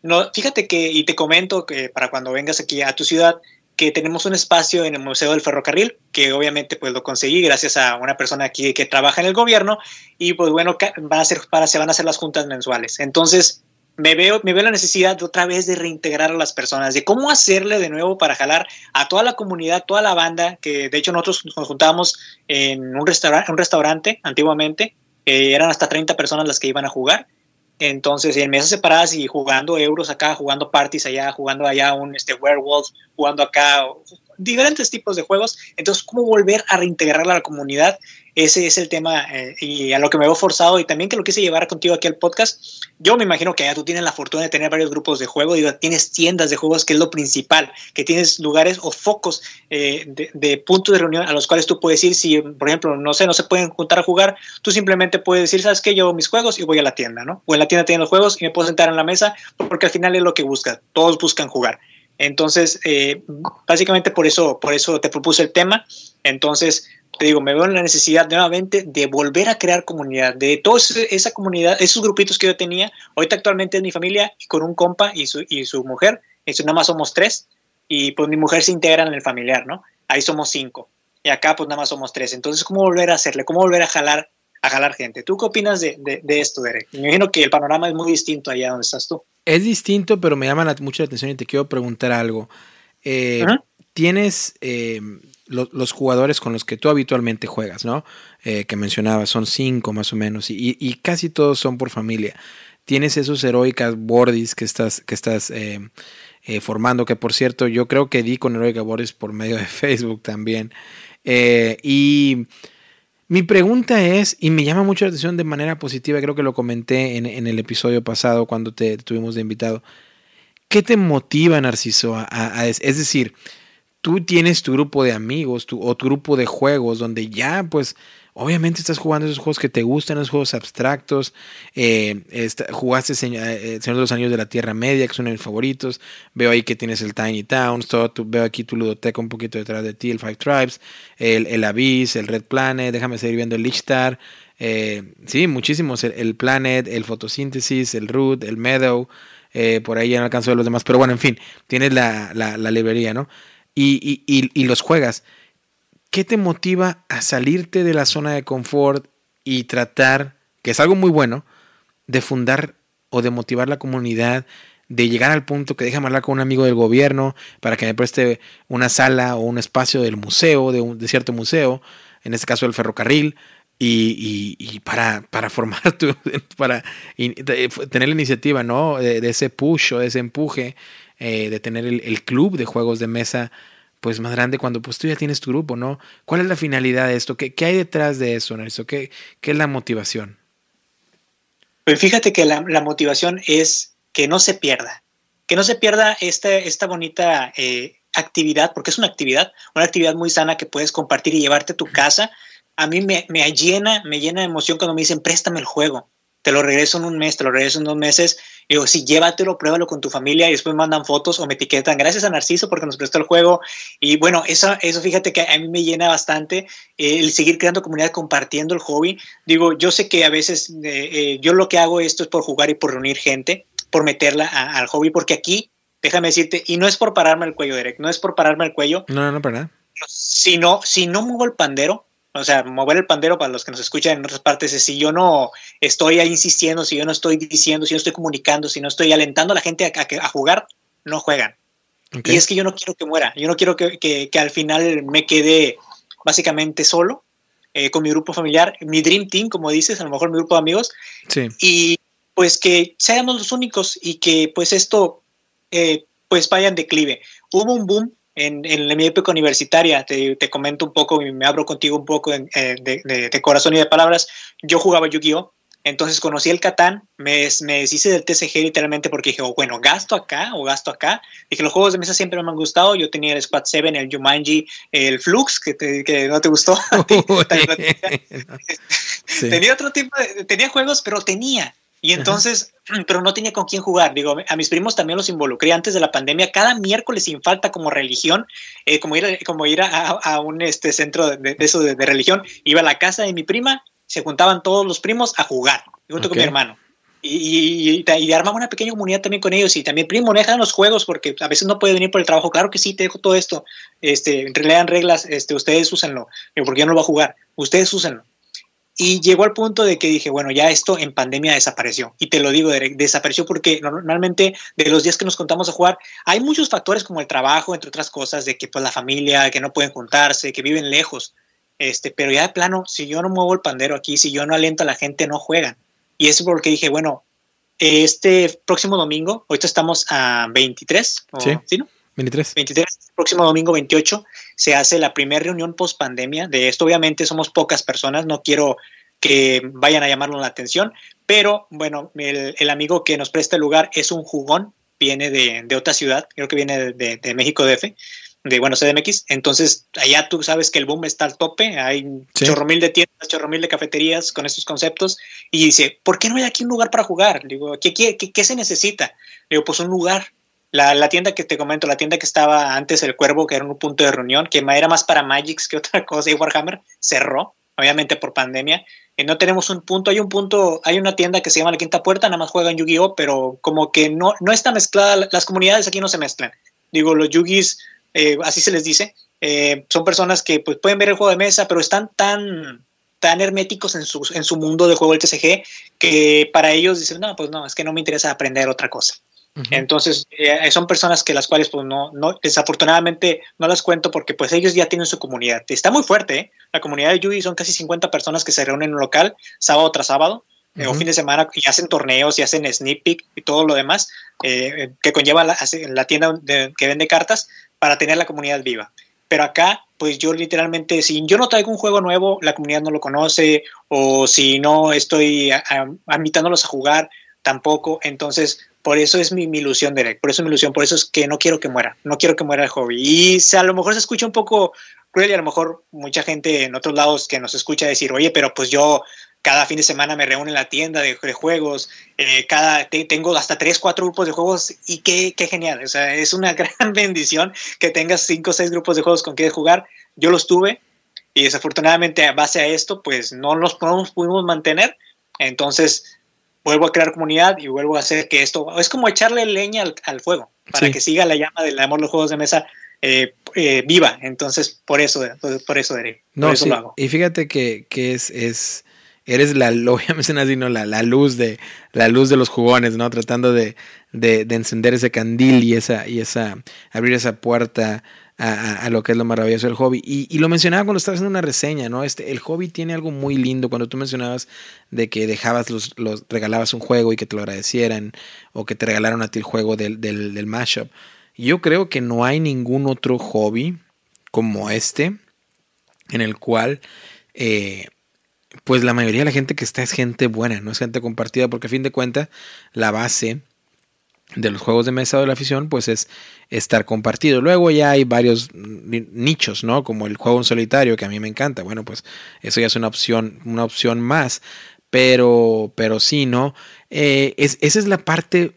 No, fíjate que, y te comento que para cuando vengas aquí a tu ciudad, que tenemos un espacio en el Museo del Ferrocarril, que obviamente pues lo conseguí gracias a una persona aquí que trabaja en el gobierno y pues bueno, van a ser, para, se van a hacer las juntas mensuales. Entonces, me veo, me veo la necesidad de otra vez de reintegrar a las personas, de cómo hacerle de nuevo para jalar a toda la comunidad, toda la banda, que de hecho nosotros nos juntábamos en un, restaurante un restaurante antiguamente, eran hasta 30 personas las que iban a jugar, entonces, en mesas separadas y jugando euros acá, jugando parties allá, jugando allá un este, werewolf, jugando acá, diferentes tipos de juegos. Entonces, ¿cómo volver a reintegrar a la comunidad? Ese es el tema eh, y a lo que me veo forzado y también que lo quise llevar contigo aquí al podcast. Yo me imagino que ya tú tienes la fortuna de tener varios grupos de juego, digo, tienes tiendas de juegos que es lo principal, que tienes lugares o focos eh, de, puntos de reunión a los cuales tú puedes ir. Si, por ejemplo, no sé, no se pueden juntar a jugar, tú simplemente puedes decir, ¿sabes qué? Llevo mis juegos y voy a la tienda, ¿no? O en la tienda tienen los juegos y me puedo sentar en la mesa porque al final es lo que busca. Todos buscan jugar. Entonces, eh, básicamente por eso, por eso te propuse el tema. Entonces, te digo, me veo en la necesidad nuevamente de volver a crear comunidad, de toda esa comunidad, esos grupitos que yo tenía. Ahorita actualmente es mi familia con un compa y su, y su mujer. Eso nada más somos tres. Y pues mi mujer se integra en el familiar, ¿no? Ahí somos cinco. Y acá pues nada más somos tres. Entonces, ¿cómo volver a hacerle? ¿Cómo volver a jalar, a jalar gente? ¿Tú qué opinas de, de esto, Derek? Me imagino que el panorama es muy distinto allá donde estás tú. Es distinto, pero me llama mucho la atención y te quiero preguntar algo. Eh, tienes eh, los jugadores con los que tú habitualmente juegas, ¿no? Eh, que mencionabas, son cinco más o menos, y, casi todos son por familia. Tienes esos heroicas bordis que estás, que estás formando, que por cierto, yo creo que di con heroica bordis por medio de Facebook también. y mi pregunta es, y me llama mucho la atención de manera positiva, creo que lo comenté en, el episodio pasado cuando te, tuvimos de invitado. ¿Qué te motiva, Narciso? A, es decir, tú tienes tu grupo de amigos o tu grupo de juegos donde ya pues Obviamente estás jugando esos juegos que te gustan, esos juegos abstractos. Eh, jugaste eh, Señor de los Anillos de la Tierra Media, que es uno de mis favoritos. Veo ahí que tienes el Tiny Towns, todo veo aquí tu ludoteca un poquito detrás de ti, el Five Tribes, el, el Abyss, el Red Planet. Déjame seguir viendo el Lichtar. Eh, sí, muchísimos. El, Planet, el Photosynthesis, el Root, el Meadow. Eh, por ahí ya no alcanzo a ver los demás. Pero bueno, en fin, tienes la, la, librería, ¿no? Y, y, y los juegas. ¿qué te motiva a salirte de la zona de confort y tratar, que es algo muy bueno, de fundar o de motivar la comunidad, de llegar al punto que déjame hablar con un amigo del gobierno para que me preste una sala o un espacio del museo, de, un, cierto museo, en este caso el ferrocarril, y, para, para formar tu, para tener la iniciativa, ¿no? De, ese push o de ese empuje, eh, de tener el, club de juegos de mesa pues más grande cuando pues tú ya tienes tu grupo, ¿no? ¿Cuál es la finalidad de esto? ¿Qué, qué hay detrás de eso, Nelson? ¿Qué, ¿Qué, es la motivación? Pues fíjate que la, la, motivación es que no se pierda, que no se pierda esta, esta bonita eh, actividad, porque es una actividad, una actividad muy sana que puedes compartir y llevarte a tu casa. A mí me, me llena, me llena de emoción cuando me dicen, préstame el juego te lo regreso en un mes, te lo regreso en dos meses Digo, sí, llévatelo, pruébalo con tu familia y después mandan fotos o me etiquetan. Gracias a Narciso porque nos prestó el juego. Y bueno, eso, eso fíjate que a mí me llena bastante eh, el seguir creando comunidad, compartiendo el hobby. Digo, yo sé que a veces eh, eh, yo lo que hago esto es por jugar y por reunir gente, por meterla al hobby, porque aquí, déjame decirte, y no es por pararme el cuello, Derek, no es por pararme el cuello. No, no, para nada. Si no, si no muevo el pandero, o sea, mover el pandero para los que nos escuchan en otras partes es si yo no estoy ahí insistiendo, si yo no estoy diciendo, si no estoy comunicando, si no estoy alentando a la gente a, a, jugar, no juegan. Y es que yo no quiero que muera, yo no quiero que, que, que al final me quede básicamente solo eh, con mi grupo familiar, mi Dream Team, como dices, a lo mejor mi grupo de amigos. Sí. Y pues que seamos los únicos y que pues esto eh, pues vaya en declive. Hubo un boom en, en mi época universitaria, te, te, comento un poco y me abro contigo un poco eh, de, de, de, corazón y de palabras, yo jugaba Yu-Gi-Oh! Entonces conocí el Catán, me, me deshice del TCG literalmente porque dije, oh, bueno, gasto acá o gasto acá. Dije, los juegos de mesa siempre me han gustado. Yo tenía el Squad 7, el Jumanji, el Flux, que, te, que no te gustó. sí. Tenía otro tipo de, tenía juegos, pero tenía. Y entonces, Ajá. pero no tenía con quién jugar. Digo, a mis primos también los involucré antes de la pandemia, cada miércoles sin falta como religión, eh, como ir, a, como ir a, a, un este, centro de, de eso de, de, religión. Iba a la casa de mi prima, se juntaban todos los primos a jugar, junto okay. con mi hermano. Y, y, y, armaba una pequeña comunidad también con ellos. Y también, primo, dejan los juegos porque a veces no puede venir por el trabajo. Claro que sí, te dejo todo esto. Este, lean reglas, este, ustedes úsenlo. Porque yo no lo voy a jugar. Ustedes úsenlo. Y llegó al punto de que dije, bueno, ya esto en pandemia desapareció. Y te lo digo, desapareció porque normalmente de los días que nos contamos a jugar, hay muchos factores como el trabajo, entre otras cosas, de que pues la familia, que no pueden juntarse, que viven lejos. Este, pero ya de plano, si yo no muevo el pandero aquí, si yo no aliento a la gente, no juegan. Y eso porque dije, bueno, este próximo domingo, ahorita estamos a 23, o, sí. ¿sí no? 23. 23, próximo domingo 28, se hace la primera reunión post pandemia. De esto, obviamente, somos pocas personas, no quiero que vayan a llamarnos la atención, pero bueno, el, el amigo que nos presta el lugar es un jugón, viene de, de otra ciudad, creo que viene de, de, de México DF, de bueno, CDMX. Entonces, allá tú sabes que el boom está al tope, hay sí. chorro mil de tiendas, chorro mil de cafeterías con estos conceptos. Y dice, ¿por qué no hay aquí un lugar para jugar? Digo, ¿qué, qué, qué, qué se necesita? Digo, pues un lugar. La, la, tienda que te comento, la tienda que estaba antes el Cuervo, que era un punto de reunión, que era más para Magics que otra cosa, y Warhammer, cerró, obviamente por pandemia. Y no tenemos un punto, hay un punto, hay una tienda que se llama La Quinta Puerta, nada más juegan Yu-Gi-Oh!, pero como que no, no está mezclada, las comunidades aquí no se mezclan. Digo, los Yugis, eh, así se les dice, eh, son personas que pues, pueden ver el juego de mesa, pero están tan, tan herméticos en su, en su mundo de juego del TCG que para ellos dicen, no, pues no, es que no me interesa aprender otra cosa. Uh -huh. Entonces, eh, son personas que las cuales, pues no, no, desafortunadamente no las cuento porque pues ellos ya tienen su comunidad. Está muy fuerte, ¿eh? La comunidad de Yugi son casi 50 personas que se reúnen en un local sábado tras sábado uh -huh. o fin de semana y hacen torneos y hacen sneak peek y todo lo demás que conlleva la, la tienda de, que vende cartas para tener la comunidad viva. Pero acá, pues yo literalmente, si yo no traigo un juego nuevo, la comunidad no lo conoce, o si no estoy invitándolos a jugar, tampoco. Entonces, por eso es mi, mi, ilusión, Derek, por eso es mi ilusión, por eso es que no quiero que muera, no quiero que muera el hobby. Y se, a lo mejor se escucha un poco cruel y a lo mejor mucha gente en otros lados que nos escucha decir, oye, pero pues yo cada fin de semana me reúno en la tienda de, juegos, eh, cada, te, tengo hasta tres, cuatro grupos de juegos y qué, qué, genial, o sea, es una gran bendición que tengas cinco o seis grupos de juegos con que jugar. Yo los tuve y desafortunadamente a base a esto, pues no los pudimos mantener, entonces vuelvo a crear comunidad y vuelvo a hacer que esto, es como echarle leña al, al fuego para sí. que siga la llama del amor de los juegos de mesa eh, eh, viva. Entonces, por eso, por eso, Derek, no, por eso sí. lo hago. Y fíjate que, que es, es, eres la, lo voy a mencionar así, ¿no? La, la, luz de, la luz de los jugones, ¿no? Tratando de, de, de encender ese candil y esa, y esa, abrir esa puerta a, a, lo que es lo maravilloso del hobby. Y, y, lo mencionaba cuando estaba haciendo una reseña, ¿no? Este, el hobby tiene algo muy lindo cuando tú mencionabas de que dejabas los, los regalabas un juego y que te lo agradecieran, o que te regalaron a ti el juego del, del, mashup. Yo creo que no hay ningún otro hobby como este en el cual eh, pues la mayoría de la gente que está es gente buena, no es gente compartida, porque a fin de cuentas la base de los juegos de mesa o de la afición, pues es estar compartido. Luego ya hay varios nichos, ¿no? Como el juego en solitario, que a mí me encanta. Bueno, pues eso ya es una opción, una opción más. Pero, pero sí, ¿no? Eh, es, esa es la parte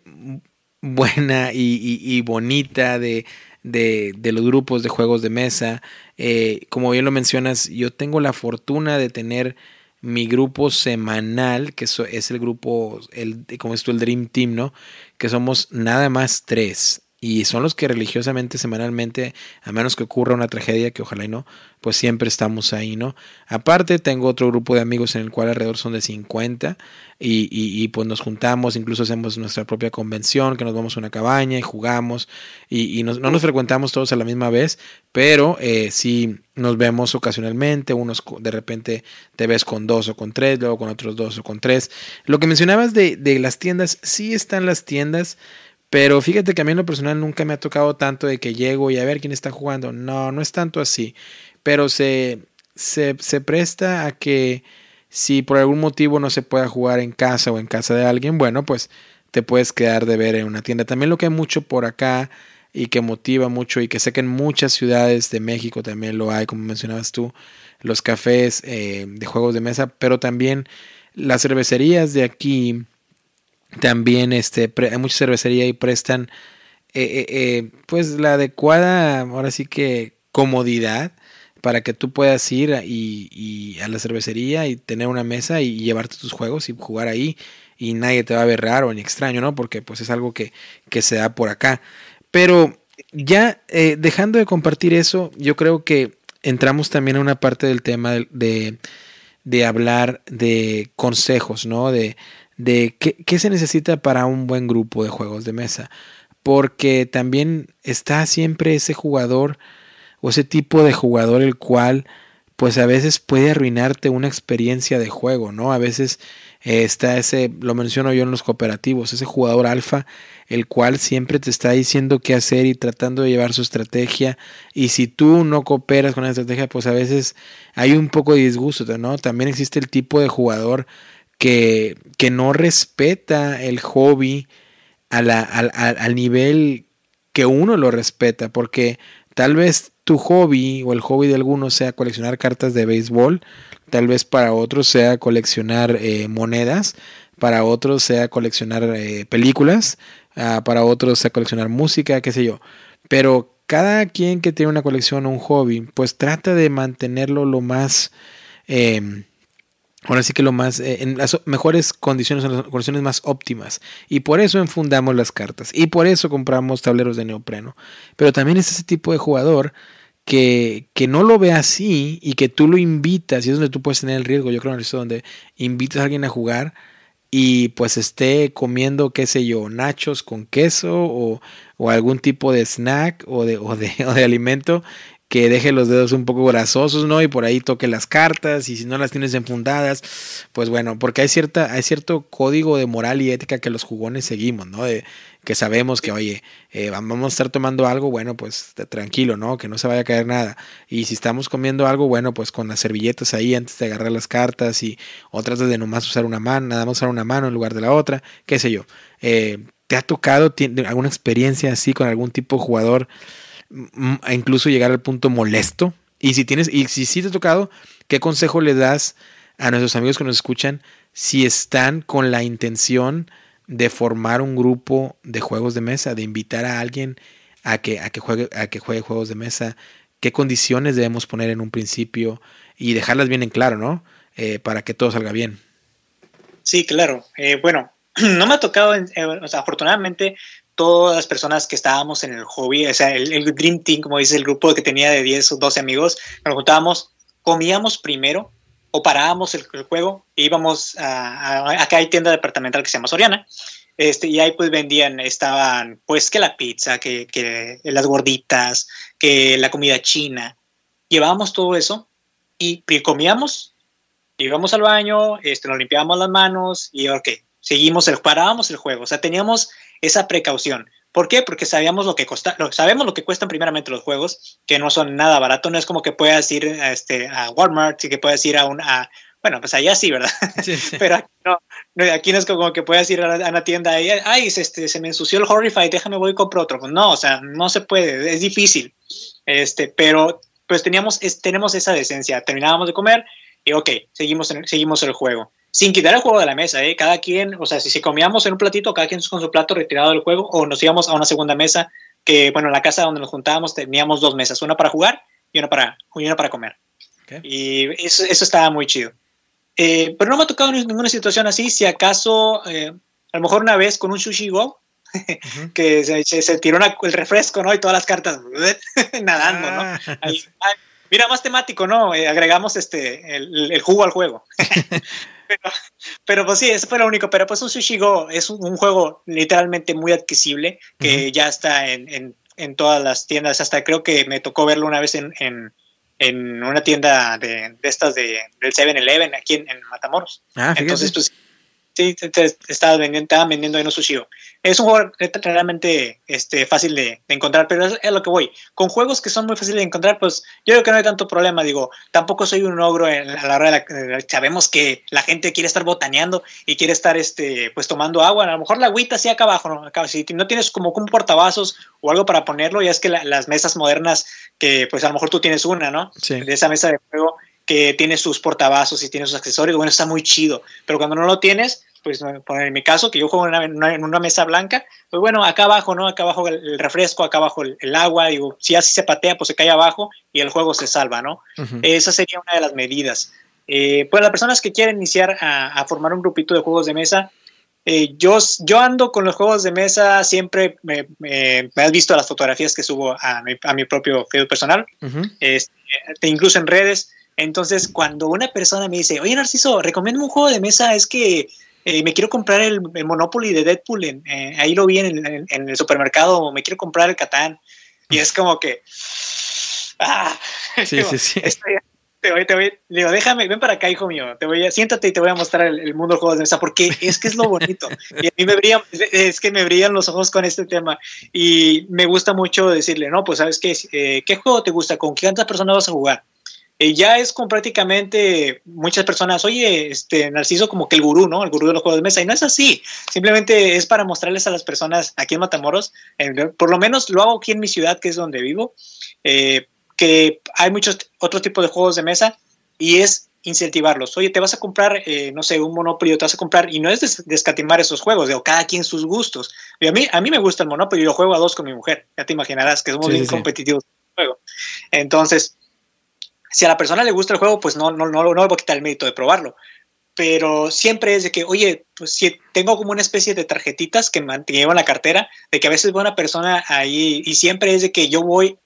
buena y, bonita de, de, los grupos de juegos de mesa. Eh, como bien lo mencionas, yo tengo la fortuna de tener mi grupo semanal, que es el grupo, el, como es tú, el Dream Team, ¿no? Que somos nada más tres y son los que religiosamente, semanalmente, a menos que ocurra una tragedia, que ojalá y no, pues siempre estamos ahí, ¿no? Aparte, tengo otro grupo de amigos en el cual alrededor son de 50 y, y, pues nos juntamos, incluso hacemos nuestra propia convención, que nos vamos a una cabaña y jugamos y, y no nos frecuentamos todos a la misma vez, pero eh, sí nos vemos ocasionalmente, unos de repente te ves con dos o con tres, luego con otros dos o con tres. Lo que mencionabas de, de las tiendas, sí están las tiendas, pero fíjate que a mí en lo personal nunca me ha tocado tanto de que llego y a ver quién está jugando. No, no es tanto así. Pero se, se, se presta a que si por algún motivo no se pueda jugar en casa o en casa de alguien, bueno, pues te puedes quedar de ver en una tienda. También lo que hay mucho por acá y que motiva mucho y que sé que en muchas ciudades de México también lo hay, como mencionabas tú, los cafés eh, de juegos de mesa, pero también las cervecerías de aquí también este, hay mucha cervecería y prestan eh, eh, eh, pues la adecuada, ahora sí que comodidad para que tú puedas ir y, a la cervecería y tener una mesa y llevarte tus juegos y jugar ahí y nadie te va a ver raro ni extraño, ¿no? Porque pues es algo que, que se da por acá. Pero ya dejando de compartir eso, yo creo que entramos también a una parte del tema de, de hablar de consejos, ¿no? De, de qué, se necesita para un buen grupo de juegos de mesa. Porque también está siempre ese jugador o ese tipo de jugador el cual pues a veces puede arruinarte una experiencia de juego, ¿no? A veces eh, está ese, lo menciono yo en los cooperativos, ese jugador alfa, el cual siempre te está diciendo qué hacer y tratando de llevar su estrategia. Y si tú no cooperas con la estrategia, pues a veces hay un poco de disgusto, ¿no? También existe el tipo de jugador que, que no respeta el hobby a la, al nivel que uno lo respeta, porque tal vez tu hobby o el hobby de algunos sea coleccionar cartas de béisbol, tal vez para otros sea coleccionar eh, monedas, para otros sea coleccionar eh, películas, ah, para otros sea coleccionar música, qué sé yo. Pero cada quien que tiene una colección o un hobby, pues trata de mantenerlo lo más em, Ahora sí que lo más, eh, en las mejores condiciones, en las condiciones más óptimas. Y por eso enfundamos las cartas. Y por eso compramos tableros de neopreno. Pero también es ese tipo de jugador que, que no lo ve así y que tú lo invitas. Y es donde tú puedes tener el riesgo. Yo creo que es donde invitas a alguien a jugar y pues esté comiendo, qué sé yo, nachos con queso o, o algún tipo de snack o de, o de, o de alimento que deje los dedos un poco grasosos, ¿no? Y por ahí toque las cartas y si no las tienes enfundadas, pues bueno, porque hay cierta hay cierto código de moral y ética que los jugones seguimos, ¿no? De, que sabemos que, oye, eh, vamos a estar tomando algo, bueno, pues tranquilo, ¿no? Que no se vaya a caer nada. Y si estamos comiendo algo, bueno, pues con las servilletas ahí antes de agarrar las cartas y otras de nomás usar una mano, nada más usar una mano en lugar de la otra, qué sé yo. Eh, ¿Te ha tocado alguna experiencia así con algún tipo de jugador? Incluso llegar al punto molesto. Y si tienes, y si sí te ha tocado, ¿qué consejo le das a nuestros amigos que nos escuchan si están con la intención de formar un grupo de juegos de mesa, de invitar a alguien a que, a que, juegue, a que juegue juegos de mesa? ¿Qué condiciones debemos poner en un principio? Y dejarlas bien en claro, ¿no? Eh, para que todo salga bien. Sí, claro. Eh, bueno, no me ha tocado, eh, afortunadamente todas las personas que estábamos en el hobby, o sea, el, Dream Team, como dice el grupo que tenía de 10 o 12 amigos, nos juntábamos, comíamos primero o parábamos el, juego e íbamos a, acá hay tienda departamental que se llama Soriana, este, y ahí pues vendían, estaban pues que la pizza, que, que las gorditas, que la comida china, llevábamos todo eso y comíamos, íbamos al baño, este, nos limpiábamos las manos y ok, seguimos el, parábamos el juego, o sea, teníamos esa precaución. ¿Por qué? Porque sabíamos lo que costa, sabemos lo que cuestan primeramente los juegos, que no son nada barato, no es como que puedas ir a, este, a Walmart y que puedas ir a un, bueno, pues allá sí, ¿verdad? Pero aquí no, aquí no es como que puedas ir a, una tienda y, ay, este, se me ensució el Horrify, déjame voy y compro otro. Pues no, o sea, no se puede, es difícil. Este, pero pues teníamos, tenemos esa decencia, terminábamos de comer y ok, seguimos, seguimos el juego. Sin quitar el juego de la mesa, ¿eh? Cada quien, o sea, si, si comíamos en un platito, cada quien con su plato retirado del juego, o nos íbamos a una segunda mesa, que, bueno, en la casa donde nos juntábamos teníamos dos mesas, una para jugar y una para, y una para comer. Y eso, eso estaba muy chido. Eh, pero no me ha tocado ninguna situación así, si acaso, eh, a lo mejor una vez con un Sushi Go, que se, se tiró el refresco, ¿no? Y todas las cartas nadando, ¿no? Ah, mira, más temático, ¿no? Eh, agregamos este, el, jugo al juego. pero, pues sí, eso fue lo único. Pero pues un Sushi Go es un, juego literalmente muy adquisible que ya está en, en, todas las tiendas. Hasta creo que me tocó verlo una vez en, en, una tienda de, de estas de, del 7-Eleven aquí en, Matamoros. Ah, Entonces, pues Sí, estaba vendiendo, estaba vendiendo en Sushio. Es un juego realmente este, fácil de, encontrar, pero es, lo que voy. Con juegos que son muy fáciles de encontrar, pues yo creo que no hay tanto problema. Digo, tampoco soy un ogro a la hora de la, Sabemos que la gente quiere estar botaneando y quiere estar este, pues tomando agua. A lo mejor la agüita sí acá abajo, ¿no? Acá, si no tienes como un portavasos o algo para ponerlo, ya es que las mesas modernas, que pues a lo mejor tú tienes una, ¿no? Sí. De esa mesa de juego que tiene sus portavasos y tiene sus accesorios, bueno, está muy chido. Pero cuando no lo tienes, pues en mi caso, que yo juego en una, mesa blanca, pues bueno, acá abajo, ¿no? Acá abajo el, refresco, acá abajo el, agua, digo, si así se patea, pues se cae abajo y el juego se salva, ¿no? Esa sería una de las medidas. Eh, pues las personas que quieren iniciar a, formar un grupito de juegos de mesa, eh, yo, yo ando con los juegos de mesa, siempre me, has visto las fotografías que subo a mi, a mi propio Facebook personal, este, incluso en redes. Entonces, cuando una persona me dice, oye Narciso, recomiendo un juego de mesa, es que eh, me quiero comprar el, Monopoly de Deadpool, eh, ahí lo vi en, el supermercado, me quiero comprar el Catán. Y es como que... Ah, sí, sí, sí. te voy, te voy, digo, déjame, ven para acá, hijo mío, te voy a, siéntate y te voy a mostrar el, mundo de juegos de mesa, porque es que es lo bonito. Y a mí me brillan, es que me brillan los ojos con este tema. Y me gusta mucho decirle, no, pues sabes qué, eh, ¿qué juego te gusta? ¿Con cuántas personas vas a jugar? Eh, ya es con prácticamente muchas personas, oye, este Narciso como que el gurú, ¿no? El gurú de los juegos de mesa. Y no es así. Simplemente es para mostrarles a las personas aquí en Matamoros, por lo menos lo hago aquí en mi ciudad, que es donde vivo, eh, que hay muchos otros tipos de juegos de mesa y es incentivarlos. Oye, te vas a comprar, eh, no sé, un Monopoly, te vas a comprar, y no es descatimar esos juegos, digo, cada quien sus gustos. Y a mí, a mí me gusta el Monopoly, yo juego a dos con mi mujer, ya te imaginarás que somos muy bien competitivos en el juego. Entonces, si a la persona le gusta el juego, pues no, no, no, no le voy a quitar el mérito de probarlo. Pero siempre es de que, oye, pues si tengo como una especie de tarjetitas que me llevo en la cartera, de que a veces voy una persona ahí y siempre es de que yo voy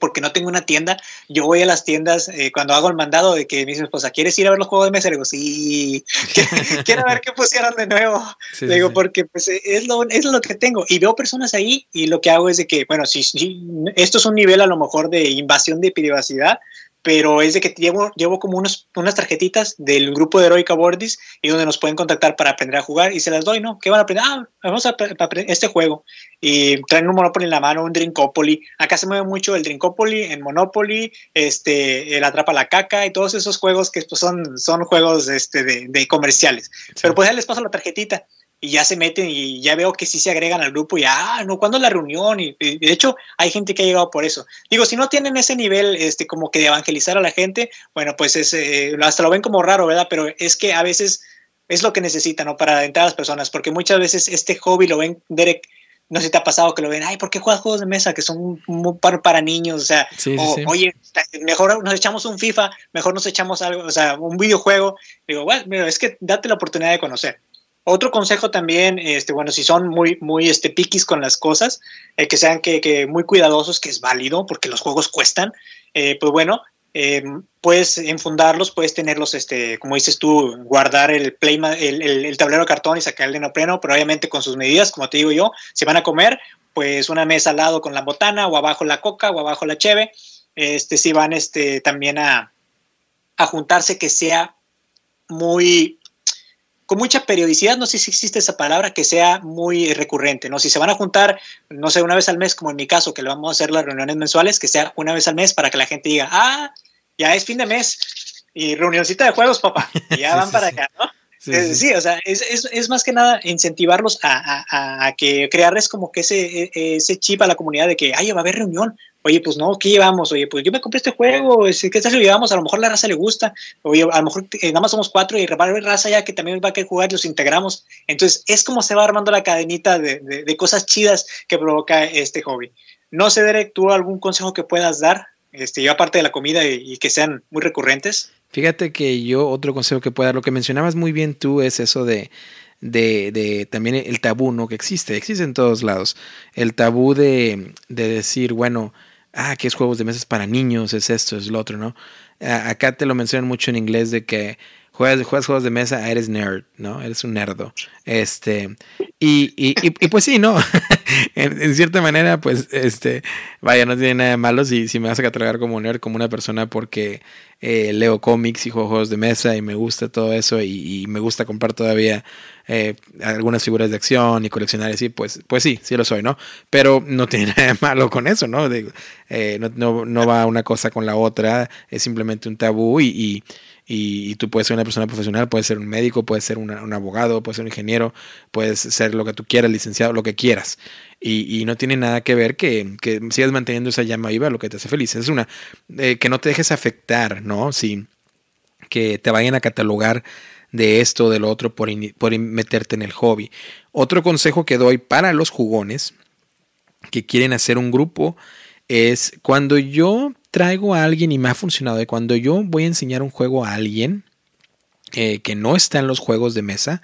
porque no tengo una tienda, yo voy a las tiendas eh, cuando hago el mandado de que me dicen, pues, ¿quieres ir a ver los juegos de mesa? Le digo, sí, quiero ver qué pusieron de nuevo. Le digo, porque pues es lo, es lo que tengo. Y veo personas ahí y lo que hago es de que, bueno, si, si esto es un nivel a lo mejor de invasión de privacidad, pero es de que llevo, llevo como unos, unas tarjetitas del grupo de Heroica Bordis y donde nos pueden contactar para aprender a jugar y se las doy, ¿no? ¿Qué van a aprender? Ah, vamos a aprender este juego. Y traen un Monopoly en la mano, un Drinkopoly. Acá se mueve mucho el Drinkopoly, el Monopoly, este, el Atrapa la Caca y todos esos juegos que pues, son, son juegos este, de, de comerciales. Pero pues ya les paso la tarjetita y ya se meten y ya veo que sí se agregan al grupo y, ah, no, ¿cuándo es la reunión? Y, de hecho, hay gente que ha llegado por eso. Digo, si no tienen ese nivel, este, como que de evangelizar a la gente, bueno, pues es, eh, hasta lo ven como raro, ¿verdad? Pero es que a veces es lo que necesitan, ¿no? Para adentrar a las personas, porque muchas veces este hobby lo ven, Derek, no sé si te ha pasado que lo ven, ay, ¿por qué juegas juegos de mesa que son para, para niños? O sea, oye, mejor nos echamos un FIFA, mejor nos echamos algo, o sea, un videojuego. Digo, bueno, es que date la oportunidad de conocer. Otro consejo también, este, bueno, si son muy, muy este, piquis con las cosas, eh, que sean que, muy cuidadosos, que es válido, porque los juegos cuestan, eh, pues bueno, eh, puedes enfundarlos, puedes tenerlos, este, como dices tú, guardar el, play, el, tablero de cartón y sacar el de neopreno, pero obviamente con sus medidas, como te digo yo, si van a comer, pues una mesa al lado con la botana, o abajo la coca, o abajo la cheve, este, si van este, también a, a juntarse, que sea muy con mucha periodicidad, no sé si existe esa palabra, que sea muy recurrente, ¿no? Si se van a juntar, no sé, una vez al mes, como en mi caso, que le vamos a hacer las reuniones mensuales, que sea una vez al mes para que la gente diga, ah, ya es fin de mes y reunioncita de juegos, papá, y ya van para acá, ¿no? Sí, o sea, es, más que nada incentivarlos a, que crearles como que ese, ese chip a la comunidad de que, ay, va a haber reunión, oye, pues no, ¿qué llevamos? Oye, pues yo me compré este juego, ¿qué tal si lo llevamos? A lo mejor la raza le gusta, oye, a lo mejor eh, nada más somos cuatro y reparo raza ya que también va a querer jugar y los integramos. Entonces, es como se va armando la cadenita de, de, cosas chidas que provoca este hobby. No sé, Derek, ¿tú algún consejo que puedas dar? Este, yo aparte de la comida y, que sean muy recurrentes. Fíjate que yo otro consejo que pueda dar, lo que mencionabas muy bien tú es eso de, de, de, también el tabú, ¿no? Que existe, existe en todos lados. El tabú de, de decir, bueno, ah, que es juegos de mesas para niños, es esto, es lo otro, ¿no? acá te lo mencionan mucho en inglés de que juegas, juegas juegos de mesa, eres nerd, ¿no? Eres un nerdo. Este, y, y, y, pues sí, ¿no? en, cierta manera, pues, este, vaya, no tiene nada de malo si, si me vas a catalogar como nerd, como una persona porque eh, leo cómics y juego juegos de mesa y me gusta todo eso y, me gusta comprar todavía eh, algunas figuras de acción y coleccionar así, pues, pues sí, sí lo soy, ¿no? Pero no tiene nada de malo con eso, ¿no? Eh, no, no, no, va una cosa con la otra, es simplemente un tabú y, tú puedes ser una persona profesional, puedes ser un médico, puedes ser un abogado, puedes ser un ingeniero, puedes ser lo que tú quieras, licenciado, lo que quieras. Y, no tiene nada que ver que, que, sigas manteniendo esa llama viva, lo que te hace feliz. Es una, eh, que no te dejes afectar, ¿no? Si, que te vayan a catalogar de esto o de lo otro por, por meterte en el hobby. Otro consejo que doy para los jugones que quieren hacer un grupo es cuando yo traigo a alguien y me ha funcionado. De cuando yo voy a enseñar un juego a alguien eh, que no está en los juegos de mesa,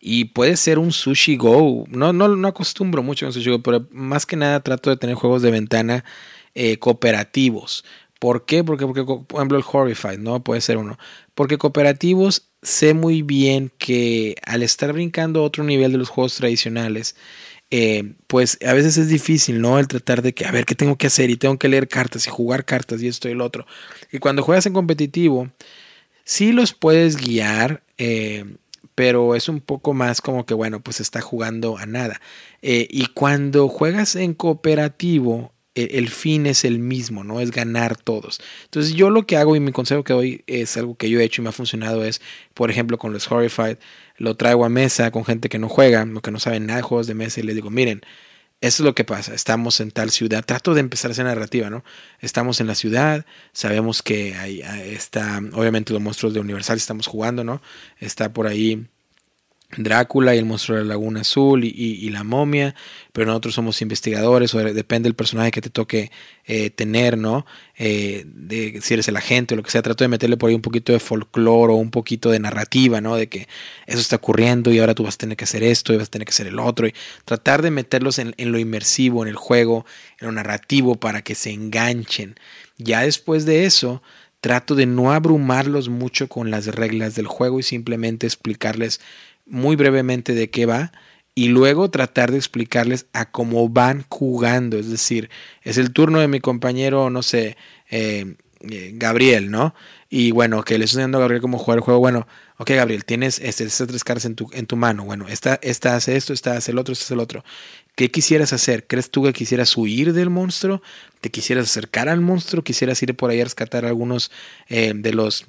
y puede ser un sushi go. No, no, no acostumbro mucho un sushi go, pero más que nada trato de tener juegos de ventana eh, cooperativos. ¿Por qué? Porque, porque, por ejemplo, el Horrified, ¿no? Puede ser uno. Porque cooperativos sé muy bien que al estar brincando a otro nivel de los juegos tradicionales, eh, pues a veces es difícil, ¿no? El tratar de que, a ver, ¿qué tengo que hacer? Y tengo que leer cartas y jugar cartas y esto y lo otro. Y cuando juegas en competitivo, sí los puedes guiar, eh, pero es un poco más como que, bueno, pues está jugando a nada. Eh, y cuando juegas en cooperativo, e, el fin es el mismo, ¿no? Es ganar todos. Entonces yo lo que hago y mi consejo que doy es algo que yo he hecho y me ha funcionado es, por ejemplo, con los Horrified, lo traigo a mesa con gente que no juega o que no sabe nada de juegos de mesa y les digo, miren, eso es lo que pasa, estamos en tal ciudad, trato de empezar esa narrativa, ¿no? Estamos en la ciudad, sabemos que ahí está, obviamente los monstruos de Universal estamos jugando, ¿no? Está por ahí Drácula y el monstruo de la Laguna Azul y, la momia, pero nosotros somos investigadores, o depende del personaje que te toque eh, tener, ¿no? Eh, de si eres el agente o lo que sea, trato de meterle por ahí un poquito de folclore o un poquito de narrativa, ¿no? De que eso está ocurriendo y ahora tú vas a tener que hacer esto y vas a tener que hacer el otro, y tratar de meterlos en lo inmersivo, en el juego, en lo narrativo para que se enganchen. Ya después de eso, trato de no abrumarlos mucho con las reglas del juego y simplemente explicarles muy brevemente de qué va y luego tratar de explicarles a cómo van jugando. Es decir, es el turno de mi compañero, no sé, eh, eh, Gabriel, ¿no? Y bueno, que le estoy enseñando a Gabriel cómo jugar el juego. Bueno, ok, Gabriel, tienes este, estas tres cartas en tu, en tu mano. Bueno, esta, esta hace esto, esta hace el otro, esta hace el otro. ¿Qué quisieras hacer? ¿Crees tú que quisieras huir del monstruo? ¿Te quisieras acercar al monstruo? ¿Quisieras ir por ahí a rescatar algunos eh, de los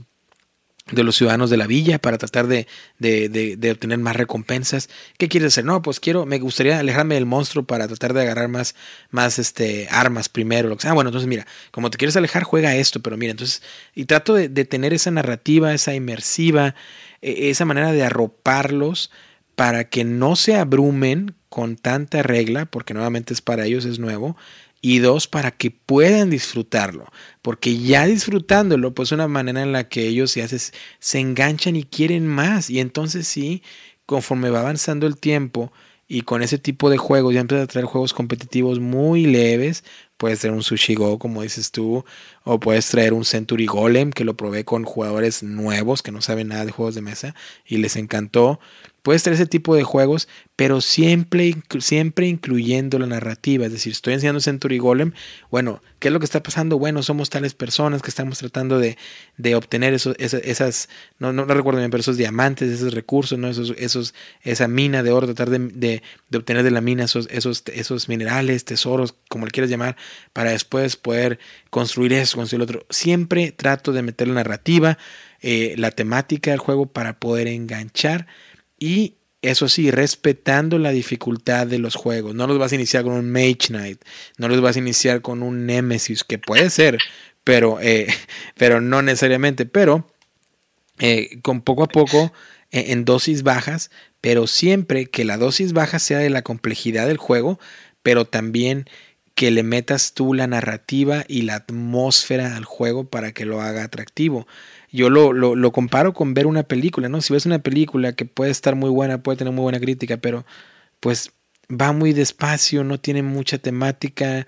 de los ciudadanos de la villa para tratar de, de, de, obtener más recompensas. ¿Qué quieres hacer? No, pues quiero, me gustaría alejarme del monstruo para tratar de agarrar más, más este, armas primero. Lo que. Ah, bueno, entonces mira, como te quieres alejar, juega esto, pero mira, entonces, y trato de, tener esa narrativa, esa inmersiva, e, esa manera de arroparlos para que no se abrumen con tanta regla, porque nuevamente es para ellos, es nuevo, y dos, para que puedan disfrutarlo, porque ya disfrutándolo, pues una manera en la que ellos se, se enganchan y quieren más, y entonces sí, conforme va avanzando el tiempo y con ese tipo de juegos, ya empiezan a traer juegos competitivos muy leves, puedes traer un Sushi Go, como dices tú, o puedes traer un Century Golem, que lo probé con jugadores nuevos que no saben nada de juegos de mesa y les encantó. Puedes traer ese tipo de juegos, pero siempre, siempre incluyendo la narrativa. Es decir, estoy enseñando Century Golem. Bueno, ¿qué es lo que está pasando? Bueno, somos tales personas que estamos tratando de, de obtener esos, esas, no, no, recuerdo bien, pero esos diamantes, esos recursos, ¿no? esos, esos, esa mina de oro, tratar de, de, de obtener de la mina esos, esos, esos minerales, tesoros, como le quieras llamar, para después poder construir eso, construir lo otro. Siempre trato de meter la narrativa, eh, la temática del juego para poder enganchar y eso sí, respetando la dificultad de los juegos. No los vas a iniciar con un Mage Knight, no los vas a iniciar con un Nemesis, que puede ser, pero, eh, pero no necesariamente. Pero eh, con poco a poco, en dosis bajas, pero siempre que la dosis baja sea de la complejidad del juego, pero también que le metas tú la narrativa y la atmósfera al juego para que lo haga atractivo yo lo, lo, lo, comparo con ver una película, ¿no? Si ves una película que puede estar muy buena, puede tener muy buena crítica, pero pues va muy despacio, no tiene mucha temática,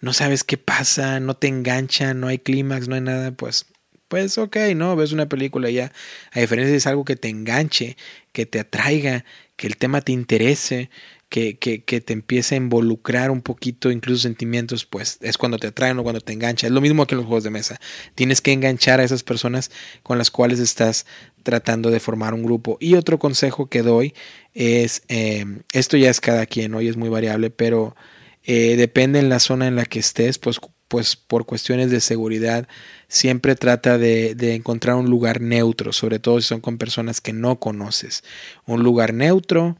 no sabes qué pasa, no te engancha, no hay clímax, no hay nada, pues, pues ok, ¿no? Ves una película ya, a diferencia de es algo que te enganche, que te atraiga, que el tema te interese, que, que, que, te empiece a involucrar un poquito, incluso sentimientos, pues es cuando te atraen o cuando te engancha. Es lo mismo que en los juegos de mesa. Tienes que enganchar a esas personas con las cuales estás tratando de formar un grupo. Y otro consejo que doy es, eh, esto ya es cada quien, hoy es muy variable, pero eh, depende en la zona en la que estés, pues, pues por cuestiones de seguridad, siempre trata de, de encontrar un lugar neutro, sobre todo si son con personas que no conoces. Un lugar neutro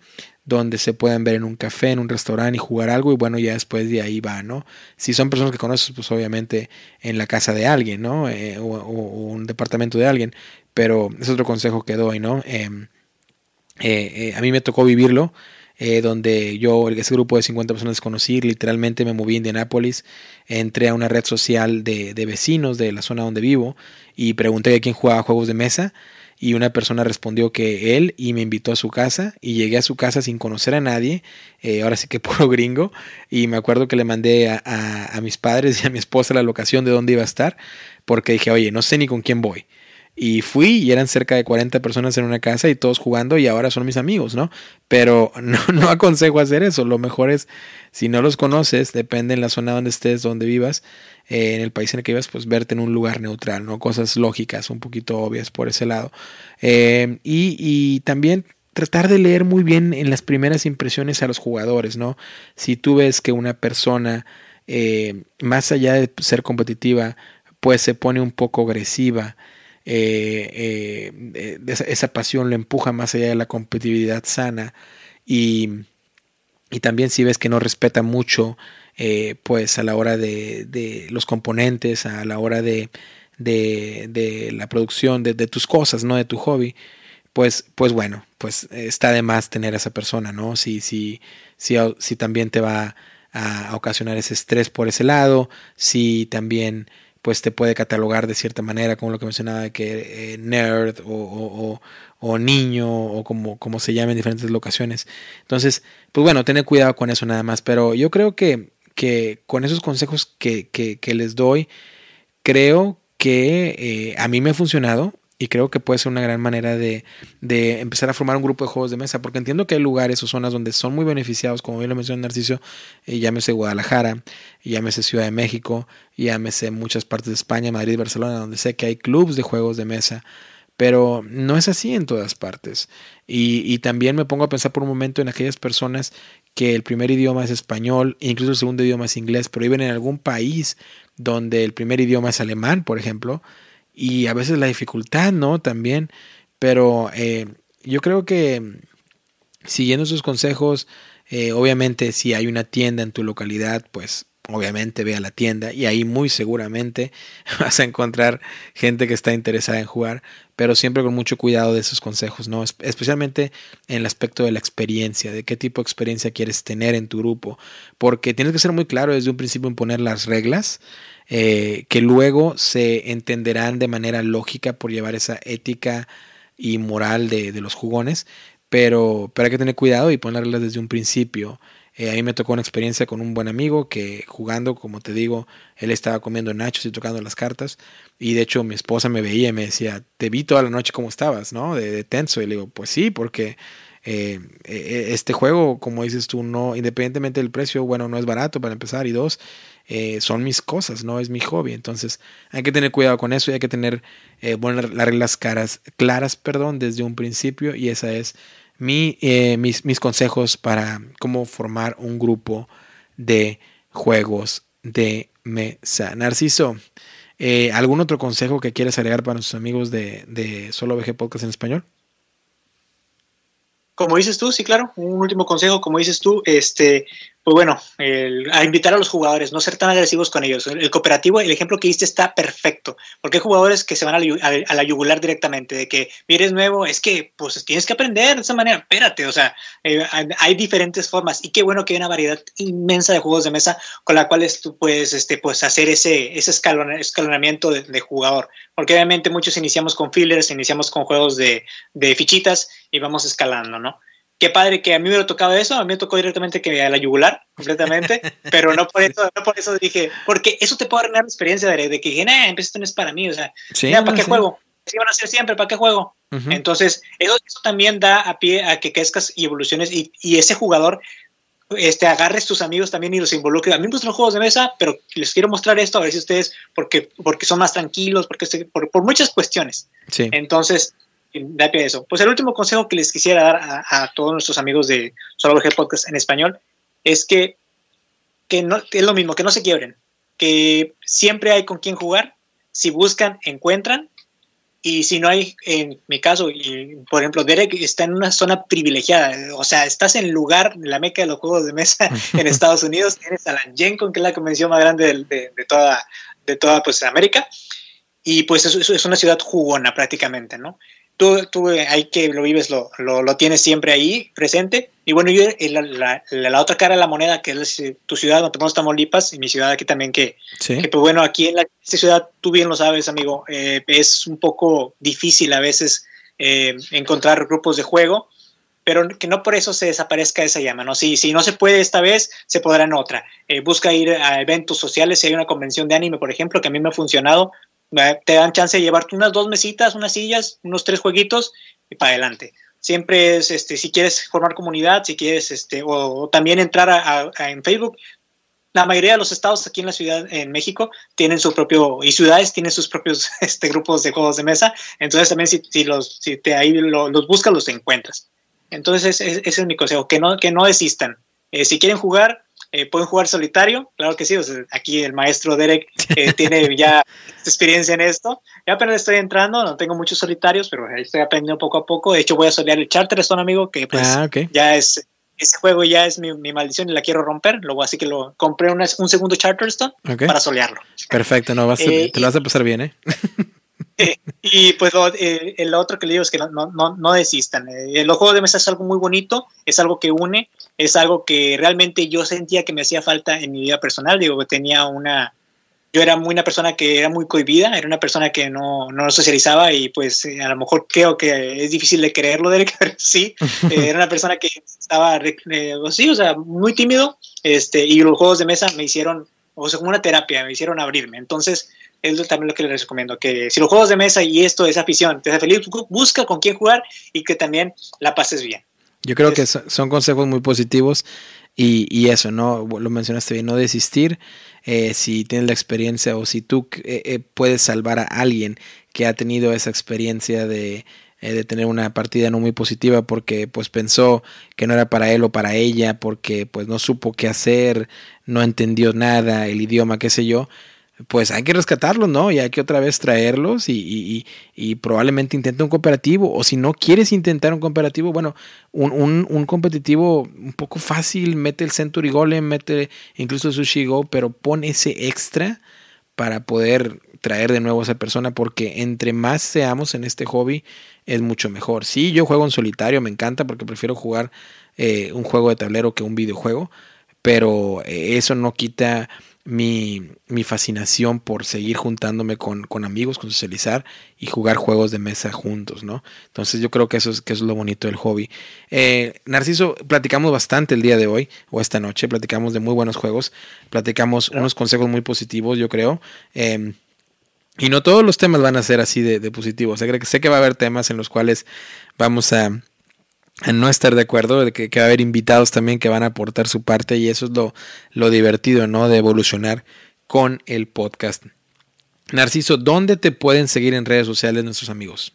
donde se pueden ver en un café, en un restaurante y jugar algo y bueno, ya después de ahí va, ¿no? Si son personas que conoces, pues obviamente en la casa de alguien, ¿no? Eh, o, un departamento de alguien, pero es otro consejo que doy, ¿no? Em, eh, eh, a mí me tocó vivirlo, donde yo, ese grupo de 50 personas conocí, literalmente me moví a Indianápolis, entré a una red social de, de vecinos de la zona donde vivo y pregunté a quién jugaba juegos de mesa y una persona respondió que él y me invitó a su casa y llegué a su casa sin conocer a nadie, eh, ahora sí que puro gringo, y me acuerdo que le mandé a, a, mis padres y a mi esposa la locación de dónde iba a estar, porque dije, oye, no sé ni con quién voy. Y fui y eran cerca de 40 personas en una casa y todos jugando y ahora son mis amigos, ¿no? Pero no, no aconsejo hacer eso. Lo mejor es, si no los conoces, depende en la zona donde estés, donde vivas, eh, en el país en el que vivas, pues verte en un lugar neutral, ¿no? Cosas lógicas, un poquito obvias por ese lado. Eh, y, y también tratar de leer muy bien en las primeras impresiones a los jugadores, ¿no? Si tú ves que una persona, eh, más allá de ser competitiva, pues se pone un poco agresiva, eh, eh, esa, pasión lo empuja más allá de la competitividad sana y, y también si ves que no respeta mucho eh, pues a la hora de, de, los componentes, a la hora de, de, la producción de, tus cosas, no de tu hobby, pues, pues bueno, pues está de más tener a esa persona, ¿no? Si, si, si, si también te va a ocasionar ese estrés por ese lado, si también pues te puede catalogar de cierta manera, como lo que mencionaba, que eh, nerd o, o, niño o como, como se llama en diferentes locaciones. Entonces, pues bueno, tener cuidado con eso nada más. Pero yo creo que, que con esos consejos que, que, que les doy, creo que eh, a mí me ha funcionado y creo que puede ser una gran manera de, de, empezar a formar un grupo de juegos de mesa, porque entiendo que hay lugares o zonas donde son muy beneficiados, como bien lo mencionó Narciso, eh, llámese Guadalajara, llámese Ciudad de México, llámese muchas partes de España, Madrid, Barcelona, donde sé que hay clubes de juegos de mesa, pero no es así en todas partes. Y, y también me pongo a pensar por un momento en aquellas personas que el primer idioma es español, incluso el segundo idioma es inglés, pero viven en algún país donde el primer idioma es alemán, por ejemplo, y a veces la dificultad, ¿no? También, pero eh, yo creo que siguiendo sus consejos, eh, obviamente si hay una tienda en tu localidad, pues obviamente ve a la tienda y ahí muy seguramente vas a encontrar gente que está interesada en jugar, pero siempre con mucho cuidado de esos consejos, ¿no? Especialmente en el aspecto de la experiencia, de qué tipo de experiencia quieres tener en tu grupo, porque tienes que ser muy claro desde un principio en poner las reglas, eh, que luego se entenderán de manera lógica por llevar esa ética y moral de, de los jugones, pero, pero hay que tener cuidado y ponerlas desde un principio. Eh, a mí me tocó una experiencia con un buen amigo que jugando, como te digo, él estaba comiendo nachos y tocando las cartas. Y de hecho mi esposa me veía y me decía, te vi toda la noche como estabas, ¿no? De, tenso. Y le digo, pues sí, porque eh, este juego, como dices tú, no, independientemente del precio, bueno, no es barato para empezar. Y dos, eh, son mis cosas, no es mi hobby. Entonces hay que tener cuidado con eso y hay que tener eh, las reglas caras, claras perdón, desde un principio y esa es mi, eh, mis, mis consejos para cómo formar un grupo de juegos de mesa. Narciso, eh, ¿algún otro consejo que quieras agregar para nuestros amigos de, de Solo VG Podcast en español? como dices tú, sí, claro, un último consejo, como dices tú, este, pues bueno, a invitar a los jugadores, no ser tan agresivos con ellos. El, cooperativo, el ejemplo que diste está perfecto, porque hay jugadores que se van a, la yugular directamente, de que eres nuevo, es que pues tienes que aprender de esa manera, espérate, o sea, eh, hay diferentes formas y qué bueno que hay una variedad inmensa de juegos de mesa con la cuales tú puedes este, pues, hacer ese, ese escalonamiento de, jugador, porque obviamente muchos iniciamos con fillers, iniciamos con juegos de, de fichitas y vamos escalando, ¿no? Qué padre que a mí me lo tocado eso, a mí me tocó directamente que a la yugular, completamente, pero no por eso, no por eso dije, porque eso te puede arruinar la experiencia de, que dije, nah, esto no es para mí, o sea, ¿para qué juego? Así van a ser siempre, ¿para qué juego? Entonces, eso, también da a pie a que crezcas y evoluciones y, y ese jugador este, agarres tus amigos también y los involucres. A mí me gustan los juegos de mesa, pero les quiero mostrar esto a ver si ustedes, porque, porque son más tranquilos, porque por, por muchas cuestiones. Sí. Entonces, de eso. Pues el último consejo que les quisiera dar a, todos nuestros amigos de G Podcast en español es que, que no, es lo mismo, que no se quiebren, que siempre hay con quien jugar, si buscan, encuentran, y si no hay, en mi caso, y, por ejemplo, Derek está en una zona privilegiada, o sea, estás en lugar, en la meca de los juegos de mesa en Estados Unidos, tienes a la Gen Con, que es la convención más grande de, de, toda, de toda pues, América, y pues es, es, una ciudad jugona prácticamente, ¿no? Tú, tú ahí que lo vives lo, lo, tienes siempre ahí presente. Y bueno, yo la, la, otra cara de la moneda, que es tu ciudad, donde tenemos Tamaulipas, y mi ciudad aquí también, que, que pues bueno, aquí en la, esta ciudad, tú bien lo sabes, amigo, eh, es un poco difícil a veces eh, encontrar grupos de juego, pero que no por eso se desaparezca esa llama, ¿no? Si, si no se puede esta vez, se podrá en otra. Eh, busca ir a eventos sociales, si hay una convención de anime, por ejemplo, que a mí me ha funcionado, te dan chance de llevarte unas dos mesitas, unas sillas, unos tres jueguitos y para adelante. Siempre es, este, si quieres formar comunidad, si quieres, este, o, también entrar a, en Facebook. La mayoría de los estados aquí en la ciudad, en México, tienen su propio, y ciudades tienen sus propios este, grupos de juegos de mesa. Entonces también si, si los, si te ahí los buscas, los encuentras. Entonces ese, es mi consejo, que no, que no desistan. Eh, si quieren jugar, eh, pueden jugar solitario, claro que sí. aquí el maestro Derek eh, tiene ya experiencia en esto. Ya apenas estoy entrando, no tengo muchos solitarios, pero estoy aprendiendo poco a poco. De hecho, voy a solear el Charterstone, amigo, que pues ah, ya es ese juego ya es mi, maldición y la quiero romper. Luego así que lo compré un segundo Charterstone para solearlo. Perfecto, no vas eh, te lo vas a pasar bien, ¿eh? y pues el otro que le digo es que no, no, no desistan. los juegos de mesa es algo muy bonito, es algo que une, es algo que realmente yo sentía que me hacía falta en mi vida personal. Digo, tenía una. Yo era muy una persona que era muy cohibida, era una persona que no, no socializaba y pues eh, a lo mejor creo que es difícil de creerlo, Derek, pero sí, eh, era una persona que estaba, eh, sí, o sea, muy tímido, este, y los juegos de mesa me hicieron, o sea, como una terapia, me hicieron abrirme. Entonces, es también lo que les recomiendo, que si los juegos de mesa y esto, esa afición, te hace feliz, busca con quién jugar y que también la pases bien. Yo creo que son consejos muy positivos y, y, eso, ¿no? Lo mencionaste bien, no desistir. Eh, si tienes la experiencia o si tú eh, eh, puedes salvar a alguien que ha tenido esa experiencia de, de, tener una partida no muy positiva porque pues pensó que no era para él o para ella, porque pues no supo qué hacer, no entendió nada, el idioma, qué sé yo, pues hay que rescatarlos, ¿no? Y hay que otra vez traerlos y, y, probablemente intente un cooperativo. O si no quieres intentar un cooperativo, bueno, un, competitivo un poco fácil, mete el Century Golem, mete incluso Sushi Go, pero pon ese extra para poder traer de nuevo a esa persona, porque entre más seamos en este hobby, es mucho mejor. Sí, yo juego en solitario, me encanta porque prefiero jugar eh, un juego de tablero que un videojuego, pero eh, eso no quita mi, mi fascinación por seguir juntándome con, con, amigos, con socializar y jugar juegos de mesa juntos, ¿no? Entonces yo creo que eso es, que es lo bonito del hobby. Eh, Narciso, platicamos bastante el día de hoy o esta noche, platicamos de muy buenos juegos, platicamos unos consejos muy positivos, yo creo. Em, y no todos los temas van a ser así de, de positivos. sé que va a haber temas en los cuales vamos a no estar de acuerdo, de que, va a haber invitados también que van a aportar su parte y eso es lo, lo divertido, ¿no? De evolucionar con el podcast. Narciso, ¿dónde te pueden seguir en redes sociales nuestros amigos?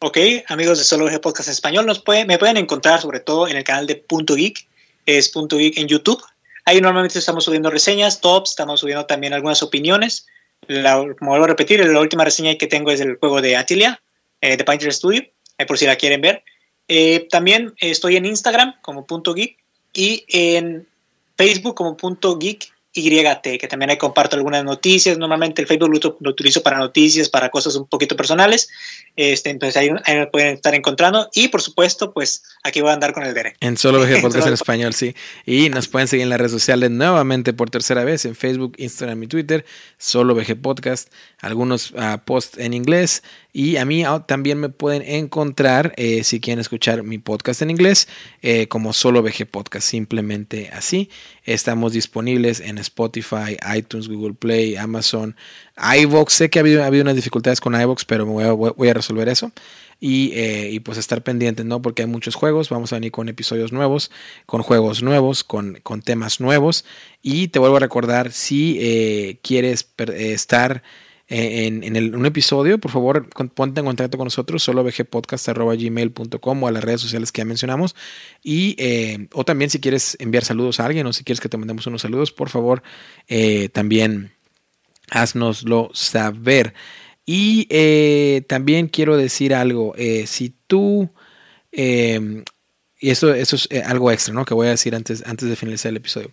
Ok, amigos de Solo G Podcast Español, nos me pueden encontrar sobre todo en el canal de Punto Geek, es Punto Geek en YouTube. Ahí normalmente estamos subiendo reseñas, tops, estamos subiendo también algunas opiniones. La, como vuelvo a repetir, la última reseña que tengo es del juego de Atilia, eh, de Painter Studio, por si la quieren ver. Eh, también estoy en Instagram como punto geek y en Facebook como punto geek YT, que también ahí comparto algunas noticias. Normalmente el Facebook lo, utilizo para noticias, para cosas un poquito personales. Este, entonces ahí, ahí, me pueden estar encontrando. Y por supuesto, pues aquí voy a andar con el Derek. En Solo VG Podcast en español, sí. Y nos pueden seguir en las redes sociales nuevamente por tercera vez en Facebook, Instagram y Twitter. Solo VG Podcast. Algunos uh, posts en inglés. Y a mí ah, también me pueden encontrar, eh, si quieren escuchar mi podcast en inglés, eh, como Solo VG Podcast, simplemente así. Estamos disponibles en Spotify, iTunes, Google Play, Amazon, iVoox. Sé que ha habido, ha habido unas dificultades con iVoox, pero voy a, resolver eso. Y, eh, pues estar pendientes, ¿no? Porque hay muchos juegos, vamos a venir con episodios nuevos, con juegos nuevos, con, con temas nuevos. Y te vuelvo a recordar, si eh, quieres estar en, en un episodio, por favor, ponte en contacto con nosotros, solo gmail.com o a las redes sociales que ya mencionamos. Y, eh, o también si quieres enviar saludos a alguien o si quieres que te mandemos unos saludos, por favor, eh, también haznoslo saber. Y eh, también quiero decir algo, si tú, y eso, eso es algo extra, ¿no? Que voy a decir antes, antes de finalizar el episodio.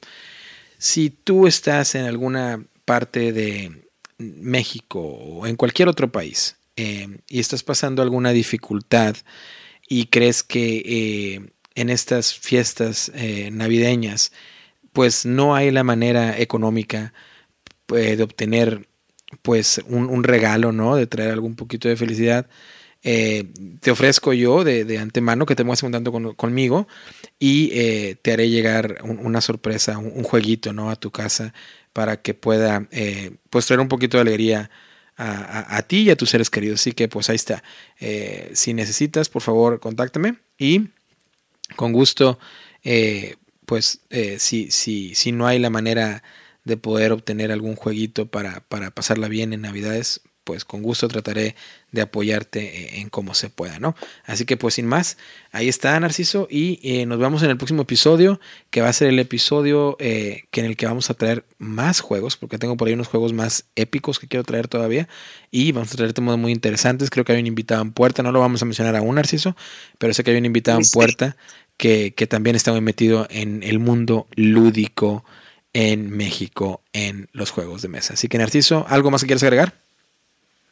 Si tú estás en alguna parte de, México o en cualquier otro país eh, y estás pasando alguna dificultad y crees que eh, en estas fiestas eh, navideñas pues no hay la manera económica de obtener pues un, regalo, ¿no? De traer algún poquito de felicidad. te ofrezco yo de, antemano que te muestres un tanto conmigo y te haré llegar una sorpresa, un, un, jueguito, ¿no? A tu casa para que pueda eh, pues traer un poquito de alegría a, ti y a tus seres queridos. Así que pues ahí está. Eh, si necesitas, por favor, contáctame y con gusto, eh, pues si, si, si no hay la manera de poder obtener algún jueguito para, para pasarla bien en Navidades, pues con gusto trataré de apoyarte en cómo se pueda, ¿no? Así que pues sin más, ahí está Narciso y eh, nos vemos en el próximo episodio, que va a ser el episodio eh, que en el que vamos a traer más juegos, porque tengo por ahí unos juegos más épicos que quiero traer todavía y vamos a traer temas muy interesantes, creo que hay un invitado en puerta, no lo vamos a mencionar aún Narciso, pero sé que hay un invitado en puerta que, que también está muy metido en el mundo lúdico en México en los juegos de mesa. Así que Narciso, ¿algo más que quieras agregar?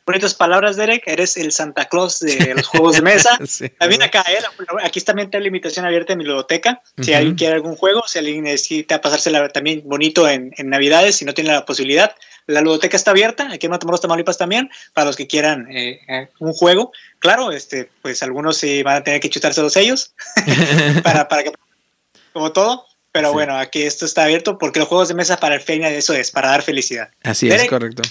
Bonitas palabras, Derek. Eres el Santa Claus de los juegos de mesa. también acá, ¿eh? aquí también está la invitación abierta en mi biblioteca. Si alguien quiere algún juego, si alguien necesita pasársela también bonito en, Navidades, si no tiene la posibilidad, la biblioteca está abierta. Aquí en Matamoros, Tamaulipas también, para los que quieran eh, eh, un juego. Claro, este, pues algunos sí van a tener que chutarse los sellos para, para que, como todo. Pero bueno, aquí esto está abierto porque los juegos de mesa para el feina eso es, para dar felicidad. Así es, correcto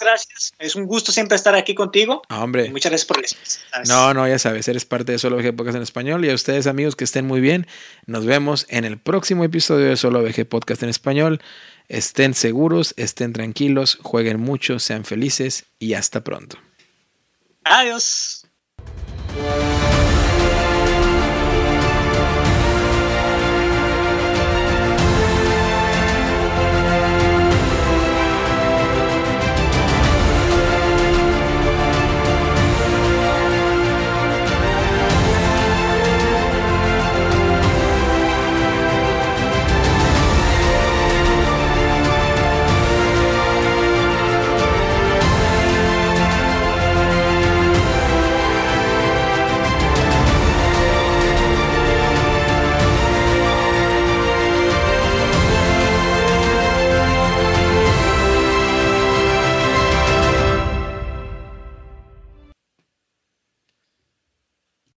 gracias. Es un gusto siempre estar aquí contigo. Hombre. muchas gracias por el No, no, ya sabes, eres parte de Solo VG Podcast en español. Y a ustedes, amigos, que estén muy bien. Nos vemos en el próximo episodio de Solo VG Podcast en español. Estén seguros, estén tranquilos, jueguen mucho, sean felices y hasta pronto. Adiós.